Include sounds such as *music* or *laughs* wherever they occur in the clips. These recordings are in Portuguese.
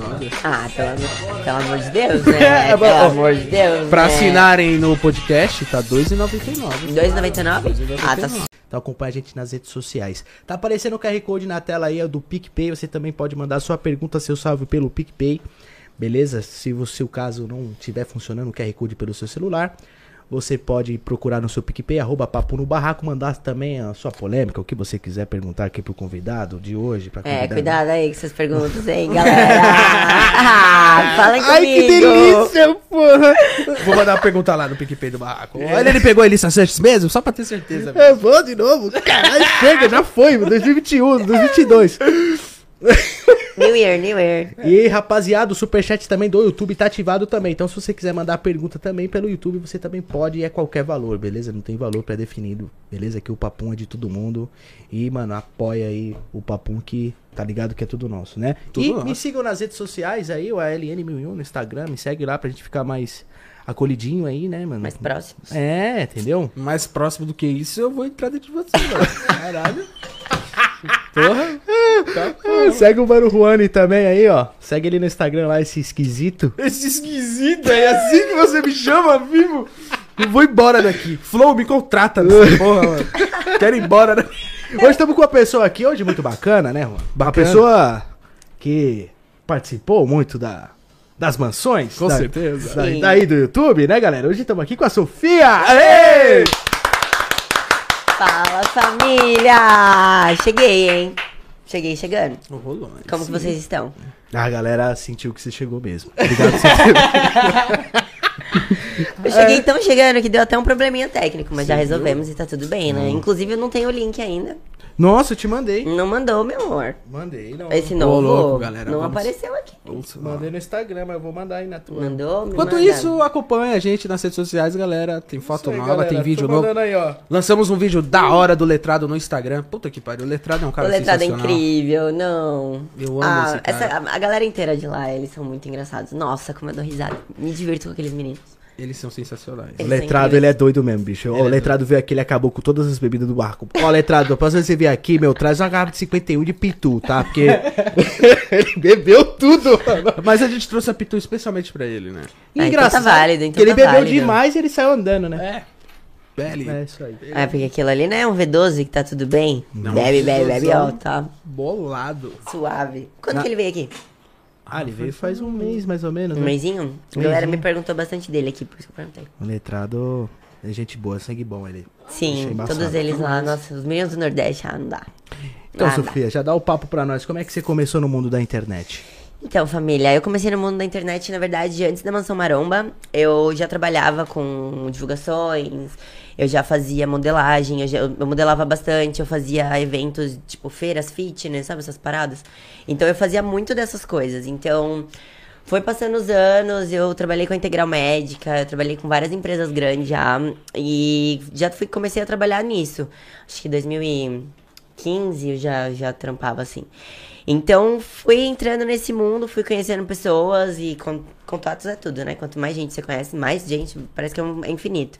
R$9,99. Ah, pelo, amor- pelo amor de Deus, né? *laughs* É, pelo ó, amor de Deus. Pra né? assinarem no podcast, tá R$2,99. 2,99? Ah, tá. Então acompanha a gente nas redes sociais. Tá aparecendo o QR Code na tela aí é do PicPay. Você também pode mandar sua pergunta, seu salve pelo PicPay. Beleza? Se o seu caso não estiver funcionando o QR Code pelo seu celular, você pode procurar no seu PicPay, arroba papo no barraco, mandar também a sua polêmica, o que você quiser perguntar aqui pro convidado de hoje. Pra É, cuidado aí com essas perguntas, hein, galera. *laughs* Ah, Falem comigo. Ai, que delícia, porra! Vou mandar uma pergunta lá no PicPay do barraco. Olha, ele pegou a lista certa mesmo, só pra ter certeza. É, vou de novo. Caralho, chega, já foi, 2021, 2022. New Year, New Year. E rapaziada, o superchat também do YouTube tá ativado também. Então, se você quiser mandar pergunta também pelo YouTube, você também pode e é qualquer valor, beleza? Não tem valor pré-definido, beleza? Que o Papum é de todo mundo. E, mano, apoia aí o Papum que tá ligado que é tudo nosso, né? Tudo e nosso. me sigam nas redes sociais aí, o ALN1001 no Instagram. Me segue lá pra gente ficar mais acolhidinho aí, né, mano? Mais próximos. É, entendeu? Mais próximo do que isso, eu vou entrar dentro de você, mano. *laughs* Caralho. Porra. Ah, segue o Mano Juani também aí, ó. Segue ele no Instagram lá, esse esquisito. Esse esquisito, é assim que você me chama, vivo? Eu vou embora daqui. Flow, me contrata *laughs* nessa porra, mano. Quero ir embora daqui. Hoje estamos com uma pessoa aqui, hoje muito bacana, né, Juan? Uma Bacana. pessoa que participou muito da, das mansões. Com da- certeza. da- daí do YouTube, né, galera? Hoje estamos aqui com a Sofia. Aê! Fala, família! Cheguei, hein? Cheguei chegando. Rolou? Como que vocês estão? A galera sentiu que você chegou mesmo. Obrigado por você. Eu cheguei tão chegando que deu até um probleminha técnico, mas já resolvemos e tá tudo bem, né? Inclusive eu não tenho o link ainda. Nossa, eu te mandei. Não mandou, meu amor. Mandei, não. Esse Ô, louco, galera, não vamos- apareceu aqui. Mandei no Instagram, mas eu vou mandar aí na tua. Mandou? Me Enquanto manda. isso, acompanha a gente nas redes sociais, galera. Tem foto aí, nova, galera. tem vídeo Tô novo. aí, ó. Lançamos um vídeo da hora do Letrado no Instagram. Puta que pariu, o Letrado é um O cara letrado é incrível, não. Eu amo ah, esse cara. essa- a galera inteira de lá, eles são muito engraçados. Nossa, como eu dou risada. Me divirto com aqueles meninos. Eles são sensacionais. O letrado, ele é doido mesmo, bicho. Ó, o letrado veio aqui, ele acabou com todas as bebidas do barco. Ó, letrado, a próxima vez que você vier aqui, meu, traz uma garrafa de 51 de pitu, tá? Porque *laughs* ele bebeu tudo. mano. Mas a gente trouxe a Pitu especialmente pra ele, né? Ah, então tá válido, então ele tá bebeu válido. demais e ele saiu andando, né? É. Belly. É, isso aí. É, porque aquilo ali não é um V12 que tá tudo bem? bebe, bebe, bebe, ó, tá Bolado. suave. Quando Na- que ele veio aqui? Ah, ele veio faz um mês, mais ou menos, Um né? mêsinho? A galera me perguntou bastante dele aqui, por isso que eu perguntei. O letrado é gente boa, sangue bom ele. Sim, todos eles lá, nossa, os meninos do Nordeste, ah, não dá. Então, Ah, dá. Sofia, já dá o papo pra nós. Como é que você começou no mundo da internet? Então, família, eu comecei no mundo da internet, na verdade, antes da Mansão Maromba. Eu já trabalhava com divulgações, eu já fazia modelagem, eu, já, eu modelava bastante, eu fazia eventos, tipo, feiras fitness, sabe, essas paradas. Então, eu fazia muito dessas coisas. Então, foi passando os anos, eu trabalhei com a Integral Médica, eu trabalhei com várias empresas grandes já, e já fui, comecei a trabalhar nisso. Acho que 2015 eu já, já trampava assim. Então, fui entrando nesse mundo, fui conhecendo pessoas e con- contatos é tudo, né? Quanto mais gente você conhece, mais gente, parece que é, um- é infinito.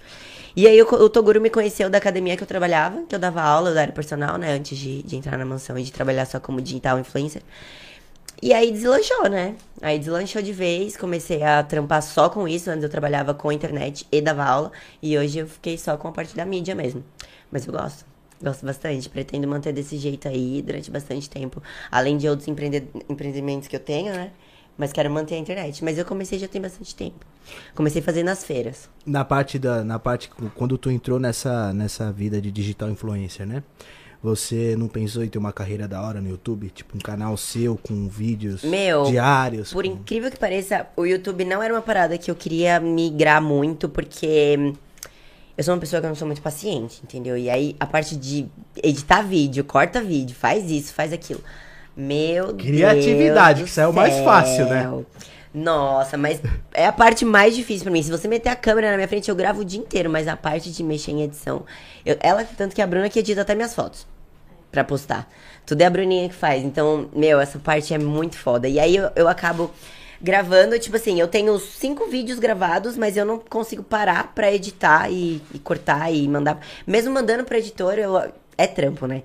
E aí, o, o Toguro me conheceu da academia que eu trabalhava, que eu dava aula, eu era personal, né? Antes de, de entrar na mansão e de trabalhar só como digital influencer. E aí deslanchou, né? Aí deslanchou de vez, comecei a trampar só com isso. Antes eu trabalhava com internet e dava aula. E hoje eu fiquei só com a parte da mídia mesmo. Mas eu gosto. Gosto bastante. Pretendo manter desse jeito aí durante bastante tempo. Além de outros empreende- empreendimentos que eu tenho, né? Mas quero manter a internet. Mas eu comecei já tem bastante tempo. Comecei a fazer nas feiras. Na parte da. Na parte. Quando tu entrou nessa, nessa vida de digital influencer, né? Você não pensou em ter uma carreira da hora no YouTube? Tipo, um canal seu com vídeos Meu, diários? Por com- incrível que pareça, o YouTube não era uma parada que eu queria migrar muito, porque eu sou uma pessoa que eu não sou muito paciente, entendeu? E aí, a parte de editar vídeo, corta vídeo, faz isso, faz aquilo. Meu Criatividade, Deus que isso é o mais fácil, né? Nossa, mas é a parte mais difícil pra mim. Se você meter a câmera na minha frente, eu gravo o dia inteiro, mas a parte de mexer em edição. eu- ela, tanto que a Bruna que edita até minhas fotos pra postar. Tudo é a Bruninha que faz. Então, meu, essa parte é muito foda. E aí eu, eu acabo gravando, tipo assim, eu tenho cinco vídeos gravados, mas eu não consigo parar pra editar e, e cortar e mandar. Mesmo mandando pro editor, eu, é trampo, né?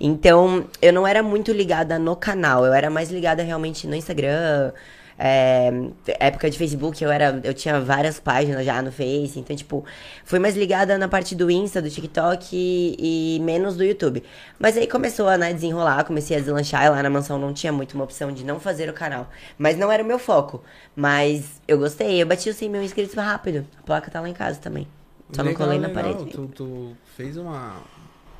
Então, eu não era muito ligada no canal, eu era mais ligada realmente no Instagram. É, época de Facebook, eu era. Eu tinha várias páginas já no Face, então, tipo, fui mais ligada na parte do Insta, do TikTok e, e menos do YouTube. Mas aí começou a né, desenrolar, comecei a deslanchar, e lá na mansão não tinha muito uma opção de não fazer o canal. Mas não era o meu foco. Mas eu gostei, eu bati os 100 mil inscritos rápido. A placa tá lá em casa também. Só não Legal, colei na legal. parede. Tu, tu fez uma,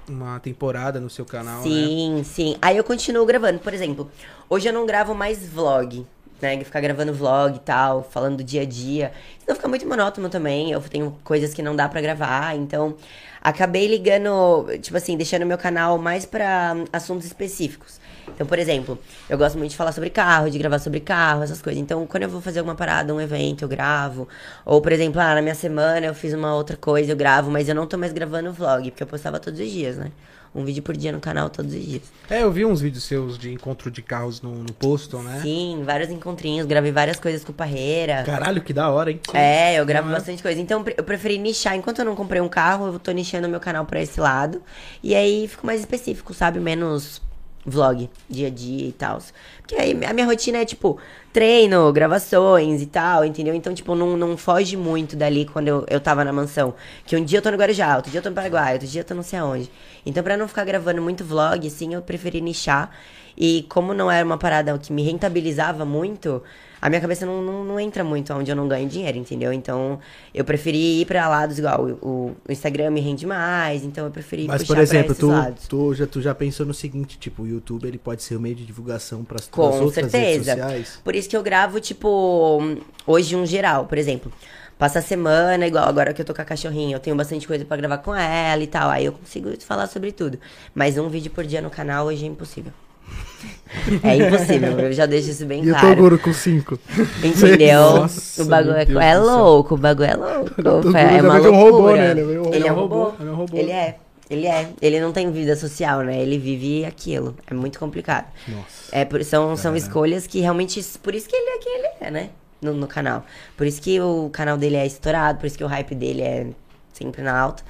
uma temporada no seu canal, né? Sim, sim. Aí eu continuo gravando. Por exemplo, hoje eu não gravo mais vlog, né? Ficar gravando vlog e tal, falando do dia a dia. Senão fica muito monótono também. Eu tenho coisas que não dá pra gravar, então acabei ligando, tipo assim, deixando meu canal mais pra assuntos específicos. Então, por exemplo, eu gosto muito de falar sobre carro, de gravar sobre carro, essas coisas. Então, quando eu vou fazer alguma parada, um evento, eu gravo. Ou, por exemplo, ah, na minha semana eu fiz uma outra coisa, eu gravo, mas eu não tô mais gravando vlog, porque eu postava todos os dias, né? Um vídeo por dia no canal todos os dias. É, eu vi uns vídeos seus de encontro de carros no, no posto, né? Sim, vários encontrinhos, gravei várias coisas com o Parreira. Caralho, que da hora, hein? É, eu gravo é? bastante coisa. Então eu preferi nichar. Enquanto eu não comprei um carro, eu tô nichando meu canal pra esse lado. E aí fico mais específico, sabe? Menos vlog, dia a dia e tal. Porque aí a minha rotina é tipo treino, gravações e tal, entendeu? Então, tipo, não, não foge muito dali quando eu, eu tava na mansão. Que um dia eu tô no Guarujá, outro dia eu tô no Paraguai, outro dia eu tô não sei aonde. Então, pra não ficar gravando muito vlog, assim, eu preferi nichar. E como não era uma parada que me rentabilizava muito, a minha cabeça não, não, não entra muito onde eu não ganho dinheiro, entendeu? Então, eu preferi ir pra lados igual o, o Instagram me rende mais, então eu preferi Mas, puxar por exemplo, tu, lados. tu, já, tu já pensou no seguinte, tipo, o YouTube ele pode ser o meio de divulgação pras tuas Com outras redes certeza. sociais? Por isso que eu gravo, tipo, hoje um geral, por exemplo. Passa a semana, igual agora que eu tô com a cachorrinha, eu tenho bastante coisa pra gravar com ela e tal. Aí eu consigo falar sobre tudo. Mas um vídeo por dia no canal hoje é impossível. É impossível, eu já deixo isso bem E eu tô claro. agora com cinco. Entendeu? Nossa, o bagulho é, Deus é louco, o bagulho é louco. É mundo uma vê um loucura. robô, né? Ele um é um robô, robô. ele é um robô. Ele é. Ele é. Ele não tem vida social, né? Ele vive aquilo. É muito complicado. Nossa. É, por- são, são escolhas que realmente. Por isso que ele é quem ele é, né? No, no canal. Por isso que o canal dele é estourado, por isso que o hype dele é sempre na alta.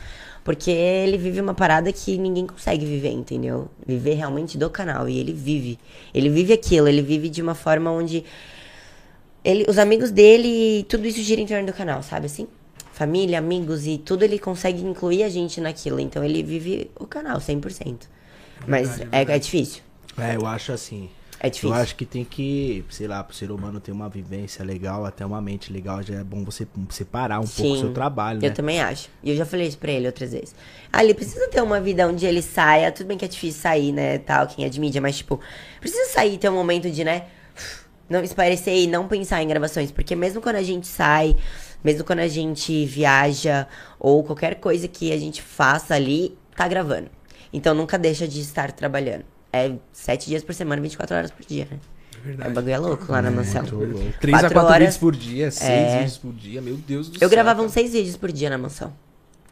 Porque ele vive uma parada que ninguém consegue viver, entendeu? Viver realmente do canal. E ele vive. Ele vive aquilo, ele vive de uma forma onde. Ele, os amigos dele, tudo isso gira em torno do canal, sabe assim? Família, amigos e tudo ele consegue incluir a gente naquilo. Então ele vive o canal 100%. Mas Verdade, é, é difícil. É, eu acho assim. É difícil. Eu acho que tem que, sei lá, pro ser humano ter uma vivência legal, até uma mente legal, já é bom você separar um pouco o seu trabalho, Eu né? também acho. E eu já falei isso pra ele outras vezes. Ah, ele precisa ter uma vida onde ele saia. Tudo bem que é difícil sair, né? Tal, quem é de mídia, mas tipo, precisa sair ter um momento de, né? Não esparecer e não pensar em gravações. Porque mesmo quando a gente sai, mesmo quando a gente viaja, ou qualquer coisa que a gente faça ali, tá gravando. Então nunca deixa de estar trabalhando. É sete dias por semana, 24 horas por dia, né? É É, verdade. o bagulho é louco lá na mansão. Muito louco. Três a Quatro quatro horas- vídeos por dia, seis É. vídeos por dia, meu Deus do céu. Eu gravava uns cara. seis vídeos por dia na mansão.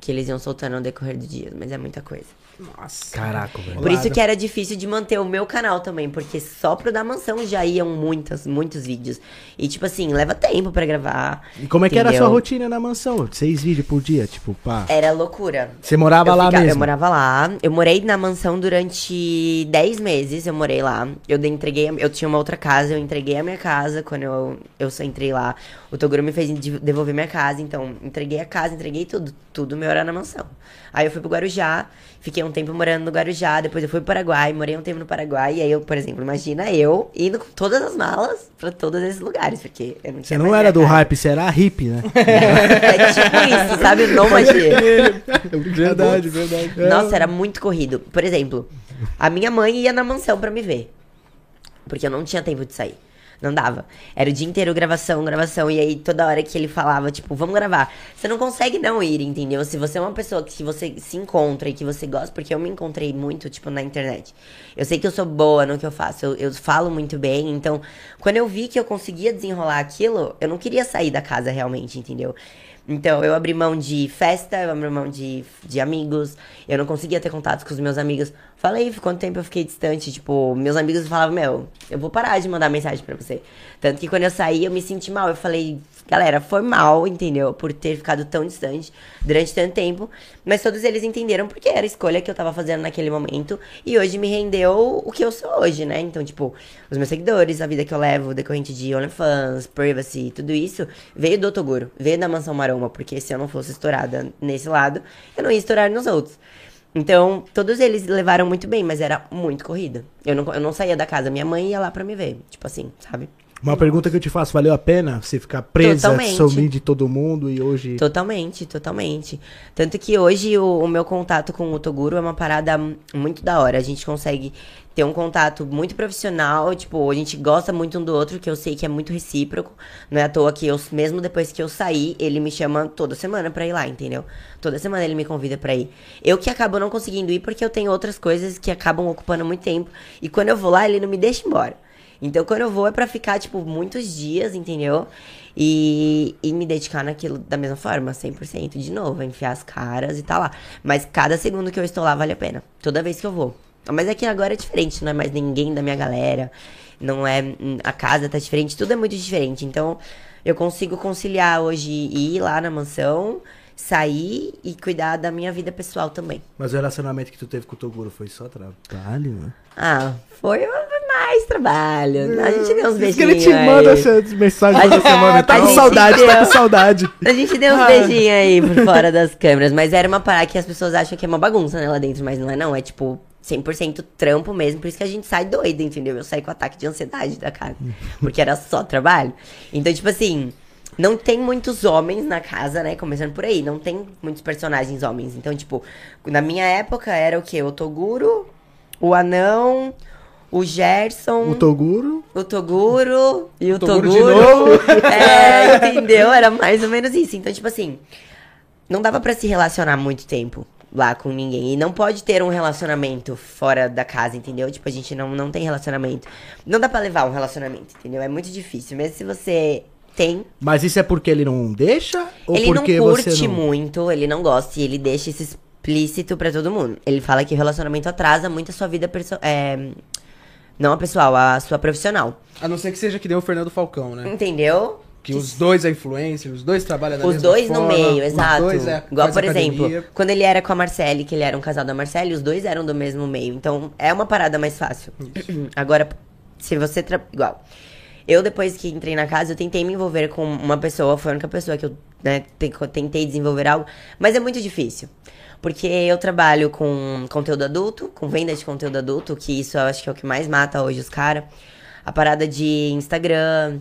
Que eles iam soltando ao decorrer do dia, mas é muita coisa. Nossa. Caraca, velho. Por isso que era difícil de manter o meu canal também, porque só pro da mansão já iam muitas, muitos vídeos. E tipo assim, leva tempo pra gravar. E como é que era a sua rotina na mansão? Seis vídeos por dia, tipo, pá. Era loucura. Você morava eu lá ficava- mesmo? Eu morava lá. Eu morei na mansão durante 10 meses. Eu morei lá. Eu entreguei. Eu tinha uma outra casa. Eu entreguei a minha casa quando eu, eu só entrei lá. O Toguro me fez de- devolver minha casa. Então, entreguei a casa, entreguei tudo. Tudo meu era na mansão. Aí eu fui pro Guarujá. Fiquei um tempo morando no Guarujá. Depois eu fui pro Paraguai. Morei um tempo no Paraguai. E aí eu, por exemplo, imagina eu indo com todas as malas pra todos esses lugares. Porque eu não Você tinha não mais era do casa. hype, você era hippie, né? *laughs* É tipo isso, sabe? O nômade. Verdade, verdade. Nossa, era muito corrido. Por exemplo, a minha mãe ia na mansão pra me ver. Porque eu não tinha tempo de sair. Não dava. Era o dia inteiro gravação, gravação. E aí, toda hora que ele falava, tipo, vamos gravar. Você não consegue não ir, entendeu? Se você é uma pessoa que você se encontra e que você gosta, porque eu me encontrei muito, tipo, na internet. Eu sei que eu sou boa no que eu faço. Eu, eu falo muito bem. Então, quando eu vi que eu conseguia desenrolar aquilo, eu não queria sair da casa realmente, entendeu? Então, eu abri mão de festa, eu abri mão de, de amigos, eu não conseguia ter contatos com os meus amigos Falei quanto tempo eu fiquei distante. Tipo, meus amigos falavam, meu, eu vou parar de mandar mensagem pra você. Tanto que quando eu saí, eu me senti mal. Eu falei, galera, foi mal, entendeu? Por ter ficado tão distante durante tanto tempo. Mas todos eles entenderam porque era a escolha que eu tava fazendo naquele momento. E hoje me rendeu o que eu sou hoje, né? Então, tipo, os meus seguidores, a vida que eu levo, decorrente de OnlyFans, Privacy, tudo isso, veio do Toguro, veio da Mansão Maroma. Porque se eu não fosse estourada nesse lado, eu não ia estourar nos outros. Então, todos eles levaram muito bem, mas era muito corrida. Eu não, eu não saía da casa, minha mãe ia lá pra me ver. Tipo assim, sabe? Uma pergunta que eu te faço, valeu a pena você ficar presa, Totalmente. sumir de todo mundo e hoje... Totalmente, totalmente. Tanto que hoje o, o meu contato com o Toguro é uma parada muito da hora. A gente consegue ter um contato muito profissional, tipo, a gente gosta muito um do outro, que eu sei que é muito recíproco. Não é à toa que eu, mesmo depois que eu saí, ele me chama toda semana pra ir lá, entendeu? Toda semana ele me convida pra ir. Eu que acabo não conseguindo ir porque eu tenho outras coisas que acabam ocupando muito tempo. E quando eu vou lá, ele não me deixa embora. Então, quando eu vou é pra ficar, tipo, muitos dias, entendeu? E, e me dedicar naquilo da mesma forma, 100%, de novo, enfiar as caras e tá lá. Mas cada segundo que eu estou lá vale a pena. Toda vez que eu vou. Mas aqui agora é diferente, não é mais ninguém da minha galera. Não é. A casa tá diferente, tudo é muito diferente. Então, eu consigo conciliar hoje ir lá na mansão, sair e cuidar da minha vida pessoal também. Mas o relacionamento que tu teve com o Toguro foi só trabalho, né? Ah, foi mais trabalho. A gente deu uns beijinhos. ele te manda aí. essas mensagens toda semana. a Tá com saudade, tá deu. com saudade. A gente deu uns Ah. beijinhos aí por fora das câmeras, mas era uma parada que as pessoas acham que é uma bagunça, né, lá dentro, mas não é não, é tipo 100% trampo mesmo, por isso que a gente sai doida, entendeu? Eu saí com ataque de ansiedade da casa, porque era só trabalho. Então, tipo assim, não tem muitos homens na casa, né, começando por aí, não tem muitos personagens homens. Então, tipo, na minha época era o quê? O Toguro, o Anão, o Gerson... O Toguro. O Toguro e o Toguro Toguro. novo. *laughs* É, entendeu? Era mais ou menos isso. Então, tipo assim, não dava pra se relacionar muito tempo lá com ninguém. E não pode ter um relacionamento fora da casa, entendeu? Tipo, a gente não, não tem relacionamento. Não dá pra levar um relacionamento, entendeu? É muito difícil. Mesmo se você tem. Mas isso é porque ele não deixa? Ou ele não porque curte você não... muito, ele não gosta e ele deixa isso explícito pra todo mundo. Ele fala que o relacionamento atrasa muito a sua vida perso é, não a pessoal, a sua profissional. A não ser que seja que nem o Fernando Falcão, né? Entendeu? Que os dois é influencer, os dois trabalham na Os mesma dois no forma, meio, os exato. é- Igual, por exemplo, academia. quando ele era com a Marcele, que ele era um casal da Marcele, os dois eram do mesmo meio. Então, é uma parada mais fácil. Agora, se você... Tra... Igual. Eu, depois que entrei na casa, eu tentei me envolver com uma pessoa. Foi a única pessoa que eu né, te- tentei desenvolver algo. Mas é muito difícil. Porque eu trabalho com conteúdo adulto, com venda de conteúdo adulto, que isso eu acho que é o que mais mata hoje os caras. A parada de Instagram.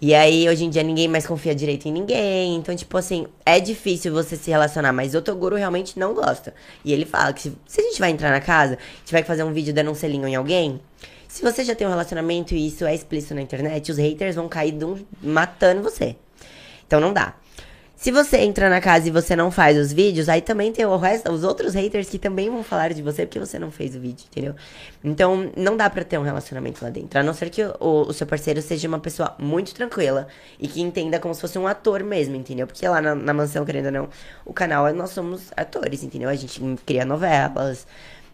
E aí, hoje em dia, ninguém mais confia direito em ninguém. Então, tipo assim, é difícil você se relacionar. Mas o Toguro realmente não gosta. E ele fala que se, se a gente vai entrar na casa, a gente vai fazer um vídeo dando um selinho em alguém. Se você já tem um relacionamento e isso é explícito na internet, os haters vão cair matando você. Então não dá. Se você entra na casa e você não faz os vídeos, aí também tem o resto, os outros haters que também vão falar de você porque você não fez o vídeo, entendeu? Então, não dá pra ter um relacionamento lá dentro. A não ser que o, o seu parceiro seja uma pessoa muito tranquila e que entenda como se fosse um ator mesmo, entendeu? Porque lá na, na mansão, querendo ou não, o canal, nós somos atores, entendeu? A gente cria novelas.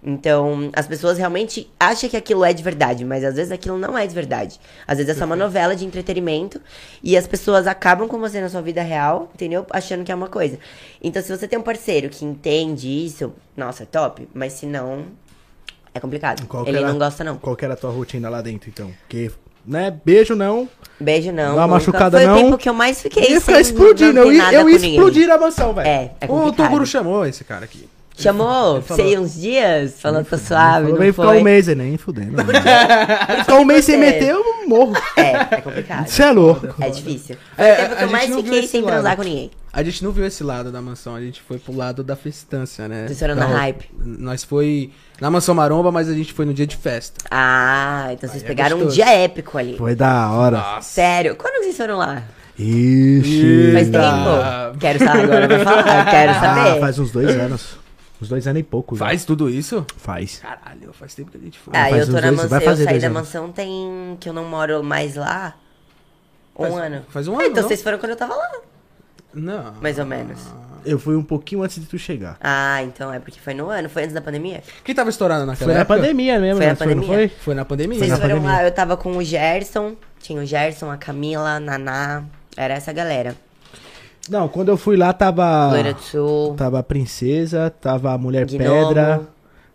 Então, as pessoas realmente acham que aquilo é de verdade, mas às vezes aquilo não é de verdade. Às vezes é só uma novela de entretenimento e as pessoas acabam com você na sua vida real, entendeu? Achando que é uma coisa. Então, se você tem um parceiro que entende isso, nossa, é top. Mas se não, é complicado. Qual Ele era- não gosta, não. Qual que era a tua rotina lá dentro, então? Porque, né, beijo não. Beijo, não. Dá machucada, Foi não. o tempo que eu mais fiquei ia ficar explodindo, não eu ia, eu ia ninguém. explodir a mansão, velho. É, é o complicado. Toguro chamou esse cara aqui. Chamou? Sei uns dias? Falando que tô suave, Falou, não vem ficar foi? um mês aí, nem fudendo. *laughs* mano. ficar um mês sem meter, eu morro. É, é complicado. Você é louco. É difícil. É, Foi o tempo que a eu gente mais não viu fiquei esse sem lado. transar com ninguém. A gente não viu esse lado da mansão, a gente foi pro lado da festância, né? Vocês foram na hype. Nós foi na mansão maromba, mas a gente foi no dia de festa. Ah, então vocês Aí é pegaram um dia épico ali. Foi da hora. Sério. Quando vocês foram lá? Ixi. Faz tempo? Quero saber agora, vai falar. Quero Ah, saber. faz uns dois anos. Uns dois anos e pouco. já. Faz tudo isso? Faz. Caralho, faz tempo que a gente foi. Ah, faz eu tô na dois- mansão. Eu saí da anos. mansão tem. que eu não moro mais lá. Um Faz- ano. faz um Ah, ano, Então não? vocês foram quando eu tava lá. Não. Mais ou menos. Eu fui um pouquinho antes de tu chegar. Ah, então é porque foi no ano, foi antes da pandemia? Quem tava estourando naquela Foi na época? pandemia mesmo, Foi né? na pandemia. não foi? Foi na pandemia? Vocês na foram pandemia. lá, eu tava com o Gerson, tinha o Gerson, a Camila, a Naná, era essa galera. Não, quando eu fui lá tava. Loira do Sul. Tava a princesa, tava a mulher Gnomo. pedra,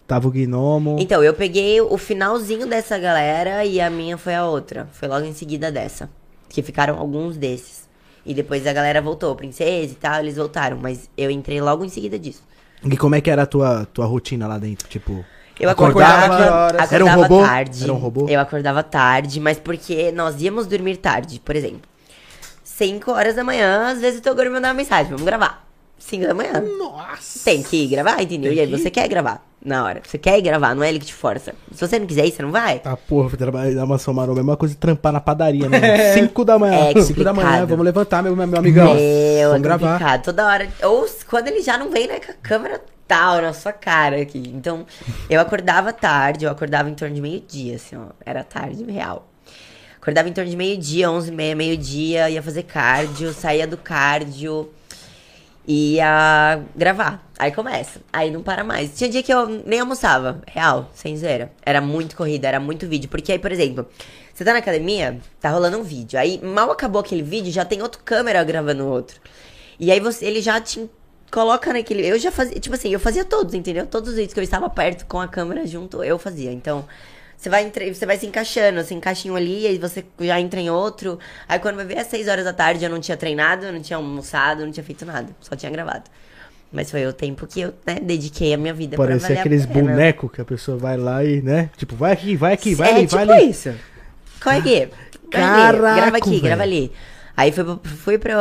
tava o gnomo. Então, eu peguei o finalzinho dessa galera e a minha foi a outra. Foi logo em seguida dessa. Que ficaram alguns desses. E depois a galera voltou, princesa e tal, eles voltaram. Mas eu entrei logo em seguida disso. E como é que era a tua, tua rotina lá dentro? Tipo. Eu Acordava- acordava, acordava Era um robô? tarde. Era um robô? Eu acordava tarde, mas porque nós íamos dormir tarde, por exemplo. 5 horas da manhã, às vezes o Toguro me mandava mensagem, vamos gravar. 5 da manhã. Nossa! Tem que gravar, entendeu? Tem E aí que você quer gravar na hora. Você quer gravar, não é ele que te força. Se você não quiser ir, você não vai. Tá, porra, fui trabalhar na maromba. É uma coisa de trampar na padaria, né? *laughs* 5 da manhã. É, que Cinco da manhã, vamos levantar, meu, meu amigão. Meu, é vamos gravar. complicado. Toda hora. Ou quando ele já não vem, né, com a câmera tal na sua cara aqui. Então, eu acordava tarde, eu acordava em torno de meio-dia, assim, ó. Era tarde, real. Acordava em torno de meio-dia, 11 e meia, meio-dia, ia fazer cardio, saía do cardio, ia gravar. Aí começa. Aí não para mais. Tinha dia que eu nem almoçava, real, sem zoeira. Era muito corrida, era muito vídeo. Porque aí, por exemplo, você tá na academia, tá rolando um vídeo. Aí mal acabou aquele vídeo, já tem outro câmera gravando outro. E aí você, ele já te coloca naquele. Eu já fazia, tipo assim, eu fazia todos, entendeu? Todos os vídeos que eu estava perto com a câmera junto, eu fazia. Então, você vai, entre- você vai se encaixando, você encaixa em um ali, aí você já entra em outro. Aí quando vai ver às 6 horas da tarde, eu não tinha treinado, eu não tinha almoçado, não tinha feito nada. Só tinha gravado. Mas foi o tempo que eu, né, dediquei a minha vida pra Parecia valer aqueles bonecos que a pessoa vai lá e, né? Tipo, vai aqui, vai aqui, vai é, ali, tipo vai ali. isso. Corre aqui. Vai ali, Caraca, grava aqui, velho. grava ali. Aí fui, fui pro.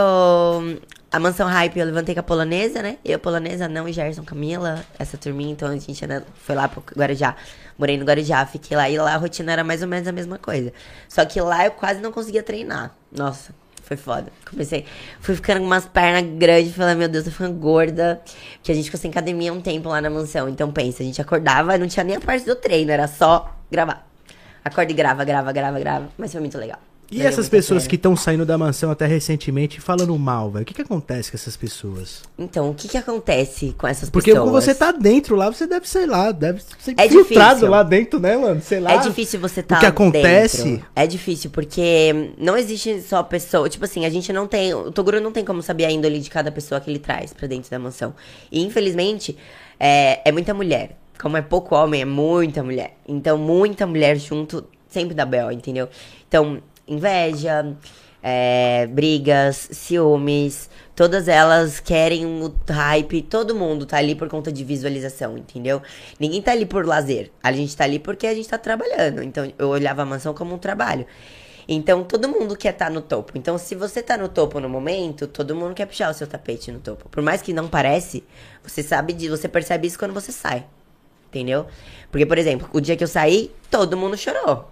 A mansão hype, eu levantei com a polonesa, né? Eu, polonesa, não, e Gerson, Camila, essa turminha, então a gente foi lá pro Guarujá. Morei no Guarujá, fiquei lá, e lá a rotina era mais ou menos a mesma coisa. Só que lá eu quase não conseguia treinar. Nossa, foi foda. Comecei, fui ficando com umas pernas grandes, falei, meu Deus, tô ficando gorda. Porque a gente ficou sem academia um tempo lá na mansão. Então pensa, a gente acordava, não tinha nem a parte do treino, era só gravar. Acorda e grava, grava, grava, grava. Mas foi muito legal. E Valeu essas pessoas que estão saindo da mansão até recentemente falando mal, velho? O que que acontece com essas pessoas? Então, o que que acontece com essas Porque pessoas? quando você tá dentro lá, você deve, sei lá, deve ser É filtrado difícil. lá dentro, né, mano? Sei lá. É difícil você estar O que acontece? dentro. É difícil, porque não existe só pessoa. Tipo assim, a gente não tem. O Toguro não tem como saber a índole de cada pessoa que ele traz pra dentro da mansão. E infelizmente, é, é muita mulher. Como é pouco homem, é muita mulher. Então, muita mulher junto sempre dá B.O., entendeu? Então, inveja, é, brigas, ciúmes, todas elas querem o hype, todo mundo tá ali por conta de visualização, entendeu? Ninguém tá ali por lazer, a gente tá ali porque a gente tá trabalhando, então eu olhava a mansão como um trabalho. Então todo mundo quer estar no topo. Então se você tá no topo no momento, todo mundo quer puxar o seu tapete no topo. Por mais que não parece, você sabe de, você percebe isso quando você sai. Entendeu? Porque, por exemplo, o dia que eu saí, todo mundo chorou.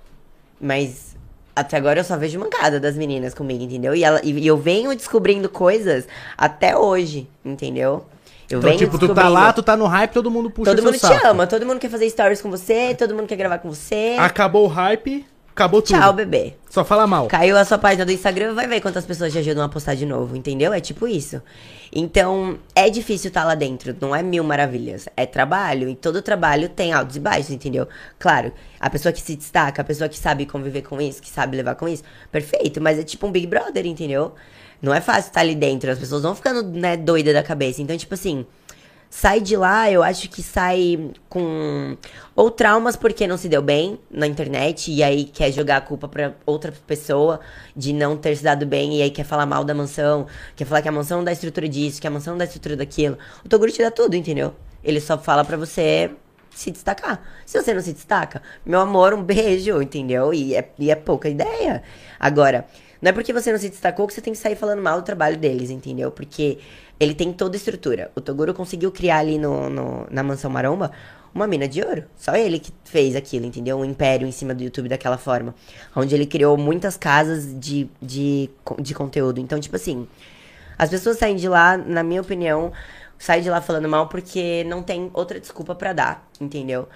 Mas até agora eu só vejo mancada das meninas comigo, entendeu? E, ela, e eu venho descobrindo coisas até hoje, entendeu? Eu Então, venho tipo, tu tá lá, tu tá no hype, todo mundo puxa Todo mundo saco. te ama, todo mundo quer fazer stories com você, todo mundo quer gravar com você. Acabou o hype, acabou tudo. Tchau, bebê. Só fala mal. Caiu a sua página do Instagram, vai ver quantas pessoas te ajudam a postar de novo, entendeu? É tipo isso. Então, é difícil estar lá dentro, não é mil maravilhas. É trabalho, e todo trabalho tem altos e baixos, entendeu? Claro, a pessoa que se destaca, a pessoa que sabe conviver com isso, que sabe levar com isso, perfeito, mas é tipo um Big Brother, entendeu? Não é fácil estar ali dentro, as pessoas vão ficando, né, doida da cabeça. Então, tipo assim, sai de lá, eu acho que sai com ou traumas porque não se deu bem na internet e aí quer jogar a culpa pra outra pessoa de não ter se dado bem e aí quer falar mal da mansão, quer falar que a mansão não dá estrutura disso, que a mansão não dá estrutura daquilo. O Toguro te dá tudo, entendeu? Ele só fala pra você se destacar. Se você não se destaca, meu amor, um beijo, entendeu? E é, e é pouca ideia. Agora, não é porque você não se destacou que você tem que sair falando mal do trabalho deles, entendeu? Porque ele tem toda a estrutura. O Toguro conseguiu criar ali no, no- na Mansão Maromba uma mina de ouro. Só ele que fez aquilo, entendeu? Um império em cima do YouTube daquela forma. Onde ele criou muitas casas de, de, de conteúdo. Então, tipo assim, as pessoas saem de lá, na minha opinião, saem de lá falando mal porque não tem outra desculpa pra dar, entendeu?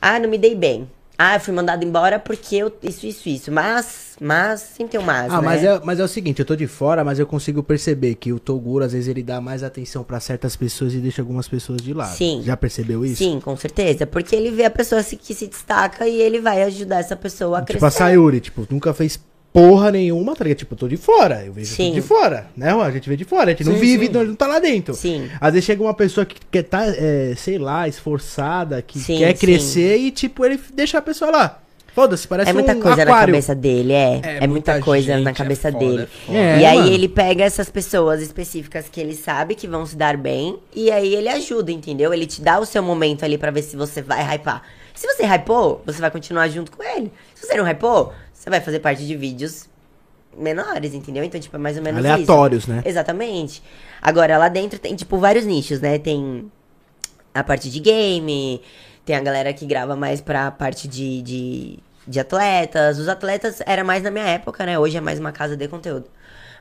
Ah, não me dei bem. Ah, eu fui mandado embora porque eu, isso, isso, isso. Mas Mas, sempre tem um mas, Ah, né? mas é, mas é o seguinte, eu tô de fora, mas eu consigo perceber que o Toguro, às vezes, ele dá mais atenção pra certas pessoas e deixa algumas pessoas de lado. Sim. Já percebeu isso? Sim, com certeza. Porque ele vê a pessoa se- que se destaca e ele vai ajudar essa pessoa a Tipo crescer. a Sayuri, tipo, nunca fez porra nenhuma, tá ligado? Tipo, eu tô de fora, eu vejo Sim. tudo de fora, né? A gente vê de fora, a gente não Sim, vive, sim. não, não tá lá dentro. Sim. Às vezes chega uma pessoa que quer tá, é, sei lá, esforçada, que Sim, quer crescer e, tipo, ele deixa a pessoa lá. Foda-se, parece É muita um coisa na aquário. cabeça dele, é. É, É, muita muita coisa gente, na é cabeça foda, dele. é foda. É, e aí mano. ele pega essas pessoas específicas que ele sabe que vão se dar bem e aí ele ajuda, entendeu? Ele te dá o seu momento ali pra ver se você vai hypar. Se você hypou, você vai continuar junto com ele. Se você não hypou, você vai fazer parte de vídeos menores, entendeu? Então, tipo, é mais ou menos isso. Aleatórios, né? Exatamente. Agora, lá dentro tem, tipo, vários nichos, né? Tem a parte de game, tem a galera que grava mais pra parte de, de, de atletas. Os atletas era mais na minha época, né? Hoje é mais uma casa de conteúdo.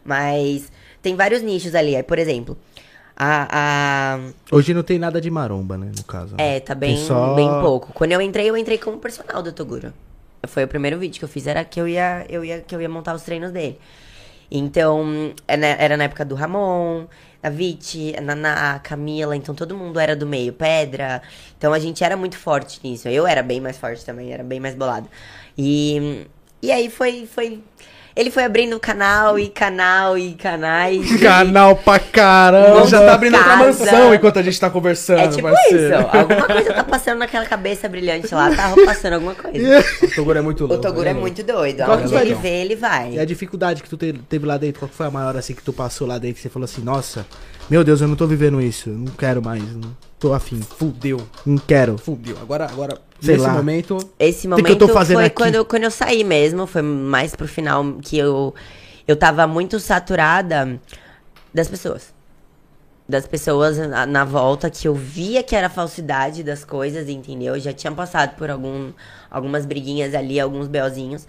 Mas tem vários nichos ali. Aí, por exemplo, a. a Hoje não tem nada de maromba, né, no caso. né? é, tá bem, só- bem pouco. Quando eu entrei, eu entrei como personal do Toguro. Foi o primeiro vídeo que eu fiz, era que eu ia, eu ia, que eu ia montar os treinos dele. Então, é era na época do Ramon, a Viti, a Naná, a Camila, então todo mundo era do meio, Pedra. Então a gente era muito forte nisso. Eu era bem mais forte também, era bem mais bolado. E, e aí foi, foi. Ele foi abrindo canal e canal e canais. *laughs* e- Canal pra caramba. Já tá abrindo outra casa. mansão enquanto a gente tá conversando, É tipo parceiro. isso. Alguma coisa tá passando naquela cabeça brilhante lá, tá passando alguma coisa. *laughs* O Toguro é muito O louco. Toguro é né, muito doido. Qual Aonde ele vê, ele vai. E a dificuldade que tu te- teve lá dentro, qual foi a maior assim que tu passou lá dentro? Que você falou assim, nossa, meu Deus, eu não tô vivendo isso, não quero mais, não tô afim, Fudeu. não quero. Fudeu. Agora, agora Sei nesse lá. momento... Esse que momento eu tô fazendo foi aqui? quando eu, quando eu saí mesmo, foi mais pro final que eu, eu tava muito saturada das pessoas. Das pessoas na, na volta que eu via que era falsidade das coisas, entendeu? Eu já tinha passado por algum, algumas briguinhas ali, alguns belzinhos.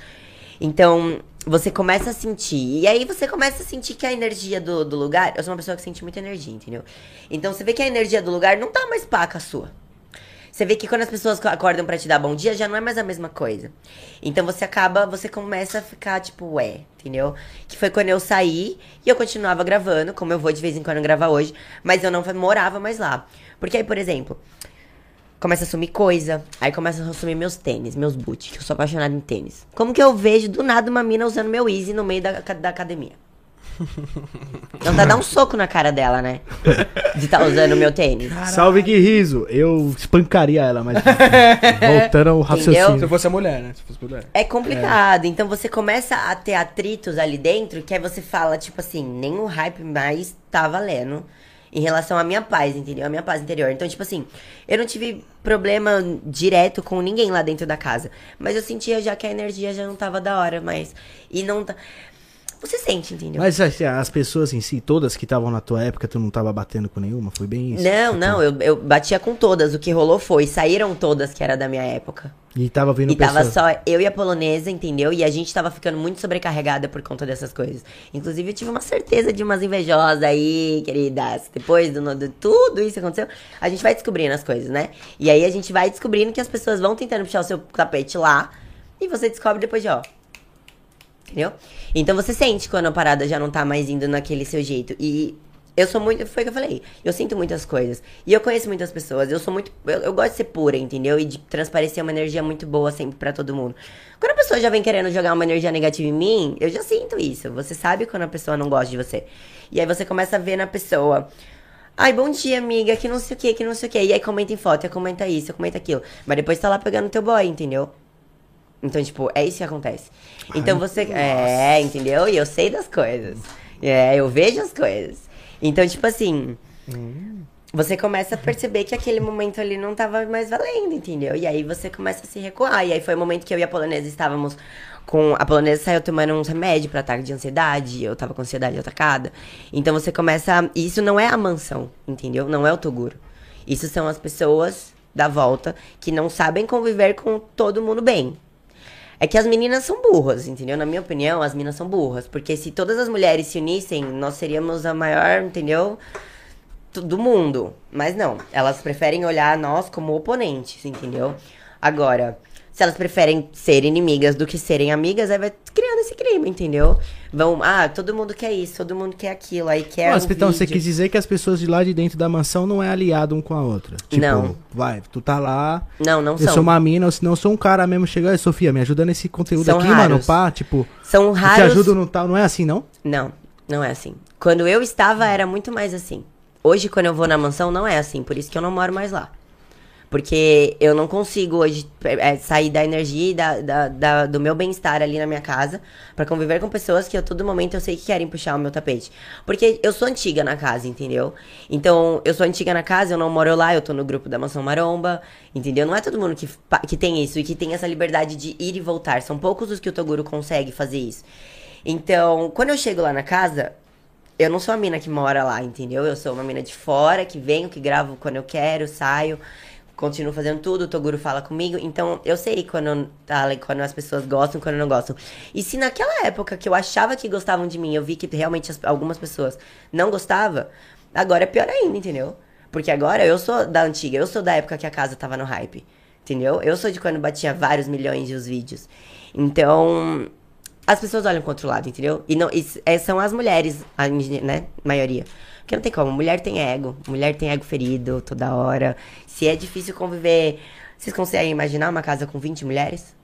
Então, você começa a sentir. E aí você começa a sentir que a energia do, do lugar. Eu sou uma pessoa que sente muita energia, entendeu? Então você vê que a energia do lugar não tá mais paca sua. Você vê que quando as pessoas acordam pra te dar bom dia, já não é mais a mesma coisa. Então você acaba, você começa a ficar tipo, ué, entendeu? Que foi quando eu saí e eu continuava gravando, como eu vou de vez em quando gravar hoje, mas eu não morava mais lá. Porque aí, por exemplo, começa a sumir coisa, aí começa a sumir meus tênis, meus boots, que eu sou apaixonada em tênis. Como que eu vejo do nada uma mina usando meu Easy no meio da, da academia? Não tá dar um soco na cara dela, né? De tá usando o meu tênis. Salve que riso, eu espancaria ela, mas *laughs* voltando ao Se raciocínio. eu fosse a mulher, né? Se fosse mulher. É complicado. Então você começa a ter atritos ali dentro que aí você fala, tipo assim, nem o hype mais tá valendo em relação à minha paz, entendeu? A minha paz interior. Então, tipo assim, eu não tive problema direto com ninguém lá dentro da casa. Mas eu sentia já que a energia já não tava da hora, mas. E não tá. Você sente, entendeu? Mas assim, as pessoas em si, todas que estavam na tua época, tu não tava batendo com nenhuma? Foi bem isso? Não, Tipo, não, eu, eu batia com todas. O que rolou foi, saíram todas que era da minha época. E tava vindo E tava pessoas. só eu e a polonesa, entendeu? E a gente tava ficando muito sobrecarregada por conta dessas coisas. Inclusive, eu tive uma certeza de umas invejosas aí, queridas. Depois do, de tudo isso que aconteceu, a gente vai descobrindo as coisas, né? E aí a gente vai descobrindo que as pessoas vão tentando puxar o seu tapete lá. E você descobre depois de, ó. Entendeu? Então você sente quando a parada já não tá mais indo naquele seu jeito. E eu sou muito. Foi o que eu falei. Eu sinto muitas coisas. E eu conheço muitas pessoas. Eu sou muito. Eu, eu gosto de ser pura, entendeu? E de transparecer uma energia muito boa sempre pra todo mundo. Quando a pessoa já vem querendo jogar uma energia negativa em mim, eu já sinto isso. Você sabe quando a pessoa não gosta de você. E aí você começa a ver na pessoa. Ai, bom dia, amiga, que não sei o que, que não sei o que. E aí comenta em foto, comenta isso, comenta aquilo. Mas depois tá lá pegando teu boy, entendeu? Então, tipo, é isso que acontece. Então você. É, entendeu? E eu sei das coisas. É, eu vejo as coisas. Então, tipo assim. Você começa a perceber que aquele momento ali não tava mais valendo, entendeu? E aí você começa a se recuar. E aí foi o momento que eu e a polonesa estávamos com. A polonesa saiu tomando uns remédios pra ataque de ansiedade. Eu tava com ansiedade atacada. Então você começa. a- e Isso não é a mansão, entendeu? Não é o Toguro. Isso são as pessoas da volta que não sabem conviver com todo mundo bem. É que as meninas são burras, entendeu? Na minha opinião, as meninas são burras. Porque se todas as mulheres se unissem, nós seríamos a maior, entendeu? Do mundo. Mas não. Elas preferem olhar nós como oponentes, entendeu? Agora, Se elas preferem ser inimigas do que serem amigas, aí vai criando esse clima, entendeu? Vão, ah, todo mundo quer isso, todo mundo quer aquilo, aí quer Mas, um então, você vídeo. quis dizer que as pessoas de lá de dentro da mansão não é aliado um com a outra. Tipo, Não. vai, tu tá lá, Não, não eu são. sou uma mina, ou se não eu sou um cara mesmo, chega, "Ei, Sofia, me ajuda nesse conteúdo São aqui, mano, raros. pá, tipo, São eu te raros. ajudo no tal, não é assim, não? Não, não é assim. Quando eu estava, era muito mais assim. Hoje, quando eu vou na mansão, não é assim. Por isso que eu não moro mais lá. Porque eu não consigo hoje é, sair da energia e da, da- da- do meu bem-estar ali na minha casa pra conviver com pessoas que a todo momento eu sei que querem puxar o meu tapete. Porque eu sou antiga na casa, entendeu? Então, eu sou antiga na casa, eu não moro lá, eu tô no grupo da Mansão Maromba, entendeu? Não é todo mundo que, que tem isso e que tem essa liberdade de ir e voltar. São poucos os que o Toguro consegue fazer isso. Então, quando eu chego lá na casa, eu não sou a mina que mora lá, entendeu? Eu sou uma mina de fora, que venho, que gravo quando eu quero, saio, continuo fazendo tudo, o Toguro fala comigo. Então, eu sei quando, tá, quando as pessoas gostam quando não gostam. E se naquela época que eu achava que gostavam de mim, eu vi que realmente as- algumas pessoas não gostavam, agora é pior ainda, entendeu? Porque agora eu sou da antiga, eu sou da época que a casa tava no hype, entendeu? Eu sou de quando batia vários milhões de os vídeos. Então, as pessoas olham pro outro lado, entendeu? E, não, e é, são as mulheres, a, né? Maioria. Porque não tem como. Mulher tem ego. Mulher tem ego ferido toda hora. Se é difícil conviver. Vocês conseguem imaginar uma casa com 20 mulheres?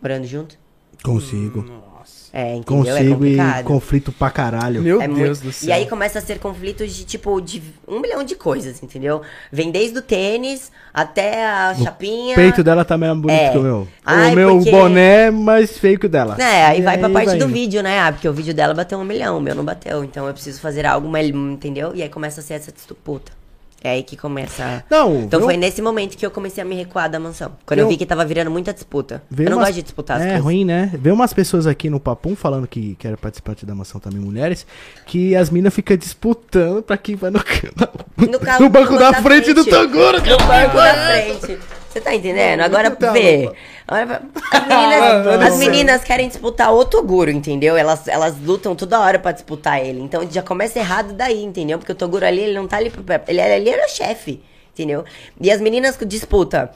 Morando junto? Consigo. Nossa. É, entendeu? é Consigo e complicado. conflito pra caralho. Meu É Deus muito- do céu. E aí começa a ser conflitos de tipo de um milhão de coisas, entendeu? Vem desde o tênis até a chapinha. O peito dela tá mais bonito É. que o meu. Ai, o meu porque- boné é mais feio que o dela. É, aí E vai pra parte do indo. vídeo, né? Ah, porque o vídeo dela bateu um milhão, o meu não bateu. Então eu preciso fazer algo, mais, entendeu? E aí começa a ser essa disputa. É aí que começa. Não, Então foi nesse momento que eu comecei a me recuar da mansão. Quando eu, Eu- vi que tava virando muita disputa. Eu não umas- gosto de disputar as É coisas. ruim, né? Vê umas pessoas aqui no Papum falando que querem participante da mansão também, mulheres, que as minas ficam disputando pra quem vai no, *laughs* No, carro- no banco no da da frente, do frente. Toguro. No banco da frente. Você tá entendendo? Agora vê. pra- As meninas, *laughs* as meninas querem disputar o Toguro, entendeu? Elas, elas lutam toda hora pra disputar ele. Então já começa errado daí, entendeu? Porque o Toguro ali, ele não tá ali. pra- Ele, ele era o chefe, entendeu? E as meninas disputam.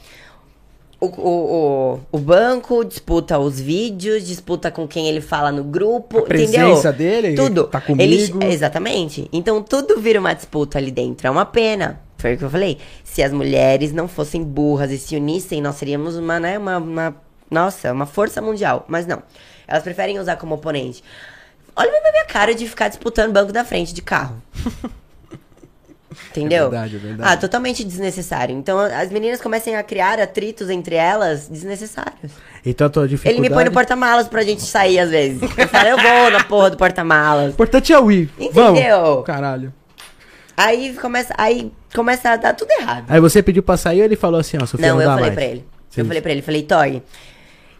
O, o, o, o banco disputa os vídeos, disputa com quem ele fala no grupo, A presença entendeu? dele, Tudo. tá comigo. Eles- exatamente. Então tudo vira uma disputa ali dentro. É uma pena. Foi o que eu falei. Se as mulheres não fossem burras e se unissem, nós seríamos uma, né, uma, uma- nossa, uma força mundial. Mas não. Elas preferem usar como oponente. Olha pra minha cara de ficar disputando banco da frente de carro. *laughs* Entendeu? É verdade, é verdade. Ah, totalmente desnecessário. Então as meninas começam a criar atritos entre elas desnecessários. Então a tua dificuldade... Ele me põe no porta-malas pra gente sair às vezes. *laughs* Eu falo, eu vou na porra do O porta-malas. importante é o ir. Vamos. Entendeu? Caralho. Aí começa, aí começa a dar tudo errado. Aí você pediu pra sair ele falou assim, ó, Sofia, não, Não, eu falei mais. pra ele. Sim. Eu falei pra ele, falei, Toy,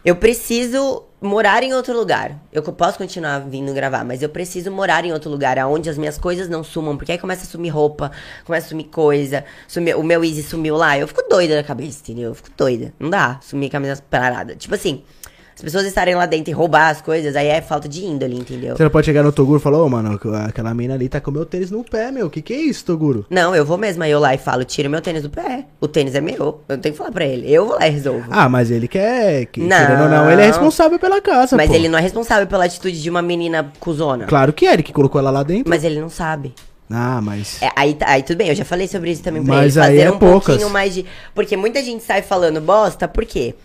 eu preciso morar em outro lugar. Eu posso continuar vindo gravar, mas eu preciso morar em outro lugar, aonde as minhas coisas não sumam, porque aí começa a sumir roupa, começa a sumir coisa, sumir, o meu Easy sumiu lá, eu fico doida da cabeça, entendeu? Eu fico doida. Não dá, sumir camisa parada. Tipo assim, as pessoas estarem lá dentro e roubar as coisas, aí é falta de índole, entendeu? Você não pode chegar no Toguro e falar, ô, mano, aquela mina ali tá com o meu tênis no pé, meu. Que que é isso, Toguro? Não, eu vou mesmo aí eu lá e falo, tira meu tênis do pé. O tênis é meu. Eu não tenho que falar pra ele. Eu vou lá e resolvo. Ah, mas ele quer, que, Não. querendo ou não, ele é responsável pela casa, Mas pô. ele não é responsável pela atitude de uma menina cuzona. Claro que é, ele que colocou ela lá dentro. Mas ele não sabe. Ah, mas... É, aí, tá- aí tudo bem, eu já falei sobre isso também pra Mas ele. aí é um poucas. pouquinho mais de. Porque muita gente sai falando bosta, por quê?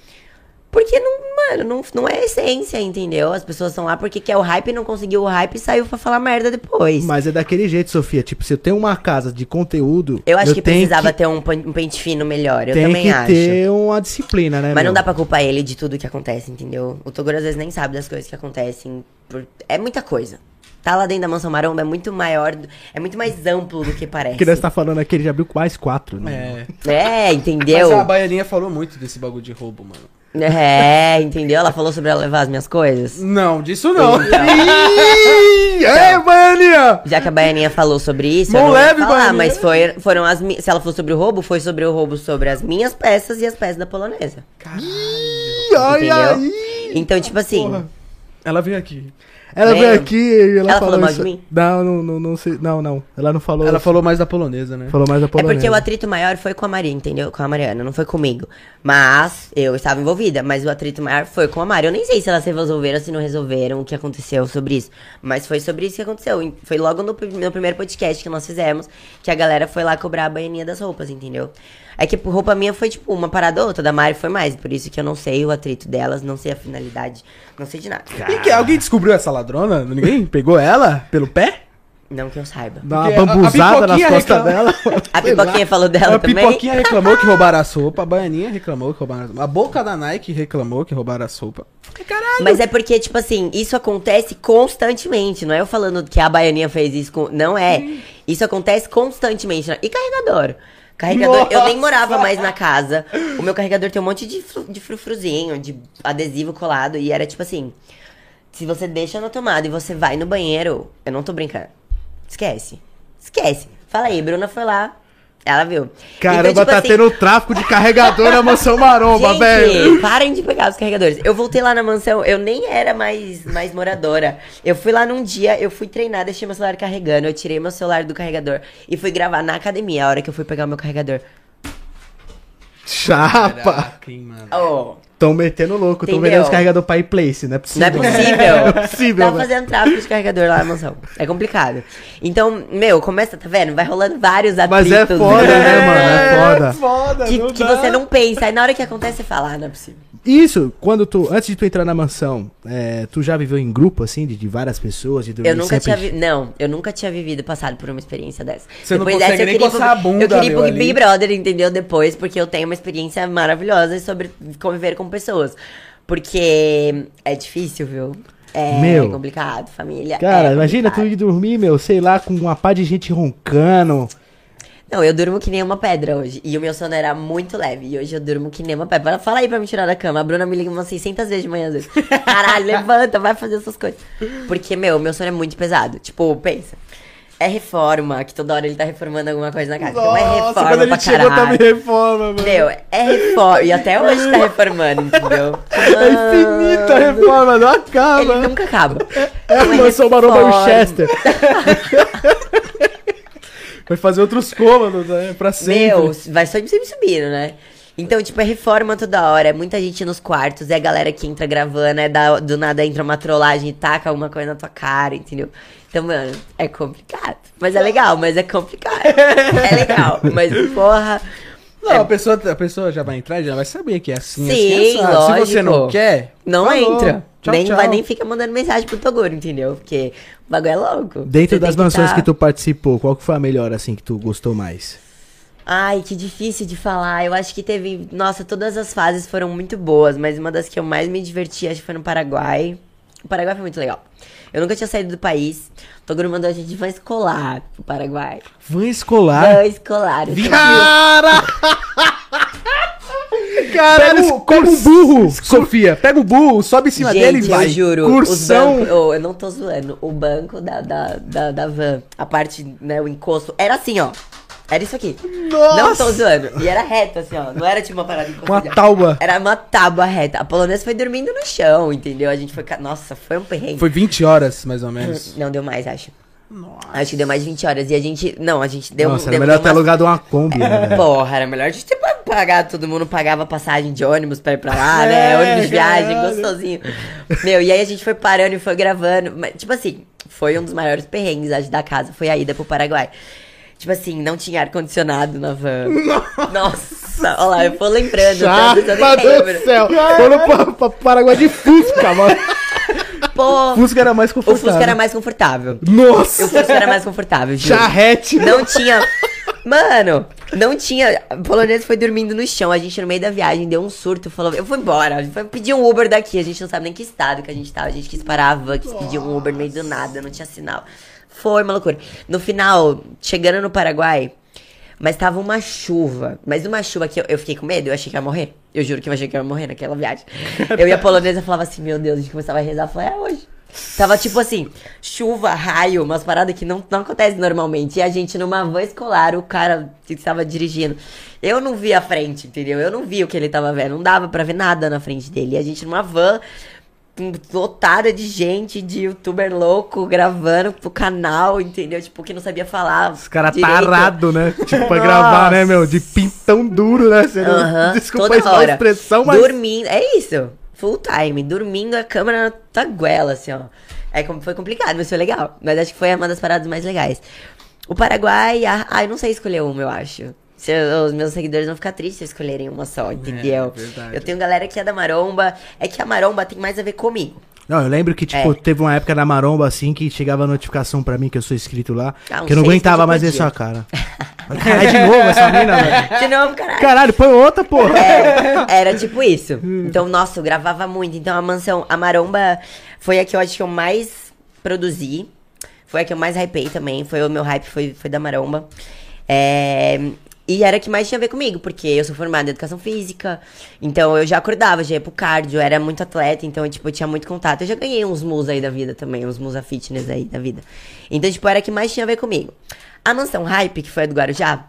Porque não, mano, não, não é essência, entendeu? As pessoas estão lá porque quer o hype, não conseguiu o hype e saiu pra falar merda depois. Mas é daquele jeito, Sofia. Tipo, se eu tenho uma casa de conteúdo... eu acho que tenho precisava que, ter um, um pente fino melhor. Eu tem também que acho. ter uma disciplina, né, Mas não meu? dá pra culpar ele de tudo que acontece, entendeu? O Toguro às vezes nem sabe das coisas que acontecem. por- É muita coisa. Tá lá dentro da Mansão Maromba é muito maior, do- é muito mais amplo do que parece. Que nós tá falando aqui, ele já abriu mais quatro, né? É. É, entendeu? Mas a Baianinha falou muito desse bagulho de roubo, mano. É, entendeu? Ela falou sobre ela levar as minhas coisas. Não, disso não. Ih, é, Baianinha! Já que a Baianinha falou sobre isso, Mão eu não leve, falar, Baianinha. mas foi, foram as mi- Se ela falou sobre o roubo, foi sobre o roubo sobre as minhas peças e as peças da polonesa. Ih, olha entendeu? aí! Então, tipo assim, Porra. Ela veio aqui. Ela veio aqui e ela, Ela falou mal isso. de mim? Não, não, não, não sei. Não, não. Ela não falou. Ela falou mais da polonesa, né? falou mais da É polonesa. porque o atrito maior foi com a Maria, entendeu? Com a Mariana, não foi comigo. Mas eu estava envolvida, mas o atrito maior foi com a Maria. Eu nem sei se elas resolveram, se não resolveram, o que aconteceu sobre isso. Mas foi sobre isso que aconteceu. Foi logo no, no primeiro podcast que nós fizemos, que a galera foi lá cobrar a baianinha das roupas, entendeu? É que roupa minha foi tipo uma parada ou outra, da Mari foi mais. Por isso que eu não sei o atrito delas, não sei a finalidade, não sei de nada. E que, alguém descobriu essa ladrona? Ninguém pegou ela pelo pé? Não que eu saiba. Dá uma Porque a- a bambuzada nas pipoquinha costas dela. *laughs* A Sei lá. pipoquinha falou dela a também. pipoquinha reclamou que roubaram as *laughs* roupas, a baianinha reclamou que roubaram as roupas. A boca da Nike reclamou que roubaram as roupas. Caralho! Mas é porque, tipo assim, isso acontece constantemente. Não é eu falando que a baianinha fez isso com. Não é. Isso acontece constantemente. E carregador? Carregador, eu nem Nossa! morava mais na casa. O meu carregador tem um monte de, fru- de frufruzinho, de adesivo colado. E era tipo assim: se você deixa na tomada e você vai no banheiro, eu não tô brincando. Esquece. Esquece. Fala aí, Bruna foi lá. Ela viu. Caramba, Então, tipo tá assim, tendo tráfico de carregador na mansão maromba, *laughs* Gente, velho. parem de pegar os carregadores. Eu voltei lá na mansão, eu nem era mais, mais moradora. Eu fui lá num dia, eu fui treinar, deixei meu celular carregando, eu tirei meu celular do carregador e fui gravar na academia a hora que eu fui pegar o meu carregador. Chapa. Oh, Tão metendo louco, tão vendendo os carregador pra place, não é possível. não é possível. *laughs* Não é possível, Tá fazendo tráfico de carregador lá na mansão. É complicado. Então, meu, começa, tá vendo? Vai rolando vários atritos. Mas é foda, né, mano? É foda. foda, Que, não que você não pensa. Aí na hora que acontece, você fala, ah, não é possível. Isso, quando tu, antes de tu entrar na mansão, é, tu já viveu em grupo, assim, de, de várias pessoas, de dormir Eu nunca sempre... tinha vi... Não, eu nunca tinha vivido, passado por uma experiência dessa. Você não Depois consegue dessa, nem coçar pro- a bunda, Eu queria pro. Big Brother, entendeu? Depois, porque eu tenho uma experiência maravilhosa sobre conviver com pessoas. Porque é difícil, viu? É Meu. complicado, família. Cara, é imagina tu complicado. ir dormir, meu, sei lá, com uma pá de gente roncando. Não, eu durmo que nem uma pedra hoje. E o meu sono era muito leve. E hoje eu durmo que nem uma pedra. Fala aí pra me tirar da cama. A Bruna me liga umas 600 vezes de manhã às vezes. *laughs* Caralho, levanta, vai fazer essas coisas. Porque, meu, meu sono é muito pesado. Tipo, pensa. É reforma, que toda hora ele tá reformando alguma coisa na casa. então é reforma quando ele chegou, tava em reforma, mano. Meu, é reforma. E até hoje tá reformando, entendeu? É infinita a reforma, não acaba. Ele nunca acaba. É Então maromba reforma. Winchester. *laughs* Vai fazer outros cômodos, né? Pra sempre. Meu, vai só sempre subindo, né? Então, tipo, é reforma toda hora, é muita gente nos quartos, é a galera que entra gravando, é da, do nada entra uma trollagem e taca alguma coisa na tua cara, entendeu? Então, mano, é complicado. Mas é legal, mas é complicado. *laughs* É legal, mas porra. Não, a, pessoa, a pessoa já vai entrar e já vai saber que é assim, Sim, assim, assado. Se você não quer, Não falou. entra. Tchau, nem tchau. vai nem fica mandando mensagem pro Toguro, entendeu? Porque o bagulho é louco. Dentro Você das mansões tá- que tu participou, qual que foi a melhor, assim, que tu gostou mais? Ai, que difícil de falar. Eu acho que teve. Nossa, todas as fases foram muito boas, mas uma das que eu mais me diverti acho que foi no Paraguai. O Paraguai foi muito legal. Eu nunca tinha saído do país. O Toguro mandou a gente de van escolar pro Paraguai. Van escolar. Van escolar. Cara! *laughs* Caralho, Pega o, pega o burro, Sofia. Pega o burro, sobe em cima Gente, dele e vai. eu juro. Cursão. Banco- oh, eu não tô zoando. O banco da, da, da, da van, a parte, né, o encosto, era assim, ó. Era isso aqui. Nossa! Não tô zoando. E era reto, assim, ó. Não era tipo uma parada Uma tauba. Era uma tábua reta. A polonesa foi dormindo no chão, entendeu? A gente foi. Nossa, foi um perrengue. Foi 20 horas, mais ou menos. Não, deu mais, acho. Acho que deu mais de 20 horas. E a gente. Não, a gente deu Nossa, era melhor deu ter umas- alugado uma Kombi, né? Porra, era melhor a gente ter pa- pagado, todo mundo pagava passagem de ônibus pra ir pra lá, né? É, ônibus de viagem, gostosinho. Meu, e aí a gente foi parando e foi gravando. Mas, tipo assim, foi um dos maiores perrengues, acho, da casa, foi a ida pro Paraguai. Tipo assim, não tinha ar-condicionado na van. Nossa, olha lá, eu vou lembrando. nem Chapa do céu. Foram pra, pra Paraguai de Fusca, mano. Pô, Fusca era mais o confortável. Fusca era mais confortável. Nossa! O Fusca era mais confortável, juro. Charrete. Não tinha. Mano, não tinha. A polonesa foi dormindo no chão. A gente, no meio da viagem, deu um surto. Falou: Eu vou embora. A gente foi pedir um Uber daqui. A gente não sabe nem que estado que a gente tava. A gente quis parar a van, quis pedir um Uber no meio do nada. Não tinha sinal. Foi uma loucura. No final, chegando no Paraguai. Mas tava uma chuva. Mas uma chuva que eu, eu fiquei com medo. Eu achei que ia morrer. Eu juro que eu achei que ia morrer naquela viagem. *laughs* Eu e a polonesa falava assim: Meu Deus, a gente começava a rezar. Eu falei: É hoje. Tava tipo assim, chuva, raio, umas paradas que não, não acontecem normalmente. E a gente numa van escolar, o cara que estava dirigindo. Eu não vi a frente, entendeu? Eu não vi o que ele tava vendo. Não dava pra ver nada na frente dele. E a gente numa van, lotada de gente, de youtuber louco gravando pro canal, entendeu? Tipo, que não sabia falar. Os caras tarado, né? *laughs* Tipo, pra gravar, né, meu? De pintão duro, né? Você não- Aham, Desculpa a expressão, mas... Dormindo, é isso. Full time, dormindo a câmera na tua goela, assim, ó. É como foi complicado, mas foi legal. Mas acho que foi uma das paradas mais legais. O Paraguai, ah, ah, eu não sei escolher uma, eu acho. Se eu- os meus seguidores vão ficar tristes se escolherem uma só, entendeu? verdade. eu tenho galera que é da maromba. É que a maromba tem mais a ver comigo. Não, eu lembro que, tipo, É. teve uma época na Maromba, assim, que chegava a notificação pra mim, que eu sou inscrito lá, Ah, uns que eu não aguentava mais ver sua cara. *laughs* Caralho, de novo essa mina, velho. De novo, caralho. Caralho, põe outra, porra. É, era tipo isso. Então, nossa, eu gravava muito. Então, a mansão, a maromba foi a que eu acho que eu mais produzi. Foi a que eu mais hypei também. Foi o meu hype, foi, foi da maromba. É, e era que mais tinha a ver comigo, porque eu sou formada em educação física. Então, eu já acordava, já ia pro cardio, era muito atleta. Então, eu, tipo, eu tinha muito contato. Eu já ganhei uns mus aí da vida também, uns musa fitness aí da vida. Então, tipo, era que mais tinha a ver comigo. A mansão hype, que foi a do Guarujá,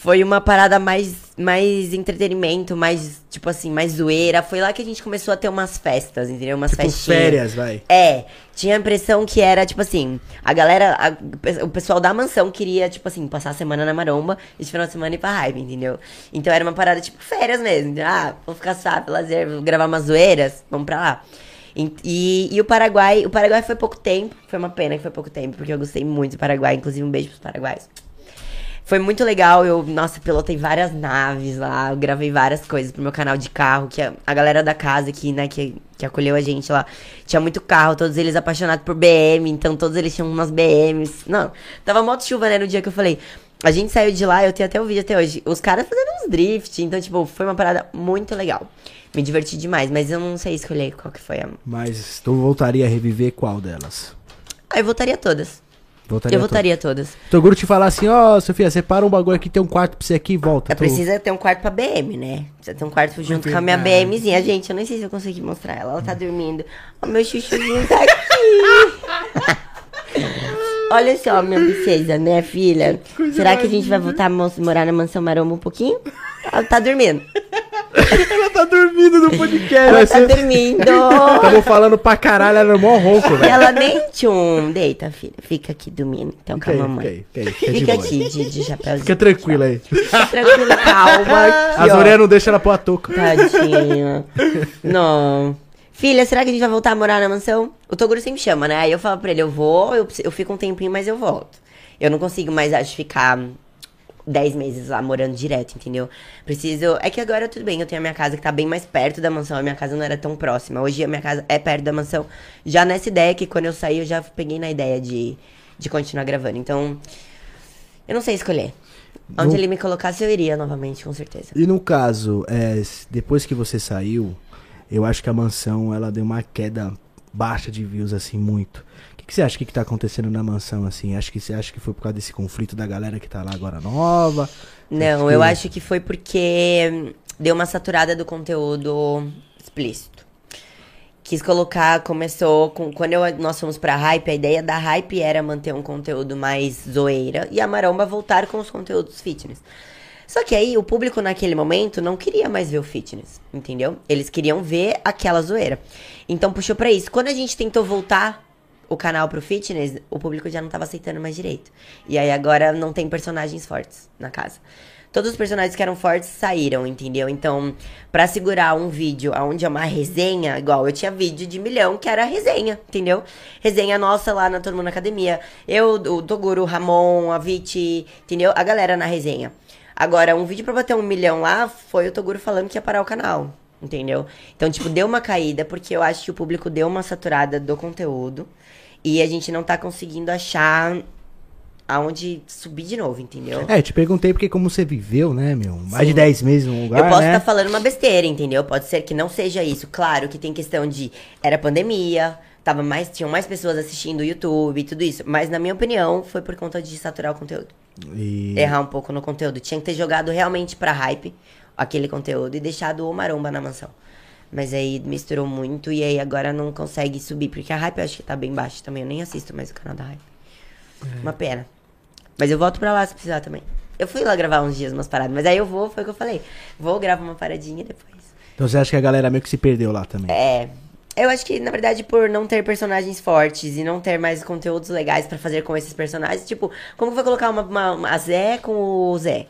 foi uma parada mais, mais entretenimento, mais, tipo assim, mais zoeira. Foi lá que a gente começou a ter umas festas, entendeu? Umas Tipo, festinhas. férias, vai. É, tinha a impressão que era, tipo assim, a galera, a- o pessoal da mansão queria, tipo assim, passar a semana na maromba e esse final de semana ir pra raiva, entendeu? Então era uma parada, tipo, férias mesmo. entendeu? Ah, vou ficar suave, lazer, vou gravar umas zoeiras, vamos pra lá. E, e, e o Paraguai, o Paraguai foi pouco tempo, foi uma pena que foi pouco tempo, porque eu gostei muito do Paraguai, inclusive um beijo pros paraguaios. Foi muito legal, eu, nossa, pilotei várias naves lá, eu gravei várias coisas pro meu canal de carro, que a, a galera da casa aqui, né, que, que acolheu a gente lá, tinha muito carro, todos eles apaixonados por BM, então todos eles tinham umas BMs. Não, tava moto chuva, né, no dia que eu falei. A gente saiu de lá, eu tenho até o vídeo até hoje, os caras fazendo uns drift, então, tipo, foi uma parada muito legal. Me diverti demais, mas eu não sei escolher qual que foi a... Mas tu voltaria a reviver qual delas? Ah, eu votaria todas. Voltaria eu votaria todas. Toguro te falar assim, ó, Sofia, separa um bagulho aqui, tem um quarto pra você aqui e volta. É, precisa ter um quarto pra BM, né? Precisa ter um quarto junto com a minha. BMzinha. Gente, eu nem sei se eu consegui mostrar ela. Ela tá dormindo. O meu chuchuzinho tá *laughs* aqui. *laughs* Olha só, minha princesa, minha filha. Será que a gente vai voltar a mo- morar na mansão maromba um pouquinho? Ela tá dormindo. *laughs* Ela tá dormindo no podcast. Ela tá dormindo. *laughs* Tamo falando pra caralho, ela é mó ronco, velho. ela nem tchum. Deita, filha. Fica aqui dormindo. Então, com a aí, mamãe. fica aí, fica fica de aqui de, de chapéuzinho. Fica tranquila aí. Fica tranquila, calma. As Aqui, orelhas não deixam ela pôr a touca. Tadinha. Não. Filha, será que a gente vai voltar a morar na mansão? O Toguro sempre chama, né? Aí eu falo pra ele, eu vou, eu, eu fico um tempinho, mas eu volto. Eu não consigo mais, acho, ficar 10 meses lá morando direto, entendeu? Preciso. É que agora tudo bem, eu tenho a minha casa que tá bem mais perto da mansão. A minha casa não era tão próxima. Hoje a minha casa é perto da mansão. Já nessa ideia que quando eu saí, eu já peguei na ideia de, de continuar gravando. Então, eu não sei escolher. Onde No- ele me colocasse, eu iria novamente, com certeza. E no caso, é, depois que você saiu, eu acho que a mansão ela deu uma queda baixa de views, assim, muito. O que, que você acha que, que tá acontecendo na mansão, assim? Acho que você acha que foi por causa desse conflito da galera que tá lá agora nova? Não, Acho eu que- acho que foi porque deu uma saturada do conteúdo explícito. Quis colocar, começou com. Quando eu- nós fomos pra hype, a ideia da hype era manter um conteúdo mais zoeira e a maromba voltar com os conteúdos fitness. Só que aí o público naquele momento não queria mais ver o fitness, entendeu? Eles queriam ver aquela zoeira. Então puxou pra isso. Quando a gente tentou voltar o canal pro fitness, o público já não tava aceitando mais direito. E aí agora não tem personagens fortes na casa. Todos os personagens que eram fortes saíram, entendeu? Então, pra segurar um vídeo onde é uma resenha, igual eu tinha vídeo de milhão que era resenha, entendeu? Resenha nossa lá na Todo Mundo na Academia. Eu, o Toguro, o Ramon, a Viti, entendeu? A galera na resenha. Agora, um vídeo pra bater um milhão lá foi o Toguro falando que ia parar o canal. Entendeu? Então, tipo, deu uma caída, porque eu acho que o público deu uma saturada do conteúdo. E a gente não tá conseguindo achar aonde subir de novo, entendeu? É, te perguntei porque como você viveu, né, meu? Mais Sim. de 10 meses num lugar, eu posso né? estar falando uma besteira, entendeu? Pode ser que não seja isso. Claro que tem questão de. Era pandemia, tava mais, tinham mais pessoas assistindo o YouTube e tudo isso. Mas, na minha opinião, foi por conta de saturar o conteúdo. E... Errar um pouco no conteúdo. Tinha que ter jogado realmente pra hype aquele conteúdo e deixado o maromba na mansão. Mas aí misturou muito e aí agora não consegue subir. Porque a hype eu acho que tá bem baixa também. Eu nem assisto mais o canal da hype. É. Uma pena. Mas eu volto pra lá se precisar também. Eu fui lá gravar uns dias, umas paradas. Mas aí eu vou, foi o que eu falei. Vou, gravo uma paradinha e depois. Então você acha que a galera meio que se perdeu lá também? É. Eu acho que, na verdade, por não ter personagens fortes e não ter mais conteúdos legais pra fazer com esses personagens, tipo, como que vai colocar uma, uma, uma- a Zé com o Zé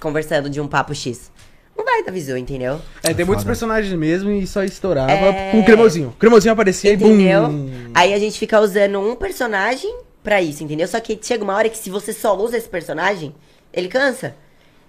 conversando de um papo X? Não vai dar visu, entendeu? É, tem muitos foda. personagens mesmo e só estourava É. com o cremosinho. O cremosinho aparecia Entendeu? e bum. Aí a gente fica usando um personagem pra isso, entendeu? Só que chega uma hora que se você só usa esse personagem, ele cansa.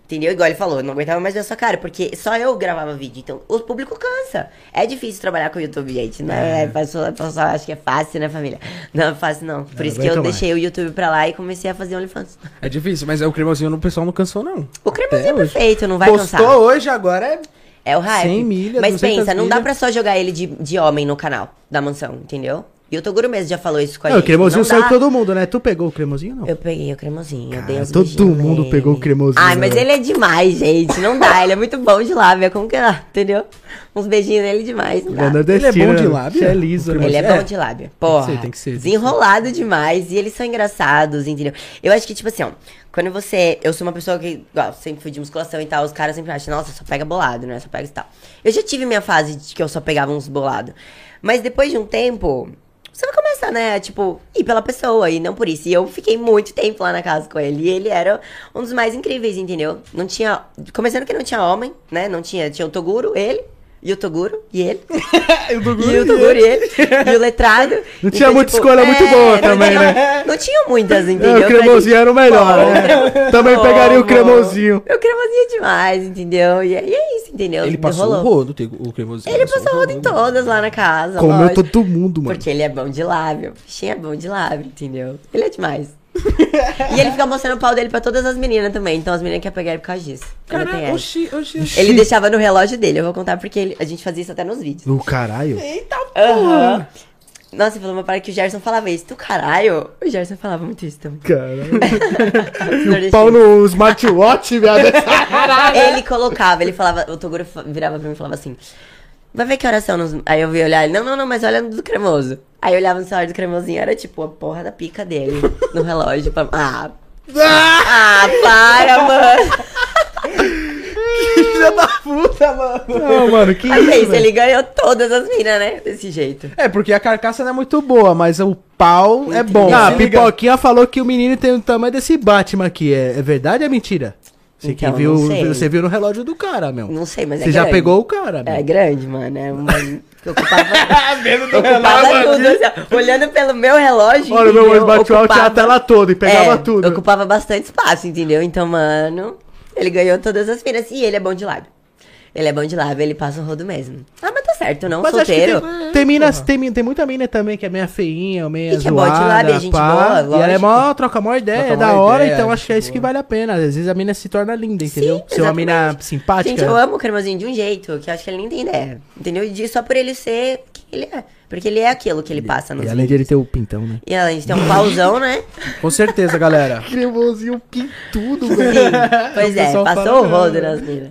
Entendeu? Igual ele falou, eu não aguentava mais ver a sua cara, porque só eu gravava vídeo, então o público cansa. É difícil trabalhar com o YouTube, gente. Não é, é. pessoa, pessoa acha que é fácil, né, família? Não é fácil, não. Por Não, isso que eu mais. deixei o YouTube pra lá e comecei a fazer OnlyFans. É difícil, mas é o cremosinho o pessoal não cansou, não. O cremosinho Até é hoje. perfeito, não vai Postou cansar. hoje, agora é. É o hype. 100 milha, Mas 200 pensa, não dá pra só jogar ele de, de homem no canal da mansão, entendeu? E o Toguro mesmo já falou isso com a É, gente. o cremosinho não saiu dá. todo mundo, né? Tu pegou o cremosinho ou não? Eu peguei o cremosinho, eu dei Cara, uns todo mundo nele. pegou o cremosinho, Ai, mas né? ele é demais, gente. Não dá, ele é muito bom de lábia. Como que é? Entendeu? Uns beijinhos nele demais. Não Ele dá. é Ele é bom de né? lábia? É liso, né? Ele é É. bom de lábia. Porra. ser, tem que ser, tem que ser. Desenrolado demais. E eles são engraçados, entendeu? Eu acho que, tipo assim, ó. Quando você. Eu sou uma pessoa que. Igual, sempre fui de musculação e tal. Os caras sempre acham, nossa, só pega bolado, né? Só pega e tal. Eu já tive minha fase de que eu só pegava uns bolados. Mas depois de um tempo. Você vai começar, né? Tipo, ir pela pessoa e não por isso. E eu fiquei muito tempo lá na casa com ele. E ele era um dos mais incríveis, entendeu? Não tinha. Começando que não tinha homem, né? Não tinha. Tinha o Toguro, ele. E o Toguro, e ele. *laughs* o Toguro E o Toguro e ele. E o letrado. *laughs* Não tinha muita escolha muito boa não também, tinha- né? Não tinha muitas, É, entendeu? o cremosinho era o melhor, Pô, né? Também *laughs* pegaria o cremosinho. O cremosinho é demais, entendeu? E, é- e é isso, entendeu? Ele passou Rolou. o rodo, o cremosinho. Ele passou o rodo em todas lá na casa. Comeu lógico. todo mundo, mano. Porque ele é bom de lábio. O bichinho é bom de lábio, entendeu? Ele é demais. *laughs* e ele fica mostrando o pau dele pra todas as meninas também. Então as meninas querem pegar ele por causa disso. Essa. oxi, oxi, oxi. Ele deixava no relógio dele. Eu vou contar porque ele- a gente fazia isso até nos vídeos. O caralho. Eita, Aham. Nossa, você falou uma parada que o Gerson falava isso. Tu caralho. O Gerson falava muito isso também. Caralho. Nordestino. Pau no smartwatch, viado. *laughs* Ele colocava, ele falava, o Toguro virava pra mim e falava assim: Vai ver que horas são nos. Aí eu vi olhar, ele, não, não, não, mas olha no do cremoso. Aí eu olhava no celular do cremosinho, era tipo a porra da pica dele *laughs* no relógio. Pra... Ah, ah, para, mano. Filha da puta, mano. Não, mano, que Mas é isso, isso, velho? ele ganhou todas as minas, né? Desse jeito. É, porque a carcaça não é muito boa, mas o pau é bom. Ah, a Se liga. Pipoquinha falou que o menino tem o tamanho desse Batman aqui. É, é verdade ou é mentira? Você que Então, viu, não sei. você viu no relógio do cara, meu. Não sei, mas é Você já grande. pegou o cara, meu. É grande, mano. É uma. *laughs* que ocupava. *laughs* Vendo do ocupava relógio tudo, assim, ó. Olhando pelo meu relógio. Olha, meu entendeu? smartwatch tinha a Ocupava- tela toda e pegava É, tudo. Ocupava bastante espaço, entendeu? Então, mano, ele ganhou todas as finas. E ele é bom de lábio. Ele é bom de lábio, ele passa o rodo mesmo. Ah, mas certo, não, Mas acho que solteiro. tem, tem, minas, tem, tem muita mina também que é meia feinha, meia E que é de zoada, é gente pá, boa, E ela é mó, troca mó ideia, Troca é da hora, ideia, então acho que é isso que vale a pena. Às vezes a mina se torna linda, entendeu? Sim, Ser uma mina simpática. Gente, eu amo o cremosinho de um jeito, que eu acho que ele nem tem ideia. Entendeu? E de- só por ele ser ele é. Porque ele é aquilo que ele passa nos E além de vídeos. ele ter o pintão, né? E além de ter um pauzão, né? *laughs* Com certeza, galera. *laughs* Cremosinho pintudo, Sim. Pois é, passou o rodo nas minas.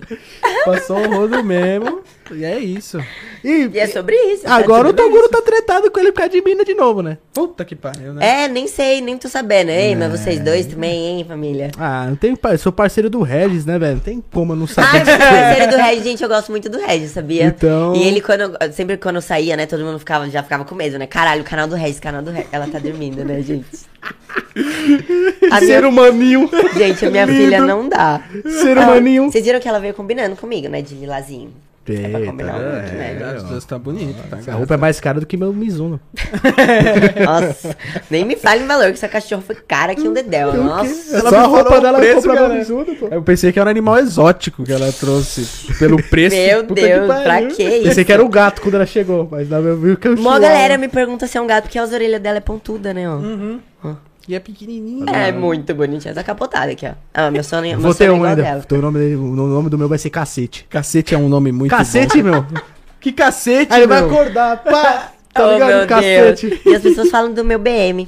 Passou o rodo mesmo. E é isso. E, E é sobre isso. tá agora o Toguro tá tretado com ele por causa de mina de novo, né? Puta que pariu, né? É, nem sei, nem tô sabendo. Ei, mas É. vocês dois também, hein, família? Ah, não tem, eu sou parceiro do Regis, né, velho? Não tem como eu não saber. mas *laughs* o parceiro do Regis, gente, eu gosto muito do Regis, sabia? Então- E ele, quando, eu- sempre quando eu saía, né, todo mundo ficava, já ficava com medo, né? Caralho, o canal do Regis, canal do Regis. Ela tá dormindo, né, gente? *laughs* A Ser minha, humaninho. gente, a minha Lindo. filha não dá. Ser Ah, humaninho. Vocês viram que ela veio combinando comigo, né, de lilazinho. É pra Eita, combinar muito, É, né? as duas tá bonito, tá? Essa roupa é mais cara do que meu Mizuno. *laughs* Nossa, nem me fale em valor, que essa cachorra foi cara que um dedéu. Nossa. É Ela só a roupa o dela preço, compra cara. meu Mizuno, pô. Eu pensei que era um animal exótico que ela trouxe pelo preço. Meu Puta que Deus, pra pariu. que isso? Pensei que era o gato quando ela chegou, mas não viu que eu Uma galera me pergunta se é um gato, porque as orelhas dela é pontuda, né, ó. E é pequenininho. É muito bonitinha. Essa capotada aqui, ó. Ah, meu sono, meu Vou ter é um ainda. dela. O nome, o nome do meu vai ser Cacete. Cacete é um nome muito Cacete, bom. meu. *laughs* Que cacete, Aí ele vai acordar, pá. *laughs* Tá oh, ligado? Cacete. Deus. E as pessoas falam do meu BM.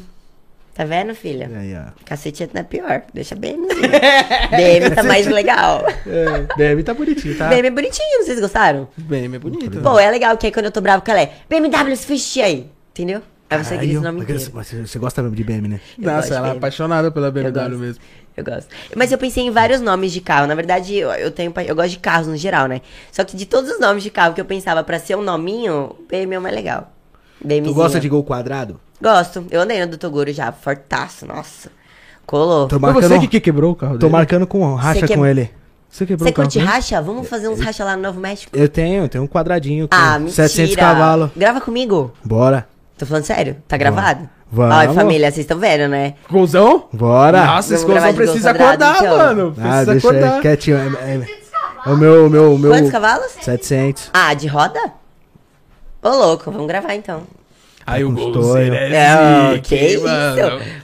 Tá vendo, filha? Aí, ó. Cacete não é pior. Deixa BMzinho. BM tá mais legal. É, deve tá bonitinho, tá? BM é bonitinho, vocês gostaram? Bem, é bonito. Pô, é legal que aí quando eu tô bravo com ela é BMW Swift aí. Entendeu? Aí você grita o nome inteiro. mas você- gosta mesmo de BM, né? Eu Nossa, ela é apaixonada pela BMW gosto. mesmo. Eu gosto. Mas eu pensei em vários nomes de carro. Na verdade, eu, eu tenho. Eu gosto de carros no geral, né? Só que de todos os nomes de carro que eu pensava pra ser um nominho, o BM é o mais legal. BMzinho. Tu gosta de gol quadrado? Gosto. Eu andei no do Toguro já, fortaço, nossa. Colou. Tô Foi marcando, você que, que quebrou o carro tô dele? marcando com racha Você com que- ele. Você quebrou Você o carro curte racha? Vamos fazer uns racha lá no Novo México? Eu tenho, eu tenho um quadradinho com Ah, mentira. 700 cavalos. Grava comigo. Bora. Tô falando sério? Tá gravado? Vamos. Ai, família, vocês estão vendo, né? Golzão? Bora. Nossa, esse Vamos gravar golzão de precisa gol quadrado, acordar, então. mano. Ah, Precisa deixa acordar. quietinho. É, é- é o meu, meu, meu... Quantos cavalos? 700. Ah, de roda? Ô, louco, vamos gravar então. Aí o Custou, golzinho eu- Não, é que isso?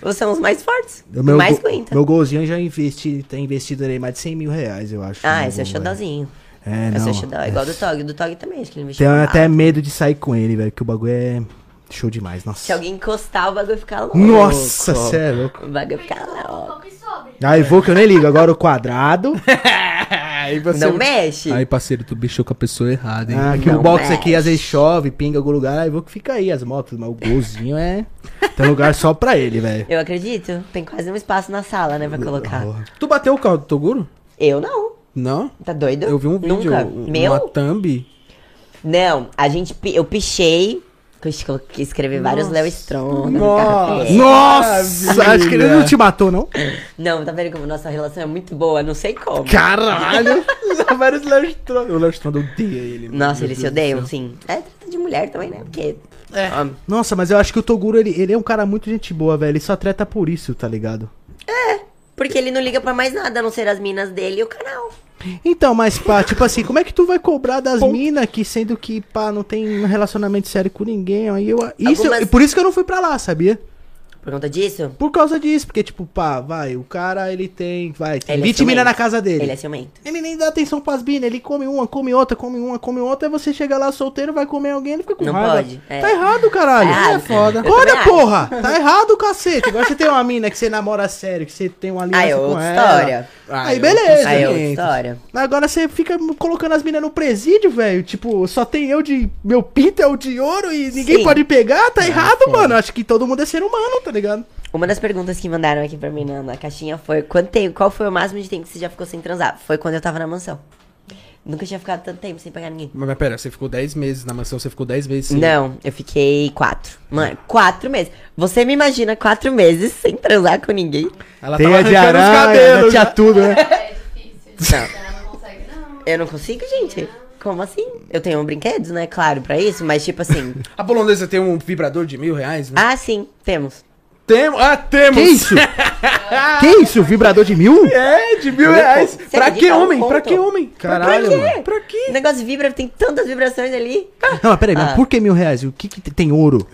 Vocês são os mais fortes. O meu, mais go- aguenta. meu golzinho já investi, tem investido aí mais de 100 mil reais, eu acho. Ah, no esse é o gol, velho. xodózinho. É, Esse é não. o xodó. Igual do Tog. Do Tog também, acho que ele investiu. Tenho até medo de sair com ele, velho, que o bagulho é show demais, nossa. Se alguém encostar, o bagulho fica louco. Nossa, cê é louco. O bagulho fica louco. Aí vou que eu nem ligo, agora o quadrado. *laughs* Aí você... Não mexe. Aí, parceiro, tu bichou com a pessoa errada, hein? Ah, que Não o box aqui às vezes chove, pinga em algum lugar, aí vou que fica aí as motos, mas o golzinho é. *laughs* Tem lugar só pra ele, velho. Eu acredito. Tem quase um espaço na sala, né, pra colocar. Tu bateu o carro do Toguro? Eu não. Não? Tá doido? Eu vi um vídeo, Nunca. um- Meu? uma thumb. Não, a gente. Eu pichei. Que Eu escrevi vários Léo Strong. Nossa. Nossa! Acho que ele não te matou, não? Não, tá vendo como nossa relação é muito boa? Não sei como. Caralho! *laughs* Vários Léo Stronda. O Léo Stronda odeia ele. mano. Nossa, eles se odeiam, sim. É treta de mulher também, né? Porque. É. Nossa, mas eu acho que o Toguro, ele, ele é um cara muito gente boa, velho. Ele só treta por isso, tá ligado? porque ele não liga pra mais nada, a não ser as minas dele e o canal. Então, mas pá, tipo assim, como é que tu vai cobrar das minas que sendo que, pá, não tem um relacionamento sério com ninguém? Aí eu, isso, Algumas- Por isso que eu não fui pra lá, sabia? Por conta disso, Por causa disso, porque, tipo, pá, vai, o cara, ele tem, vai, tem Ele é 20 minas ciumento. na casa dele. ele é ciumento. Ele nem dá atenção pras minas, ele come uma, come outra, come uma, come outra, aí você chega lá solteiro, vai comer alguém, ele fica com Não raiva. pode, é. Tá errado, caralho. Tá errado. É foda. Eu Olha, porra, tá errado, cacete. Agora você tem uma mina que você namora sério, que você tem uma aliança Aí é com outra ela. história. Aí eu- beleza, Aí é outra história. Agora você fica colocando as minas no presídio, velho. Tipo, só tem eu de. Meu pinto é o de ouro e ninguém Sim. pode pegar, tá errado, sim. mano. Acho que todo mundo é ser humano, tá ligado? Uma das perguntas que mandaram aqui pra mim na, na caixinha foi: quanto tempo, qual foi o máximo de tempo que você já ficou sem transar? Foi quando eu tava na mansão. Nunca tinha ficado tanto tempo sem pegar ninguém. Mas, mas pera, você ficou 10 meses na mansão, você ficou 10 vezes sem... Não, eu fiquei quatro. Mano, quatro meses. Você me imagina quatro meses sem transar com ninguém? Ela Teia tava de arrancando os aranha, cabelos. tinha já. tudo, né? É difícil. Ela não consegue, não. Eu não consigo, gente. Como assim? Eu tenho brinquedos, né? Claro, pra isso, mas tipo assim. *laughs* A polonesa tem um vibrador de mil reais, né? ah, sim, temos. Temos. Ah, temos! Que isso? *laughs* que isso? Vibrador de mil? É, de mil reais. Você Pra que Um homem? Pra conto. que homem? Caralho, pra quê? mano. Pra quê? O negócio vibra, tem tantas vibrações ali. Não, mas peraí, mas Ah. por que mil reais? O que, que tem ouro?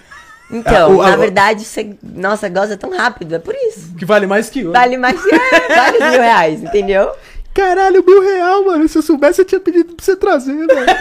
Então, Ah, o- na a- verdade, você. Nossa, goza tão rápido, é por isso. Que vale mais que ouro. Vale mais é, vários mil reais, entendeu? Caralho, mil real, mano. Se eu soubesse, eu tinha pedido pra você trazer, velho. *laughs*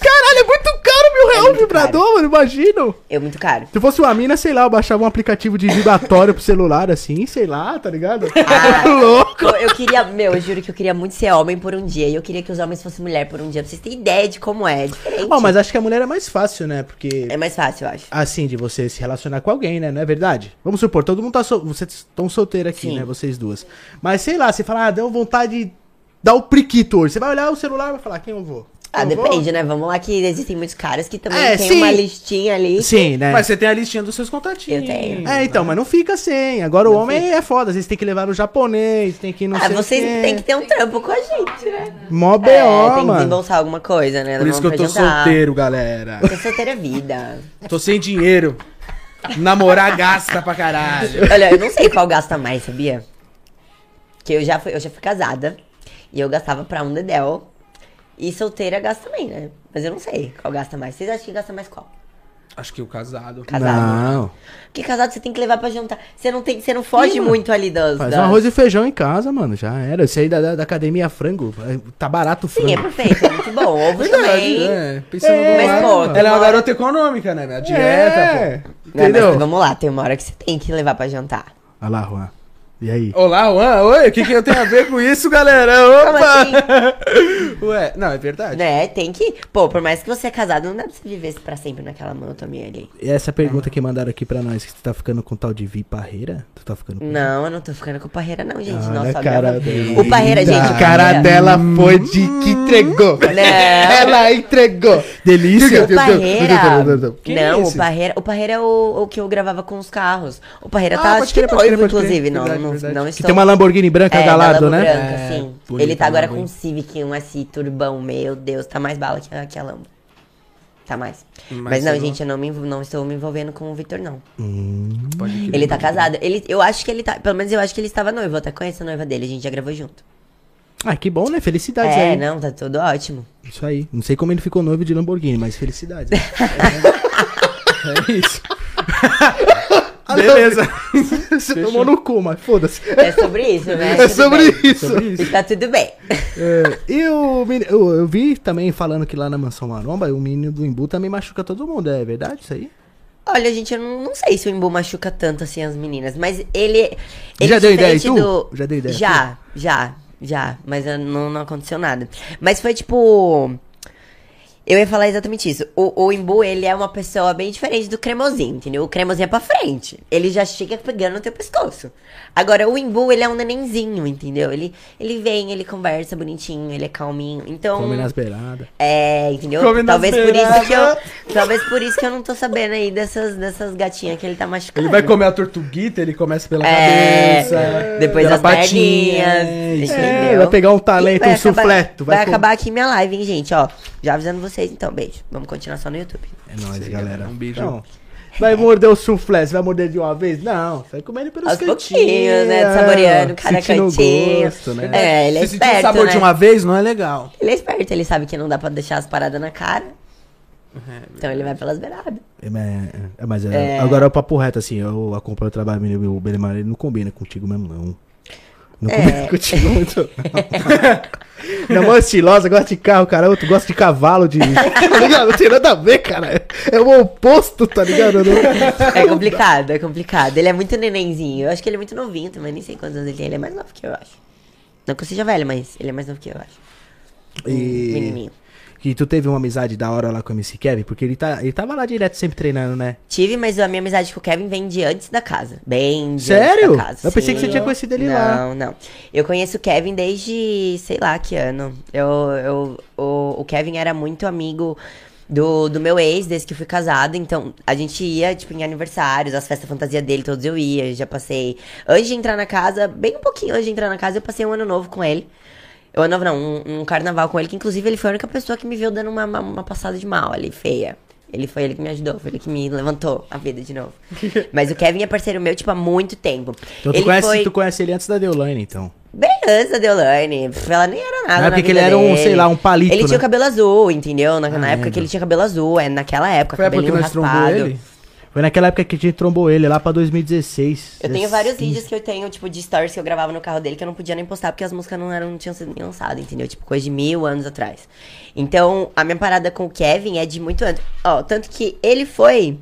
Caralho, é muito caro mil real o muito vibrador, mano. Imagina. Eu muito caro. Se fosse uma mina, sei lá, eu baixava um aplicativo de vibratório pro celular, assim, sei lá, tá ligado? *laughs* Ah, *laughs* Louco. Eu, eu queria, meu, eu juro que eu queria muito ser homem por um dia. E eu queria que os homens fossem mulher por um dia. Pra vocês terem ideia de como é. É diferente. Ó, mas acho que a mulher é mais fácil, né? Porque, É mais fácil, eu acho. assim, de você se relacionar com alguém, né? Não é verdade? Vamos supor, todo mundo tá sol... Vocês estão solteiros aqui, Sim. né? Vocês duas. Mas, sei lá, você fala, ah, deu vontade de dar o priquito hoje. Você vai olhar o celular e vai falar, quem eu vou? Ah, Quem depende, né? Vamos lá que existem muitos caras que também É, tem sim. uma listinha ali. Sim, né? Mas você tem a listinha dos seus contatinhos. Eu tenho. É, então, mas não fica sem. Agora o homem é foda. Às vezes tem que levar no japonês, tem que ir no Ah, vocês têm que ter um trampo com a gente, né? Mó B.O., é, tem que desembolsar alguma coisa, né? Por isso que eu tô jantar. solteiro, galera. Tô solteira é vida. Tô sem dinheiro. Namorar gasta pra caralho. Olha, eu não sei qual gasta mais, sabia? Que eu já fui, eu já fui casada e eu gastava pra um dedéu. E solteira gasta também, né? Mas eu não sei qual gasta mais. Vocês acham que gasta mais qual? Acho que o casado. Casado. Não. Porque casado você tem que levar pra jantar. Você não, tem, você não foge Sim, muito ali das. Faz das... um arroz e feijão em casa, mano. Já era. Isso aí da, da, da academia frango. é, Tá barato o frango. Sim, é perfeito, é muito bom. *laughs* Ovo também. é. Pensando É, no mas, pô, Ela é uma hora- garota econômica, né? A É, dieta, pô. Não, mas Entendeu? vamos lá, tem uma hora que você tem que levar pra jantar. Olha lá, Juan. E aí? Olá, Juan. Oi, o que, que eu tenho a ver com isso, galera? Como Opa! assim? *laughs* Ué, não, é verdade. Né, tem que. Pô, por mais que você é casado, não dá pra você viver pra sempre naquela monotonia ali. E essa pergunta que mandaram aqui pra nós, que você tá ficando com tal de Vi Parreira? Tu tá ficando com... Não, eu não tô ficando com o Parreira, não, gente. Olha Nossa, a cara dele. O Parreira, gente. o A cara Parreira- dela foi de que entregou. Não. Ela entregou. Delícia. O Parreira. É não, o Parreira. O Parreira é o, o que eu gravava com os carros. O Parreira Ah, tá acho que crer. inclusive. Não, não, verdade. não Que estou. tem uma Lamborghini branca é, Lambo né? branca, É, sim. bonita Ele tá agora com um Civic, um S turbão. Meu Deus, tá mais bala que a, que a Lambo. Tá mais. Mas Mas, não, gente, eu não, me, não estou me envolvendo com o Victor, não. Pode crer. Ele tá casado. Ele, eu acho que ele tá. Pelo menos eu acho que ele estava noivo. Eu até conheço a noiva dele, a gente já gravou junto. Ah, que bom, né? Felicidades é, aí. não, tá tudo ótimo. Isso aí. Não sei como ele ficou noivo de Lamborghini, mas felicidades. *laughs* É isso. *laughs* Ah, Beleza. *laughs* Você tomou no cu, mas foda-se. É sobre isso, né? É sobre bem. isso. Sobre isso. E tá tudo bem. É, e o meni- eu, eu vi também falando que lá na Mansão Maromba, o menino do Imbu também machuca todo mundo. É verdade isso aí? Olha, gente, eu não, não sei se o Imbu machuca tanto assim as meninas, mas ele. ele Já é deu ideia, tu? Já deu ideia, Já, já, já. Mas eu- não, não aconteceu nada. Mas foi tipo. Eu ia falar exatamente isso. O, o Imbu, ele é uma pessoa bem diferente do cremosinho, entendeu? O cremosinho é pra frente. Ele já chega pegando no teu pescoço. Agora, o Imbu, ele é um nenenzinho, entendeu? Ele, ele vem, ele conversa bonitinho, ele é calminho. Então. Come nas beiradas. É, entendeu? Come nas talvez por isso que eu. beiradas. Talvez por isso que eu não tô sabendo aí dessas, dessas gatinhas que ele tá machucando. Ele vai comer a tortuguita, ele começa pela É, cabeça. depois pela as patinha, perninhas. isso aí. É, entendeu? vai pegar um talento, um suflé, tu Vai, vai acabar aqui minha live, hein, gente, ó. Já avisando vocês, então, beijo. Vamos continuar só no YouTube. É nóis, galera. Um beijo. Não. Vai *laughs* morder o suflé, você vai morder de uma vez? Não, você vai comendo pelos Aos cantinhos. pouquinhos, né? é, Saboreando cada cantinho. Gosto, né? É, ele é Se sentir o esperto, sabor né? de uma vez, não é legal. Ele é esperto, ele sabe que não dá pra deixar as paradas na cara. Então ele vai pelas beiradas. É, mas- é, mas é, agora é o papo reto, assim, eu acompanho o trabalho meu, o Belemar, ele não combina contigo mesmo, não. *laughs* Não É. contigo muito, mão estilosa, gosta de carro, cara, tu gosta de cavalo, de... *laughs* tá ligado? Não tem nada a ver, cara. É o oposto, tá ligado? Não- É complicado, é complicado. Ele é muito nenenzinho. Eu acho que ele é muito novinho também, nem sei quantos anos ele tem. Ele é mais novo que eu, acho. Não que eu seja velho, mas ele é mais novo que eu, acho. E... Menininho. Que tu teve uma amizade da hora lá com o MC Kevin, porque ele, tá, ele tava lá direto sempre treinando, né? Tive, mas a minha amizade com o Kevin vem de antes da casa. Bem de Sério? antes da casa. Eu pensei que sim. você tinha conhecido ele não, lá. Não, não. Eu conheço o Kevin desde, sei lá, que ano. Eu, eu, o, o Kevin era muito amigo do, do meu ex, desde que fui casada. Então, a gente ia, tipo, em aniversários, as festas fantasia dele, todos eu ia. Já passei. Antes de entrar na casa, bem um pouquinho antes de entrar na casa, eu passei um ano novo com ele. Ano novo, não, um, um carnaval com ele, que inclusive ele foi a única pessoa que me viu dando uma, uma, uma passada de mal ali, feia. Ele foi ele que me ajudou, foi ele que me levantou a vida de novo. *laughs* Mas o Kevin é parceiro meu, tipo, há muito tempo. Então tu ele conhece, foi tu conhece ele antes da Deolane, então. bem antes da Deolane. Ela nem era nada. Na na época que ele era um, dele. sei lá, um palito, Ele né? tinha o cabelo azul, entendeu? Na, na Ah, época lembro. que ele tinha cabelo azul, é naquela época, Foi a época que nós raspado. ele? Foi naquela época que a gente trombou ele, lá pra 2016. Eu tenho vários 15. vídeos que eu tenho, tipo, de stories que eu gravava no carro dele que eu não podia nem postar porque as músicas não, eram, não tinham sido nem lançadas, entendeu? Tipo, coisa de mil anos atrás. Então, a minha parada com o Kevin é de muito antes. Ó, tanto que ele foi.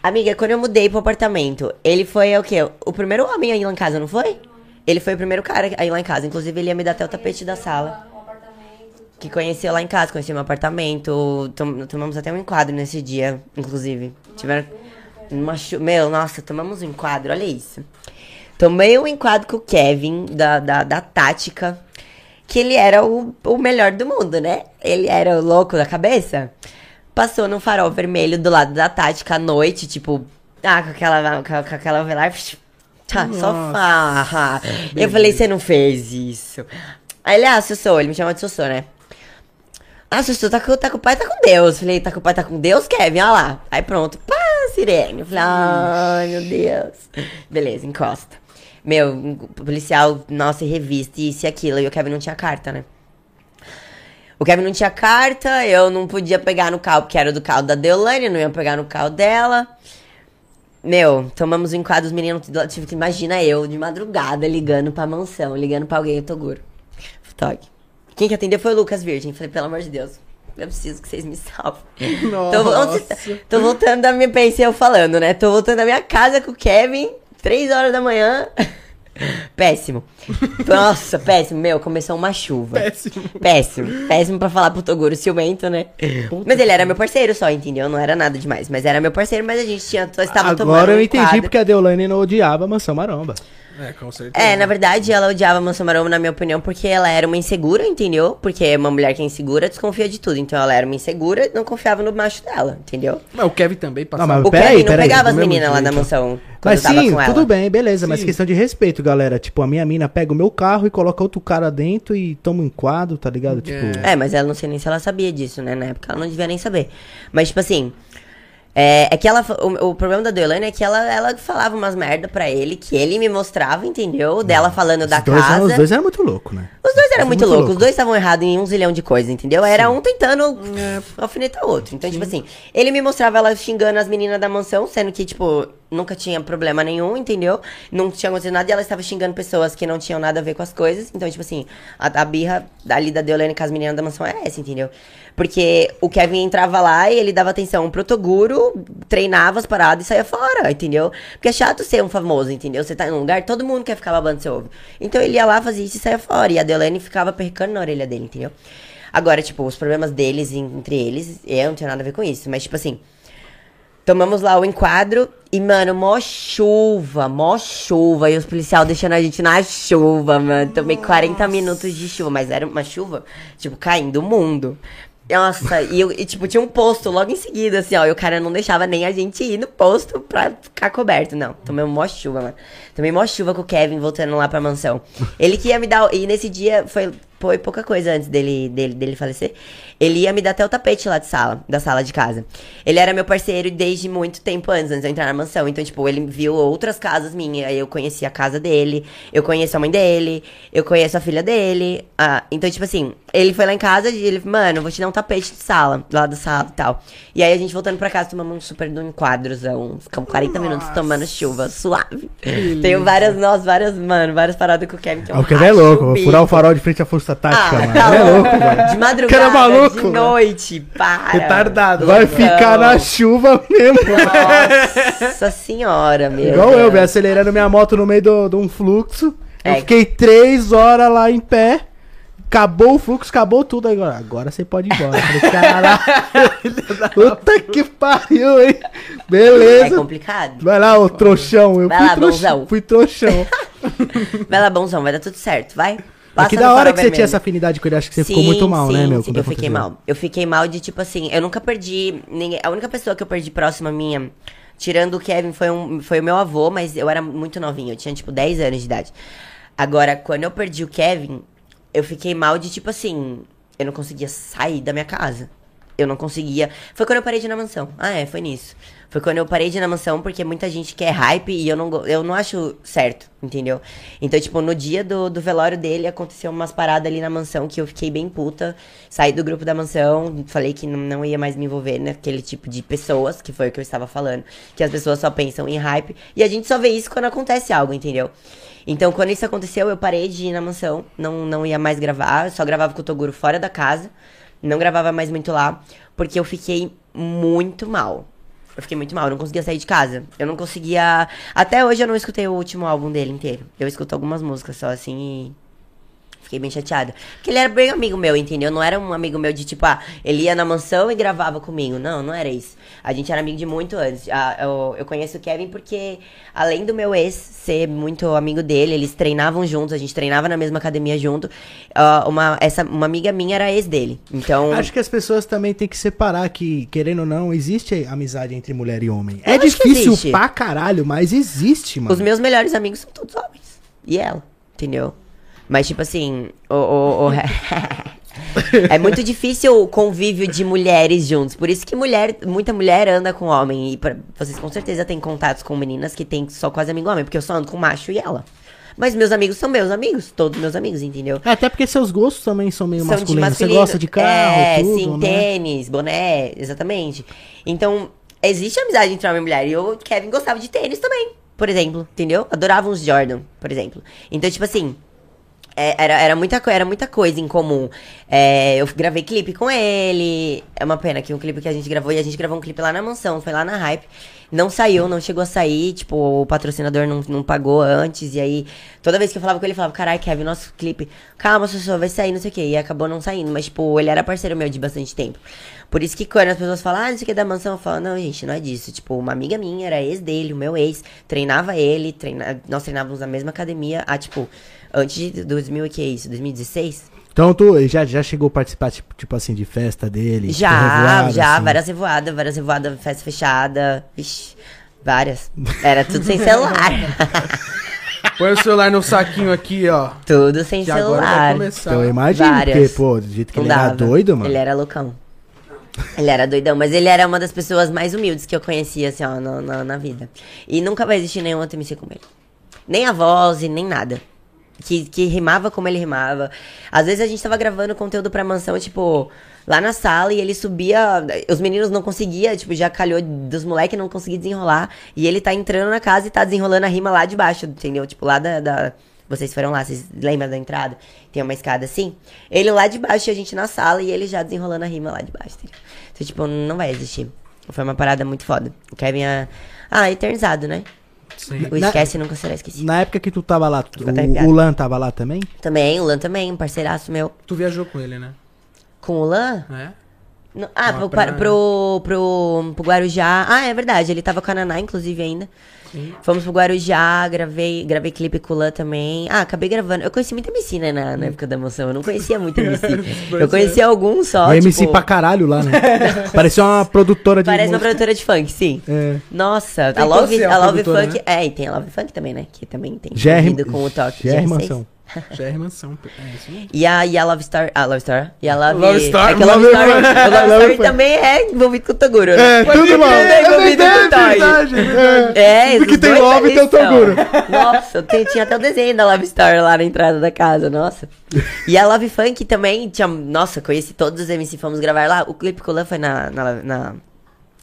Amiga, quando eu mudei pro apartamento, ele foi o quê? O primeiro homem a ir lá em casa, não foi? Ele foi o primeiro cara a ir lá em casa. Inclusive, ele ia me dar até o tapete da sala. Que conheceu lá em casa, conheceu meu apartamento. Tom- tomamos até um enquadro nesse dia, inclusive. Tiveram. Meu, nossa, tomamos um enquadro, olha isso. Tomei um enquadro com o Kevin, da, da, da tática. Que ele era o, o melhor do mundo, né? Ele era o louco da cabeça. Passou num farol vermelho do lado da tática à noite, tipo. Ah, com aquela. Com, com aquela velar. Tá, só farra. Eu falei, você não fez isso. Aí ele, ah, Sussô, ele me chama de Sussô, né? Ah, tá com, tá com o pai, tá com Deus. Falei, tá com o pai, tá com Deus, Kevin, olha lá. Aí pronto, pá, sirene. Eu falei, ai, meu Deus. Beleza, encosta. Meu, policial, nossa, revista, isso e aquilo. E o Kevin não tinha carta, né? O Kevin não tinha carta, eu não podia pegar no carro, porque era do carro da Deolane, eu não ia pegar no carro dela. Meu, tomamos um enquadro, os meninos, tive que imagina eu, de madrugada, ligando pra mansão, ligando pra alguém, Toguro. Tog. Quem que atendeu foi o Lucas Virgem. Falei, pelo amor de Deus, eu preciso que vocês me salvem. Tô, você tá? *laughs* Tô voltando da minha, pensei eu falando, né? Tô voltando da minha casa com o Kevin, três horas da manhã. *laughs* Péssimo. Nossa, péssimo. Meu, começou uma chuva. Péssimo. Péssimo. Péssimo pra falar pro Toguro ciumento, né? Mas ele era meu parceiro só, entendeu? Não era nada demais. Mas era meu parceiro, mas a gente tinha, só estava tomando Agora eu um entendi quadro. porque a Deolane não odiava a Mansão Maromba. É, com certeza. É, na verdade, ela odiava a Mansão Maromba, na minha opinião, porque ela era uma insegura, entendeu? Porque uma mulher que é insegura desconfia de tudo. Então ela era uma insegura e não confiava no macho dela, entendeu? Mas o Kevin também passava. Não, mas O Kevin não peraí, pegava as do mesmo meninas lá na mansão Mas sim, com ela. tudo bem, beleza. Mas Sim. questão de respeito, galera. Tipo, a minha mina pega o meu carro e coloca outro cara dentro e toma um enquadro, tá ligado? Tipo. É, mas ela não sei nem se ela sabia disso, né? Na época ela não devia nem saber. Mas, tipo assim. É, é que ela. O, o problema da Deolane é que ela, ela falava umas merda pra ele, que ele me mostrava, entendeu? Dela falando da os, casa. eram, os dois eram muito loucos, né? Os dois eram São muito muito loucos, os loucos. dois estavam errados em um zilhão de coisas, entendeu? Era um tentando alfinetar o outro. Então, tipo assim, ele me mostrava ela xingando as meninas da mansão, sendo que, tipo, nunca tinha problema nenhum, entendeu? Não tinha acontecido nada e ela estava xingando pessoas que não tinham nada a ver com as coisas. Então, tipo assim, a, a birra ali da Deolane com as meninas da mansão é essa, entendeu? Porque o Kevin entrava lá e ele dava atenção pro Toguro, treinava as paradas e saía fora, entendeu? Porque é chato ser um famoso, entendeu? Você tá em um lugar, todo mundo quer ficar babando seu ovo. Então ele ia lá, fazia isso e saía fora. E a Deolane ficava percando na orelha dele, entendeu? Agora, tipo, os problemas deles en- entre eles, eu não tinha nada a ver com isso. Mas, tipo assim, tomamos lá o enquadro e, mano, mó chuva, mó chuva. E os policiais deixando a gente na chuva, mano. Tomei 40 minutos de chuva, mas era uma chuva, tipo, caindo o mundo. Nossa, e, eu, e, tipo, tinha um posto logo em seguida, assim, ó. E o cara não deixava nem a gente ir no posto pra ficar coberto. Não, tomei mó chuva, mano. Tomei mó chuva com o Kevin voltando lá pra mansão. Ele que ia me dar. E nesse dia foi, foi pouca coisa antes dele, dele, dele falecer. Ele ia me dar até o tapete lá de sala, da sala de casa. Ele era meu parceiro desde muito tempo antes, antes de eu entrar na mansão. Então, tipo, ele viu outras casas minhas. Aí eu conheci a casa dele, eu conheço a mãe dele, eu conheço a filha dele. Ah, então, tipo assim, ele foi lá em casa e ele, mano, vou te dar um tapete de sala, lá da sala e tal. E aí a gente voltando pra casa, tomamos um super de um enquadrozão. Ficamos 40 minutos tomando chuva, suave. Tenho várias, nós, várias, mano, várias paradas com o Kevin. Que Ah, o Kevin é louco, furar o farol de frente à força tática, Ah, mano. tá é louco. mano. De madrugada, Cara maluco, de mano. noite, para. Retardado. Vai né? ficar na chuva mesmo. Nossa senhora, meu. Igual eu, Deus. velho, acelerando minha moto no meio do- de um fluxo. Eu É. fiquei três horas lá em pé. Acabou o fluxo, acabou tudo agora. Agora você pode ir embora. Eu Falei, caralho. *laughs* Puta que pariu, hein? É Beleza. complicado. Vai lá, ô trouxão. Eu Vai fui lá, trouxão. bonzão. Fui trouxão. *laughs* Vai lá, bonzão, vai dar tudo certo, vai. Mas que da hora que você tinha essa afinidade com ele. Acho que você ficou Sim, muito mal, né, sim, meu? sim, eu fiquei mal. Eu fiquei mal de, tipo assim, eu nunca perdi ninguém. A única pessoa que eu perdi próxima minha, tirando o Kevin, foi, um, foi o meu avô, mas eu era muito novinho, eu tinha, tipo, 10 anos de idade. Agora, quando eu perdi o Kevin, eu fiquei mal de, tipo assim, eu não conseguia sair da minha casa. Eu não conseguia. Foi quando eu parei de ir na mansão. Ah, é, foi nisso. Foi quando eu parei de ir na mansão, porque muita gente quer hype e eu não, eu não acho certo, entendeu? Então, tipo, no dia do, do velório dele, aconteceu umas paradas ali na mansão que eu fiquei bem puta. Saí do grupo da mansão, falei que não, não ia mais me envolver naquele tipo de pessoas, que foi o que eu estava falando. Que as pessoas só pensam em hype. E a gente só vê isso quando acontece algo, entendeu? Então, quando isso aconteceu, eu parei de ir na mansão, não, não ia mais gravar, só gravava com o Toguro fora da casa. Não gravava mais muito lá, porque eu fiquei muito mal. Eu fiquei muito mal, eu não conseguia sair de casa. Eu não conseguia. Até hoje eu não escutei o último álbum dele inteiro. Eu escuto algumas músicas só assim e. Fiquei bem chateada. Porque ele era bem amigo meu, entendeu? Não era um amigo meu de tipo, ah, ele ia na mansão e gravava comigo. Não, não era isso. A gente era amigo de muito antes. Ah, eu, eu conheço o Kevin porque, além do meu ex ser muito amigo dele, eles treinavam juntos, a gente treinava na mesma academia junto. Ah, uma, essa, uma amiga minha era ex dele. Então. Acho que as pessoas também têm que separar que, querendo ou não, existe amizade entre mulher e homem. É Eu que difícil pra caralho, mas existe, mano. Os meus melhores amigos são todos homens. E ela, entendeu? Mas, tipo assim, o. o- o- *laughs* é muito difícil o convívio de mulheres juntos. Por isso que mulher, muita mulher anda com homem. E pra- vocês com certeza têm contatos com meninas que tem só quase amigo homem, porque eu só ando com macho e ela. Mas meus amigos são meus amigos, todos meus amigos, entendeu? É, até porque seus gostos também são meio São masculinos. Você masculino. gosta de carro, é, tudo, sim, né? tênis, boné, exatamente. Então, existe amizade entre homem e mulher. E eu, Kevin, gostava de tênis também, por exemplo, entendeu? Adorava uns Jordan, por exemplo. Então, tipo assim, é, era, era, muita, era muita coisa em comum. É, eu gravei clipe com ele. É uma pena que um clipe que a gente gravou, e a gente gravou um clipe lá na mansão, foi lá na Hype. Não saiu, não chegou a sair, tipo, o patrocinador não, não pagou antes, e aí, toda vez que eu falava com ele, falava, carai, Kevin, nosso clipe, calma, só vai sair, não sei o quê, e acabou não saindo, mas, tipo, ele era parceiro meu de bastante tempo. Por isso que quando as pessoas falam, ah, não sei o que da mansão, eu falo, não, gente, não é disso. Tipo, uma amiga minha era ex dele, o meu ex, treinava ele, treina... nós treinávamos na mesma academia, há, tipo, antes de 2000, o que é isso? 2016? Então tu já, já chegou a participar, tipo, tipo assim, de festa dele? tipo, Já, revoada, já, assim? várias revoadas, várias revoadas, festa fechada, vixi, várias. Era tudo sem celular. *laughs* Põe o celular no saquinho aqui, ó. tudo sem celular. Então eu imagino, Várias. porque, pô, do jeito que Não ele era doido, mano. Ele era loucão. Ele era doidão, mas ele era uma das pessoas mais humildes que eu conhecia, assim, ó, na, na, na vida. E nunca vai existir nenhum outro MC como ele. Nem a voz e nem nada. Que, que rimava como ele rimava. Às vezes a gente tava gravando conteúdo pra mansão, tipo, lá na sala e ele subia. Os meninos não conseguiam, tipo, já calhou dos moleques, não conseguia desenrolar. E ele tá entrando na casa e tá desenrolando a rima lá de baixo, entendeu? Tipo, lá da. da- vocês foram lá, vocês lembram da entrada? Tem uma escada assim? Ele lá de baixo e a gente na sala e ele já desenrolando a rima lá de baixo, entendeu? Então, tipo, não vai existir. Foi uma parada muito foda. O Kevin é. Ah, eternizado, né? Sim. O Na- esquece nunca será esquecido. Na época que tu tava lá, tu- o, o Lan tava lá também? Também, o Lan também, um parceiraço meu. Tu viajou com ele, né? Com o Lan? É? No- ah, pro, para- pro, pro, pro Guarujá. Ah, é verdade, ele tava com a Naná, inclusive, ainda. Sim. Fomos pro Guarujá, gravei, gravei clipe com o Lan também. Ah, acabei gravando. Eu conheci muito MC, né, na, na época da emoção. Eu não conhecia muito MC. *laughs* eu conhecia alguns só. o MC tipo, pra caralho lá, né? *laughs* Parecia uma produtora de. Parece uma produtora de funk, sim. É. Nossa, Tem a Love, a uma Love Funk. né? É, e tem a Love Funk também, né? Que também tem envolvido com o toque. GR GR6. Mansão. Já é. É isso mesmo. E a, e a Love Star. A Love Star. E a Love. Love Star, É que a Love, Love Star, o Love Love Story Funk. também é envolvido com o Toguro. né? É, tudo lá. É envolvido com o Toy. é. É, Tudo que esses tem Love ali tem o. Toguro. Nossa, tem- tinha até o desenho da Love Star lá na entrada da casa, nossa. E a Love Funk também tinha. Nossa, conheci todos os MC, fomos gravar lá. O clipe o Lan foi na. na, na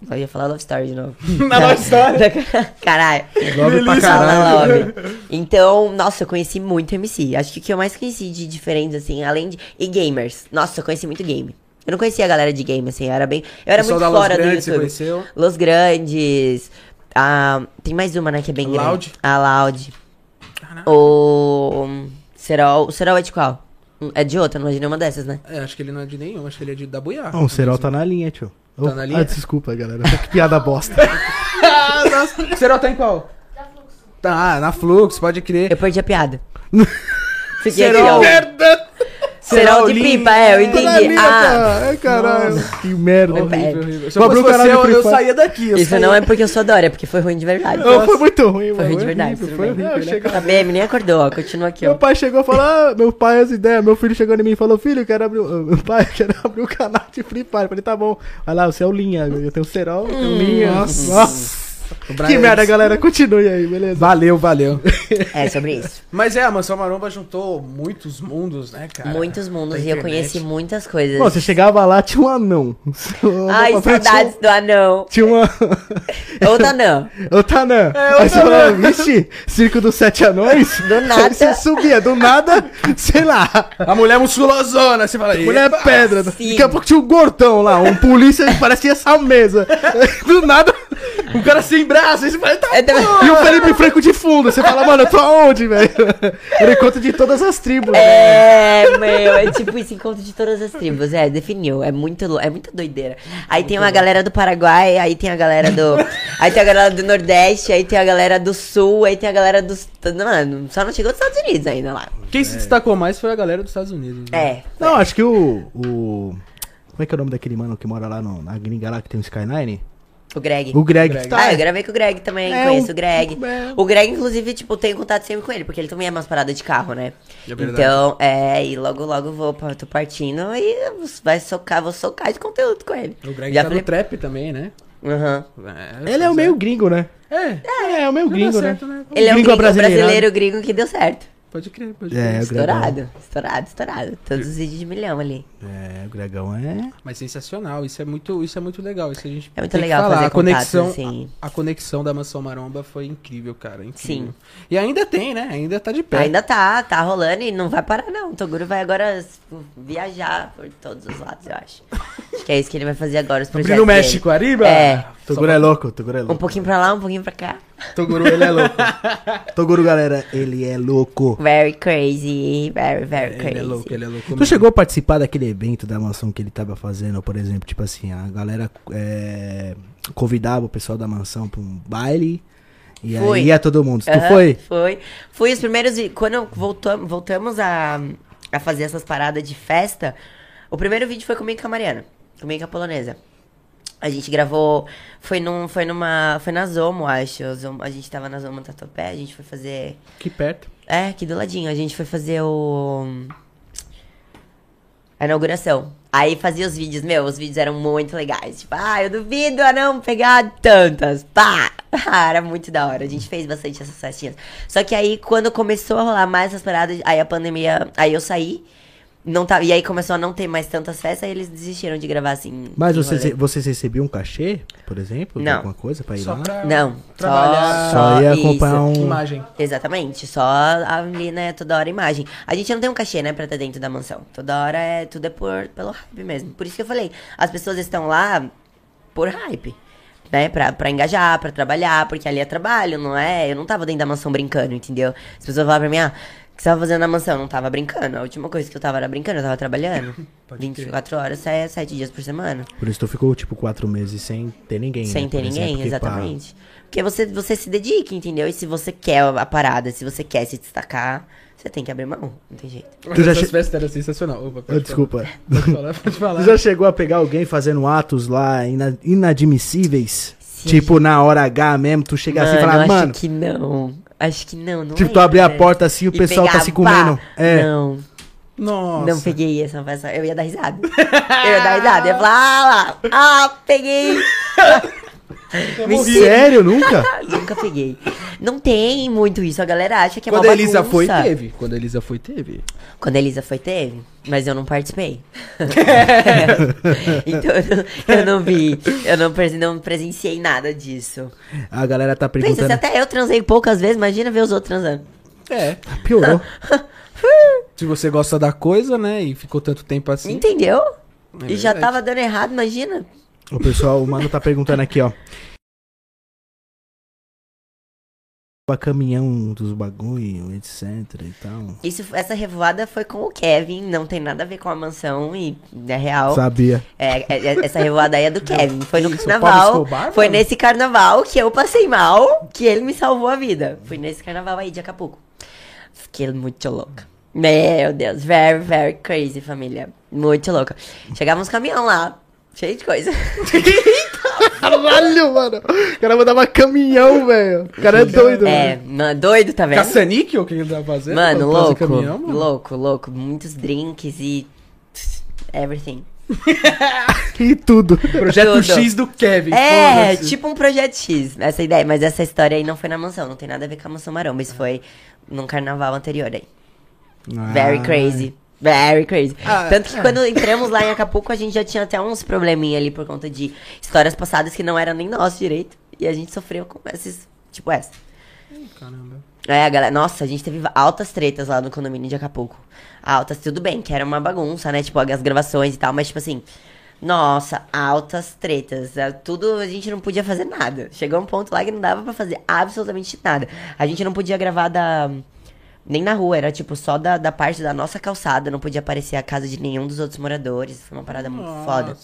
eu ia falar Love Story de novo. *laughs* Na Love Story. *laughs* Caralho. Love pra caralho. Love. Então, nossa, eu conheci muito MC. Acho que o que eu mais conheci de diferentes, assim, além de. E gamers. Nossa, eu conheci muito game. Eu não conhecia a galera de game, assim, eu era bem. Eu era Pessoal muito da Los fora do Grandes, você YouTube. conheceu? Los Grandes. Ah, tem mais uma, né, que é bem grande. Loud? A Loud. Caraca. O. Serol. O Serol é de qual? É de outra, não é de nenhuma dessas, né? É, acho que ele não é de nenhum, acho que ele é de da Buiá. Não, o Serol tá na linha, tio. Tá na linha? Ah, desculpa, galera. Que piada bosta. *laughs* Ah, nossa. O Serol tá em qual? Tá, na Flux, pode crer. Eu perdi a piada. *laughs* Fiquei Serol. aqui, ó. Merda! Serol de pipa, é, eu entendi. Ah, caralho. Que merda. Horrível. Horrível, horrível. Se eu fosse o canal você, de eu, eu saía daqui. eu isso saía- não é porque eu sou Dória, é porque foi ruim de verdade. Não, foi muito ruim, mano. Foi ruim de verdade, horrível, Foi horrível. chega- Tá bem, nem acordou, ó. Continua aqui, Meu ó. pai chegou e falou: ah, meu pai, as ideias. Meu filho chegou em mim e falou: Filho, eu quero abrir. o- *laughs* Meu pai, quero abrir o canal de Free Fire. Eu falei: Tá bom. Vai lá, você é o Linha. Eu tenho o Serol, eu tenho o Linha. Nossa. Que merda, galera. Continue aí, beleza? Valeu, valeu. *laughs* É sobre isso. Mas é, a Mansão Maromba juntou muitos mundos, né, cara? Muitos mundos e eu conheci muitas coisas. Pô, você chegava lá, tinha um anão. *laughs* Ai, saudades do anão. Tinha uma. *laughs* Ou do anão. Ô, Tanã. É, Aí você falava, vixe, circo dos sete anões? Do nada. Aí você subia, do nada, sei lá. A mulher musculosona, você fala aí. Mulher é pedra. sim. Daqui a pouco tinha um gordão lá, um polícia que parecia essa mesa. Do nada. *laughs* Um cara sem braço, você fala, tá também- E o Felipe Franco de fundo. Você fala, mano, eu tô aonde, velho? Era encontro de todas as tribos. velho. É, meu, é tipo esse encontro de todas as tribos. É, definiu. É muito, é muita doideira. Aí tem uma galera do Paraguai, aí tem a galera do. Aí tem a galera do Nordeste, aí tem a galera do Sul, aí tem a galera dos. Mano, só não chegou dos Estados Unidos ainda lá. Quem se destacou mais foi a galera dos Estados Unidos. né? É. Não, acho que o, o. Como é que é o nome daquele mano que mora lá no, na gringa lá que tem o Skyline? O Greg. O Greg. Greg. que tá- Ah, eu gravei com o Greg também, É, conheço o- o Greg. é. O Greg, inclusive, tipo, tenho contato sempre com ele, porque ele também é umas paradas de carro, né? É verdade. então, é, e logo, logo vou, tô partindo e vai socar, vou socar de conteúdo com ele. O Greg Já tá falei- no trap também, né? Aham. Ele é o meio gringo, né? É, É, é o meio gringo, dar né? certo, né? Ele é um Gringo brasileirado. brasileiro gringo que deu certo. Pode crer, pode É, crer. o Gregão. Estourado, estourado, estourado. Todos os vídeos de milhão ali. É, o Gregão é. Mas sensacional, isso é muito, isso é muito legal. Isso a gente É muito tem que legal falar. fazer a conexão, contatos, assim. a, a conexão da Mansão Maromba foi incrível, cara, incrível. Sim. E ainda tem, né? Ainda tá de pé. Ainda tá, tá rolando e não vai parar não. O Toguro vai agora viajar por todos os lados, eu acho. Que é isso que ele vai fazer agora, os projetos no dele. México, Ariba? É. Toguro é louco, Toguro é Um louco. pouquinho pra lá, um pouquinho pra cá. Toguro, ele é louco. *laughs* Toguro, galera, ele é louco. Very crazy, very, very crazy. Ele é louco, ele é louco. Tu chegou a participar daquele evento da mansão que ele tava fazendo, por exemplo, tipo assim, a galera é, convidava o pessoal da mansão pra um baile e Fui. aí ia todo mundo. Tu Aham, foi? Foi. Fui os primeiros. Quando voltam, voltamos a, a fazer essas paradas de festa, o primeiro vídeo foi comigo e com a Mariana. Comigo e com a polonesa. A gente gravou. Foi, num, foi numa. Foi na Zomo, acho. A gente tava na Zomo Tatuapé, a gente foi fazer. Que perto. É, aqui do ladinho. A gente foi fazer o. A inauguração. Aí fazia os vídeos, meu, os vídeos eram muito legais. Tipo, ah, eu duvido a não pegar tantas. Pá! *laughs* Era muito da hora. A gente fez bastante essas festinhas. Só que aí, quando começou a rolar mais essas paradas, aí a pandemia. Aí eu saí. Não tá, e aí começou a não ter mais tantas festas, aí eles desistiram de gravar assim. Mas vocês, rolê. vocês recebiam um cachê, por exemplo? de Não. Alguma coisa pra ir Só lá? pra Não, trabalhar. Só ia acompanhar isso. um... imagem. Exatamente, só ali, né, toda hora imagem. A gente não tem um cachê, né, pra estar dentro da mansão. Toda hora é, tudo é por, pelo hype mesmo. Por isso que eu falei, as pessoas estão lá por hype. Né, pra, pra engajar, pra trabalhar, porque ali é trabalho, não é? Eu não tava dentro da mansão brincando, entendeu? As pessoas falavam pra mim, ah, que você tava fazendo na mansão? Eu não tava brincando. A última coisa que eu tava era brincando, eu tava trabalhando. *laughs* 24 horas, 7 dias por semana. Por isso tu ficou, tipo, quatro meses sem ter ninguém, Sem né, ter por exemplo, ninguém, pá, exatamente. Porque você, você se dedica, entendeu? E se você quer a parada, se você quer se destacar, você tem que abrir mão. Não tem jeito. Tu já Essas che- festas eram sensacional. Opa, Ah, pode Desculpa. falar. *laughs* Pode falar, pode *laughs* falar. Tu já chegou a pegar alguém fazendo atos lá ina- inadmissíveis? Sim. tipo, na hora H mesmo, tu chegar assim e falar, acho mano, que não. Acho que não, não tipo, tu abrir a lembro. porta assim e o E pessoal tá pegar, se comendo. pá. É. Não, Nossa. não peguei essa peça. Eu ia dar risada. *laughs* eu ia dar risada. Eu ia falar, ah lá, ah, peguei. *laughs* Sério, nunca? *laughs* Nunca peguei. Não tem muito isso. A galera acha que é Quando uma a Elisa foi, teve. Quando a Elisa foi, teve. Quando a Elisa foi, teve. Mas eu não participei. *laughs* então eu não, eu não vi. Eu não, presen- não presenciei nada disso. A galera tá Pensa, perguntando. se até eu transei poucas vezes, imagina ver os outros transando. É. Piorou. *laughs* Se você gosta da coisa, né? E ficou tanto tempo assim. Entendeu? É e já verdade. tava dando errado, imagina. O pessoal, o mano tá perguntando aqui, ó. Caminhão dos bagulho, etc e tal. Isso, essa revoada foi com o Kevin, não tem nada a ver com a mansão e é real. Sabia. É, é- é- essa revoada aí é do *laughs* Kevin. Foi no Isso, carnaval. Escobar, foi mano? nesse carnaval que eu passei mal, que ele me salvou a vida. Foi nesse carnaval aí de Acapulco. Fiquei muito louca. Meu Deus, very, very crazy, família. Muito louca. Chegava uns caminhão lá, cheio de coisa. *laughs* Caralho, mano. O cara mandava caminhão, velho. O cara é doido, é, mano. mano, doido, tá vendo? Caça-níquel que ele tava fazendo? Mano, louco, caminhão, mano? louco, louco. Muitos drinks e. Everything. *laughs* E tudo. Projeto Tudo. X do Kevin. É, foda-se. tipo um projeto X, essa ideia. Mas essa história aí não foi na mansão, não tem nada a ver com a mansão Maromba. Isso foi num carnaval anterior aí. Very Ah. crazy. Very crazy. Ah, Tanto que é. quando entramos lá em Acapulco, a gente já tinha até uns probleminha ali por conta de histórias passadas que não eram nem nosso direito. E a gente sofreu com esses, tipo essa. Caramba. É, a galera, nossa, a gente teve altas tretas lá no condomínio de Acapulco. Altas, tudo bem, que era uma bagunça, né? Tipo, as gravações e tal, mas tipo assim, nossa, altas tretas. É, Tudo a gente não podia fazer nada. Chegou um ponto lá que não dava pra fazer absolutamente nada. A gente não podia gravar da. Nem na rua, era tipo só da, da parte da nossa calçada, não podia aparecer a casa de nenhum dos outros moradores. Foi uma parada muito foda.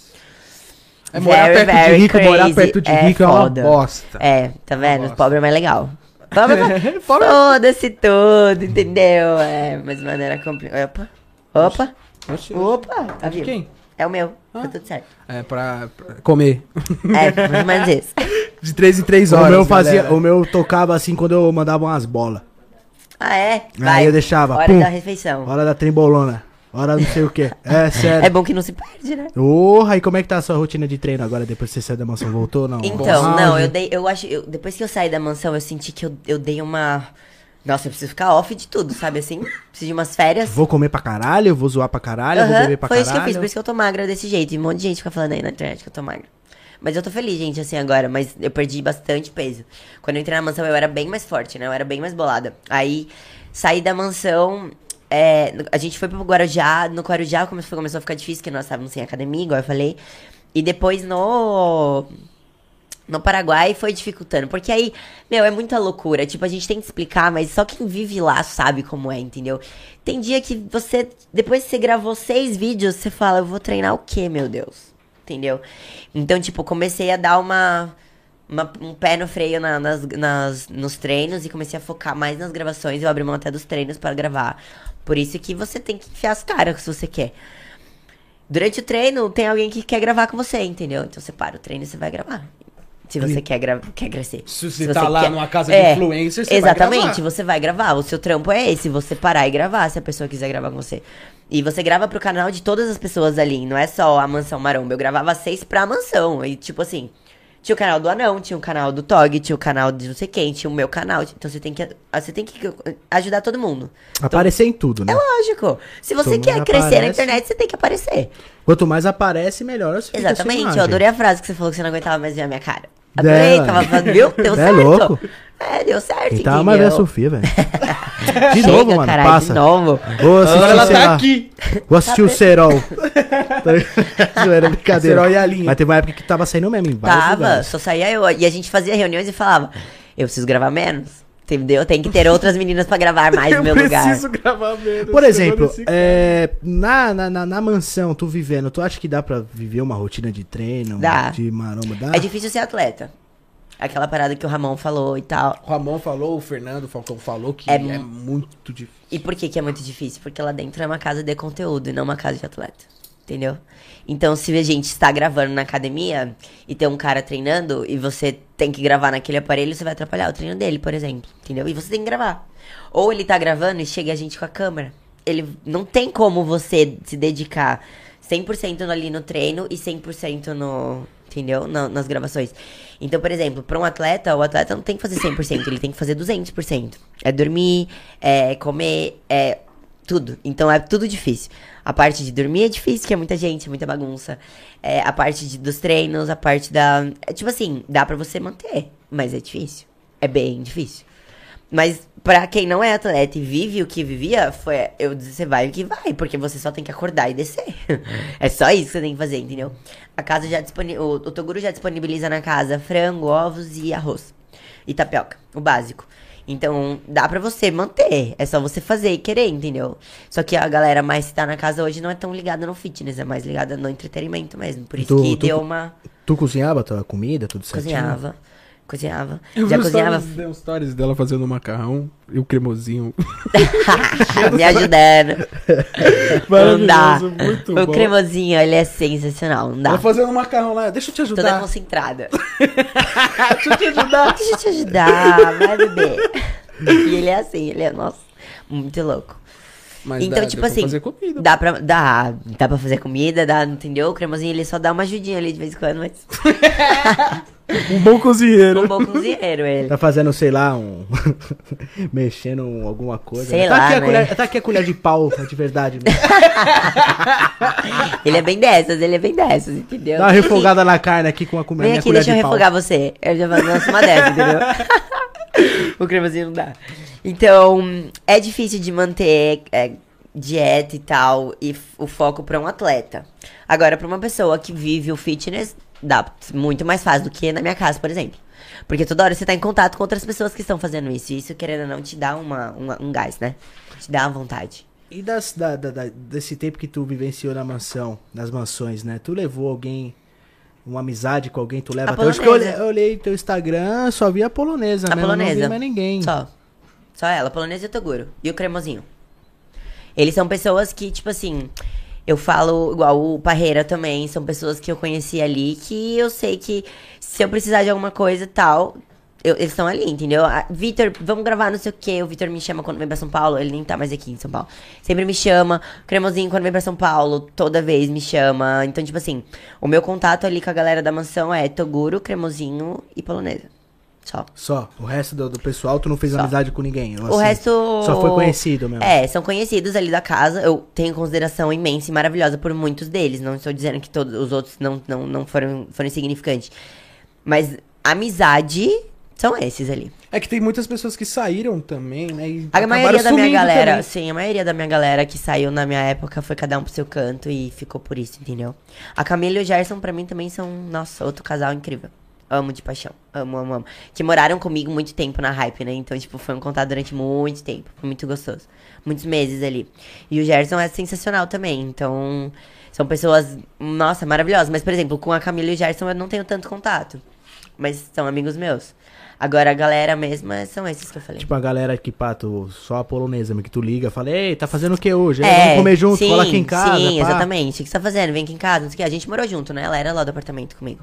É morar Very, perto de rico, morar crazy. perto de É rico é uma foda. bosta. É, tá vendo? Nossa. Pobre é mais legal. Pobre é *laughs* Foda-se tudo, entendeu? É, mas mano, era complicado. Opa, opa, Oxi, opa, tá De vivo. quem? É o meu, Ah. tá tudo certo. É, pra, pra comer. É, mais *laughs* ou menos isso. De 3 em 3 O horas. meu fazia, galera. o meu tocava assim quando eu mandava umas bolas. Ah, é? Aí eu deixava, Hora pum. da refeição. Hora da trembolona. Hora não sei o que. É *laughs* sério. É bom que não se perde, né? Porra, e como é que tá a sua rotina de treino agora, depois que você saiu da mansão? Voltou ou não? Então, Ah, não, já- eu dei, eu acho, eu- depois que eu saí da mansão, eu senti que eu, eu dei uma... Nossa, eu preciso ficar off de tudo, sabe assim? Preciso de umas férias. Vou comer pra caralho, vou zoar pra caralho, vou Aham, beber pra Foi isso que eu caralho. fiz, por isso que eu tô magra desse jeito. E um monte de gente fica falando aí na internet que eu tô magra. Mas eu tô feliz, gente, assim, agora. Mas eu perdi bastante peso. Quando eu entrei na mansão, eu era bem mais forte, né? Eu era bem mais bolada. Aí, saí da mansão, é, a gente foi pro Guarujá, no Guarujá começou, começou a ficar difícil, porque nós estávamos sem academia, igual eu falei. E depois no. No Paraguai foi dificultando. Porque aí, meu, é muita loucura. Tipo, a gente tem que explicar, mas só quem vive lá sabe como é, entendeu? Tem dia que você. Depois que você gravou seis vídeos, você fala, eu vou treinar o quê, meu Deus? Entendeu? Então, tipo, comecei a dar uma. uma- um pé no freio na- nas, nas- nos treinos e comecei a focar mais nas gravações. Eu abri mão até dos treinos para gravar. Por isso que você tem que enfiar as caras se você quer. Durante o treino, tem alguém que quer gravar com você, entendeu? Então você para o treino e você vai gravar. Se você quer, gra quer crescer. Se você tá lá numa casa de É, influencer, você vai Exatamente, gravar. você vai gravar. O seu trampo é esse, você parar e gravar, se a pessoa quiser gravar com você. E você grava pro canal de todas as pessoas ali, não é só a Mansão Maromba. Eu gravava seis pra Mansão. E tipo assim, tinha o canal do Anão, tinha o canal do Tog, tinha o canal de não sei quem, tinha o meu canal. Então você tem que, você tem que ajudar todo mundo. Aparecer em tudo, né? É lógico. Se você quer crescer na aparece. internet, você tem que aparecer. Quanto mais aparece, melhor fica a sua Exatamente, eu adorei a frase que você falou que você não aguentava mais ver a minha cara. Adorei, tava falando, viu? *laughs* Deu É certo. louco. É, deu certo. Então, mas ver a? Sofia, velho. *laughs* De Chega, novo, mano, caralho, passa. De novo. Vou assistir, Agora ela tá lá, aqui. Vou assistir o Serol. *laughs* Não era brincadeira. Serol e a linha. Mas teve uma época que tava saindo mesmo em vários Tava, lugares. só saía eu. E a gente fazia reuniões e falava, eu preciso gravar menos. Entendeu? Tem que ter outras meninas pra gravar mais no meu lugar. gravar menos. Por exemplo, é, na, na, na, na mansão, tu vivendo, tu acha que dá pra viver uma rotina de treino? Dá. De maromba? Dá? É difícil ser atleta. Aquela parada que o Ramon falou e tal. O Ramon falou, o Fernando Falcão falou que É é, mu- muito difícil. E por que que é muito difícil? Porque lá dentro é uma casa de conteúdo e não uma casa de atleta. Entendeu? Então, se a gente está gravando na academia e tem um cara treinando e você tem que gravar naquele aparelho, você vai atrapalhar o treino dele, por exemplo. Entendeu? E você tem que gravar. Ou ele tá gravando e chega a gente com a câmera. Ele não tem como você se dedicar 100% no- ali no treino e 100% no, entendeu? Na- nas gravações. Então, por exemplo, para um atleta, o atleta não tem que fazer 100%, ele tem que fazer 200%. É dormir, é comer, é tudo. Então é tudo difícil. A parte de dormir é difícil, que é muita gente, muita bagunça. É, a parte de- dos treinos, a parte da. É, tipo assim, dá pra você manter, mas é difícil. É bem difícil. Mas pra quem não é atleta e vive o que vivia, foi eu dizer, você vai o que vai, porque você só tem que acordar e descer. *laughs* é só isso que você tem que fazer, entendeu? A casa já disponi- o, o Toguro já disponibiliza na casa frango, ovos e arroz. E tapioca, o básico. Então, dá pra você manter. É só você fazer e querer, entendeu? Só que a galera mais que tá na casa hoje não é tão ligada no fitness, é mais ligada no entretenimento mesmo. Por isso Tu- que tu- deu uma. Tu cozinhava a tua comida, tudo certinho? Cozinhava. Cozinhava. Eu Já cozinhava. stories, deu stories dela fazendo macarrão e o cremosinho. *laughs* Me ajudando. *laughs* Não dá. Muito o bom. cremosinho, ele é sensacional. Não dá. Ela fazendo macarrão lá, deixa eu te Toda ajudar. concentrada. *laughs* Deixa eu te ajudar. Deixa eu te ajudar, vai beber. E ele é assim, ele é, nossa, muito louco. Mas então, dá- tipo pra assim, fazer comida. dá pra. Dá, dá pra fazer comida, dá, entendeu? O cremosinho ele só dá uma ajudinha ali de vez em quando, mas. *laughs* Um bom cozinheiro. Um bom cozinheiro ele. Tá fazendo, sei lá, um. *laughs* mexendo em alguma coisa. Sei né? tá lá, aqui a né? colher, Tá aqui a colher de pau, de verdade. *laughs* Ele é bem dessas, ele é bem dessas, entendeu? Dá uma aqui, refogada na carne aqui com a, com a Vem aqui, colher deixa eu de pau. refogar você. Eu já faço uma dessa, entendeu? *laughs* o cremosinho não dá. Então, é difícil de manter é, dieta e tal, e o foco pra um atleta. Agora, pra uma pessoa que vive o fitness, dá muito mais fácil do que na minha casa, por exemplo. Porque toda hora você tá em contato com outras pessoas que estão fazendo isso. E isso, querendo ou não, te dá uma, uma- um gás, né? Te dá uma vontade. E das, da, da- da- desse tempo que tu vivenciou na mansão, nas mansões, né? Tu levou alguém, uma amizade com alguém, tu leva A até hoje? Porque eu olhei, polonesa. eu olhei teu Instagram, só vi a polonesa, A mesmo, não vi polonesa. mais ninguém. Só. Só ela, polonesa e o Toguro. E o cremosinho. Eles são pessoas que, tipo assim, eu falo igual o Parreira também, são pessoas que eu conheci ali que eu sei que se eu precisar de alguma coisa e tal, eu- eles estão ali, entendeu? Vitor, vamos gravar não sei o quê. O Vitor me chama quando vem pra São Paulo, ele nem tá mais aqui em São Paulo. Sempre me chama. O Cremosinho, quando vem pra São Paulo, toda vez me chama. Então, tipo assim, o meu contato ali com a galera da mansão é Toguro, Cremosinho e Polonesa. Só. Só. O resto do, do pessoal, tu não fez Só. amizade com ninguém. O assim. resto. Só foi conhecido mesmo. É, são conhecidos ali da casa. Eu tenho consideração imensa e maravilhosa por muitos deles. Não estou dizendo que todos os outros não, não, não foram, foram insignificantes. Mas amizade São esses ali. É que tem muitas pessoas que saíram também, né? e A maioria da minha galera, também. sim, a maioria da minha galera que saiu na minha época foi cada um pro seu canto e ficou por isso, entendeu? A Camila e o Gerson, pra mim, também são, nossa, outro casal incrível. Amo de paixão. Amo, amo, amo. Que moraram comigo muito tempo na hype, né? Então, tipo, foi um contato durante muito tempo. Foi muito gostoso. Muitos meses ali. E o Gerson é sensacional também. Então, são pessoas, nossa, maravilhosas. Mas, por exemplo, com a Camila e o Gerson eu não tenho tanto contato. Mas são amigos meus. Agora, a galera mesma são esses que eu falei. Tipo a galera que, pá, tu, só a polonesa, que tu liga, fala, ei, tá fazendo o que hoje? É, Vamos comer junto, sim, cola aqui em casa, Sim, pá. exatamente. O que você tá fazendo? Vem aqui em casa, não sei o que. A gente morou junto, né? Ela era lá do apartamento comigo.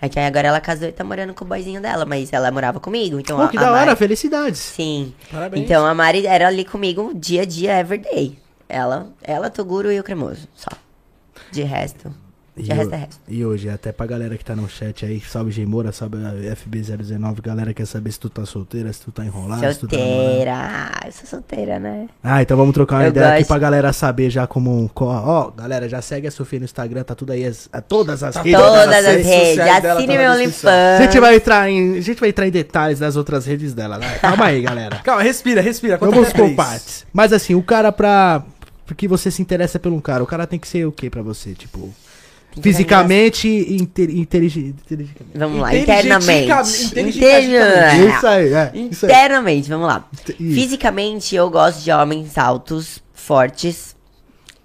É que agora ela casou e tá morando com o boyzinho dela, mas ela morava comigo, então Pô, a, que a da hora, Mari- felicidades. Sim. Parabéns. Então a Mari era ali comigo dia a dia, everyday. Ela, ela, Toguro e o Cremoso, só. De resto. E, resto é resto. e hoje, até pra galera que tá no chat aí, salve Geimora, salve a FB019, galera quer saber se tu tá solteira, se tu tá enrolada, se tu tá solteira. Ah, eu sou solteira, né? Ah, então vamos trocar uma Eu ideia aqui gosto. pra galera saber já como. co- Ó, galera, já segue a Sofia no Instagram, tá tudo aí, as, a todas as Tá redes. Todas Todas as as redes Assine meu descrição. A gente vai entrar em, a gente vai entrar em detalhes das outras redes dela, né? Calma aí, galera. *laughs* Calma, respira, respira. Vamos por três. partes. Mas assim, o cara pra. Porque você se interessa por um cara, o cara tem que ser o que pra você? Tipo. Fisicamente e inte- intelig- intelig- Vamos lá, internamente. inteligenticamente. Interna- Isso aí, é. Isso aí. Internamente, vamos lá. Isso. Fisicamente, eu gosto de homens altos, fortes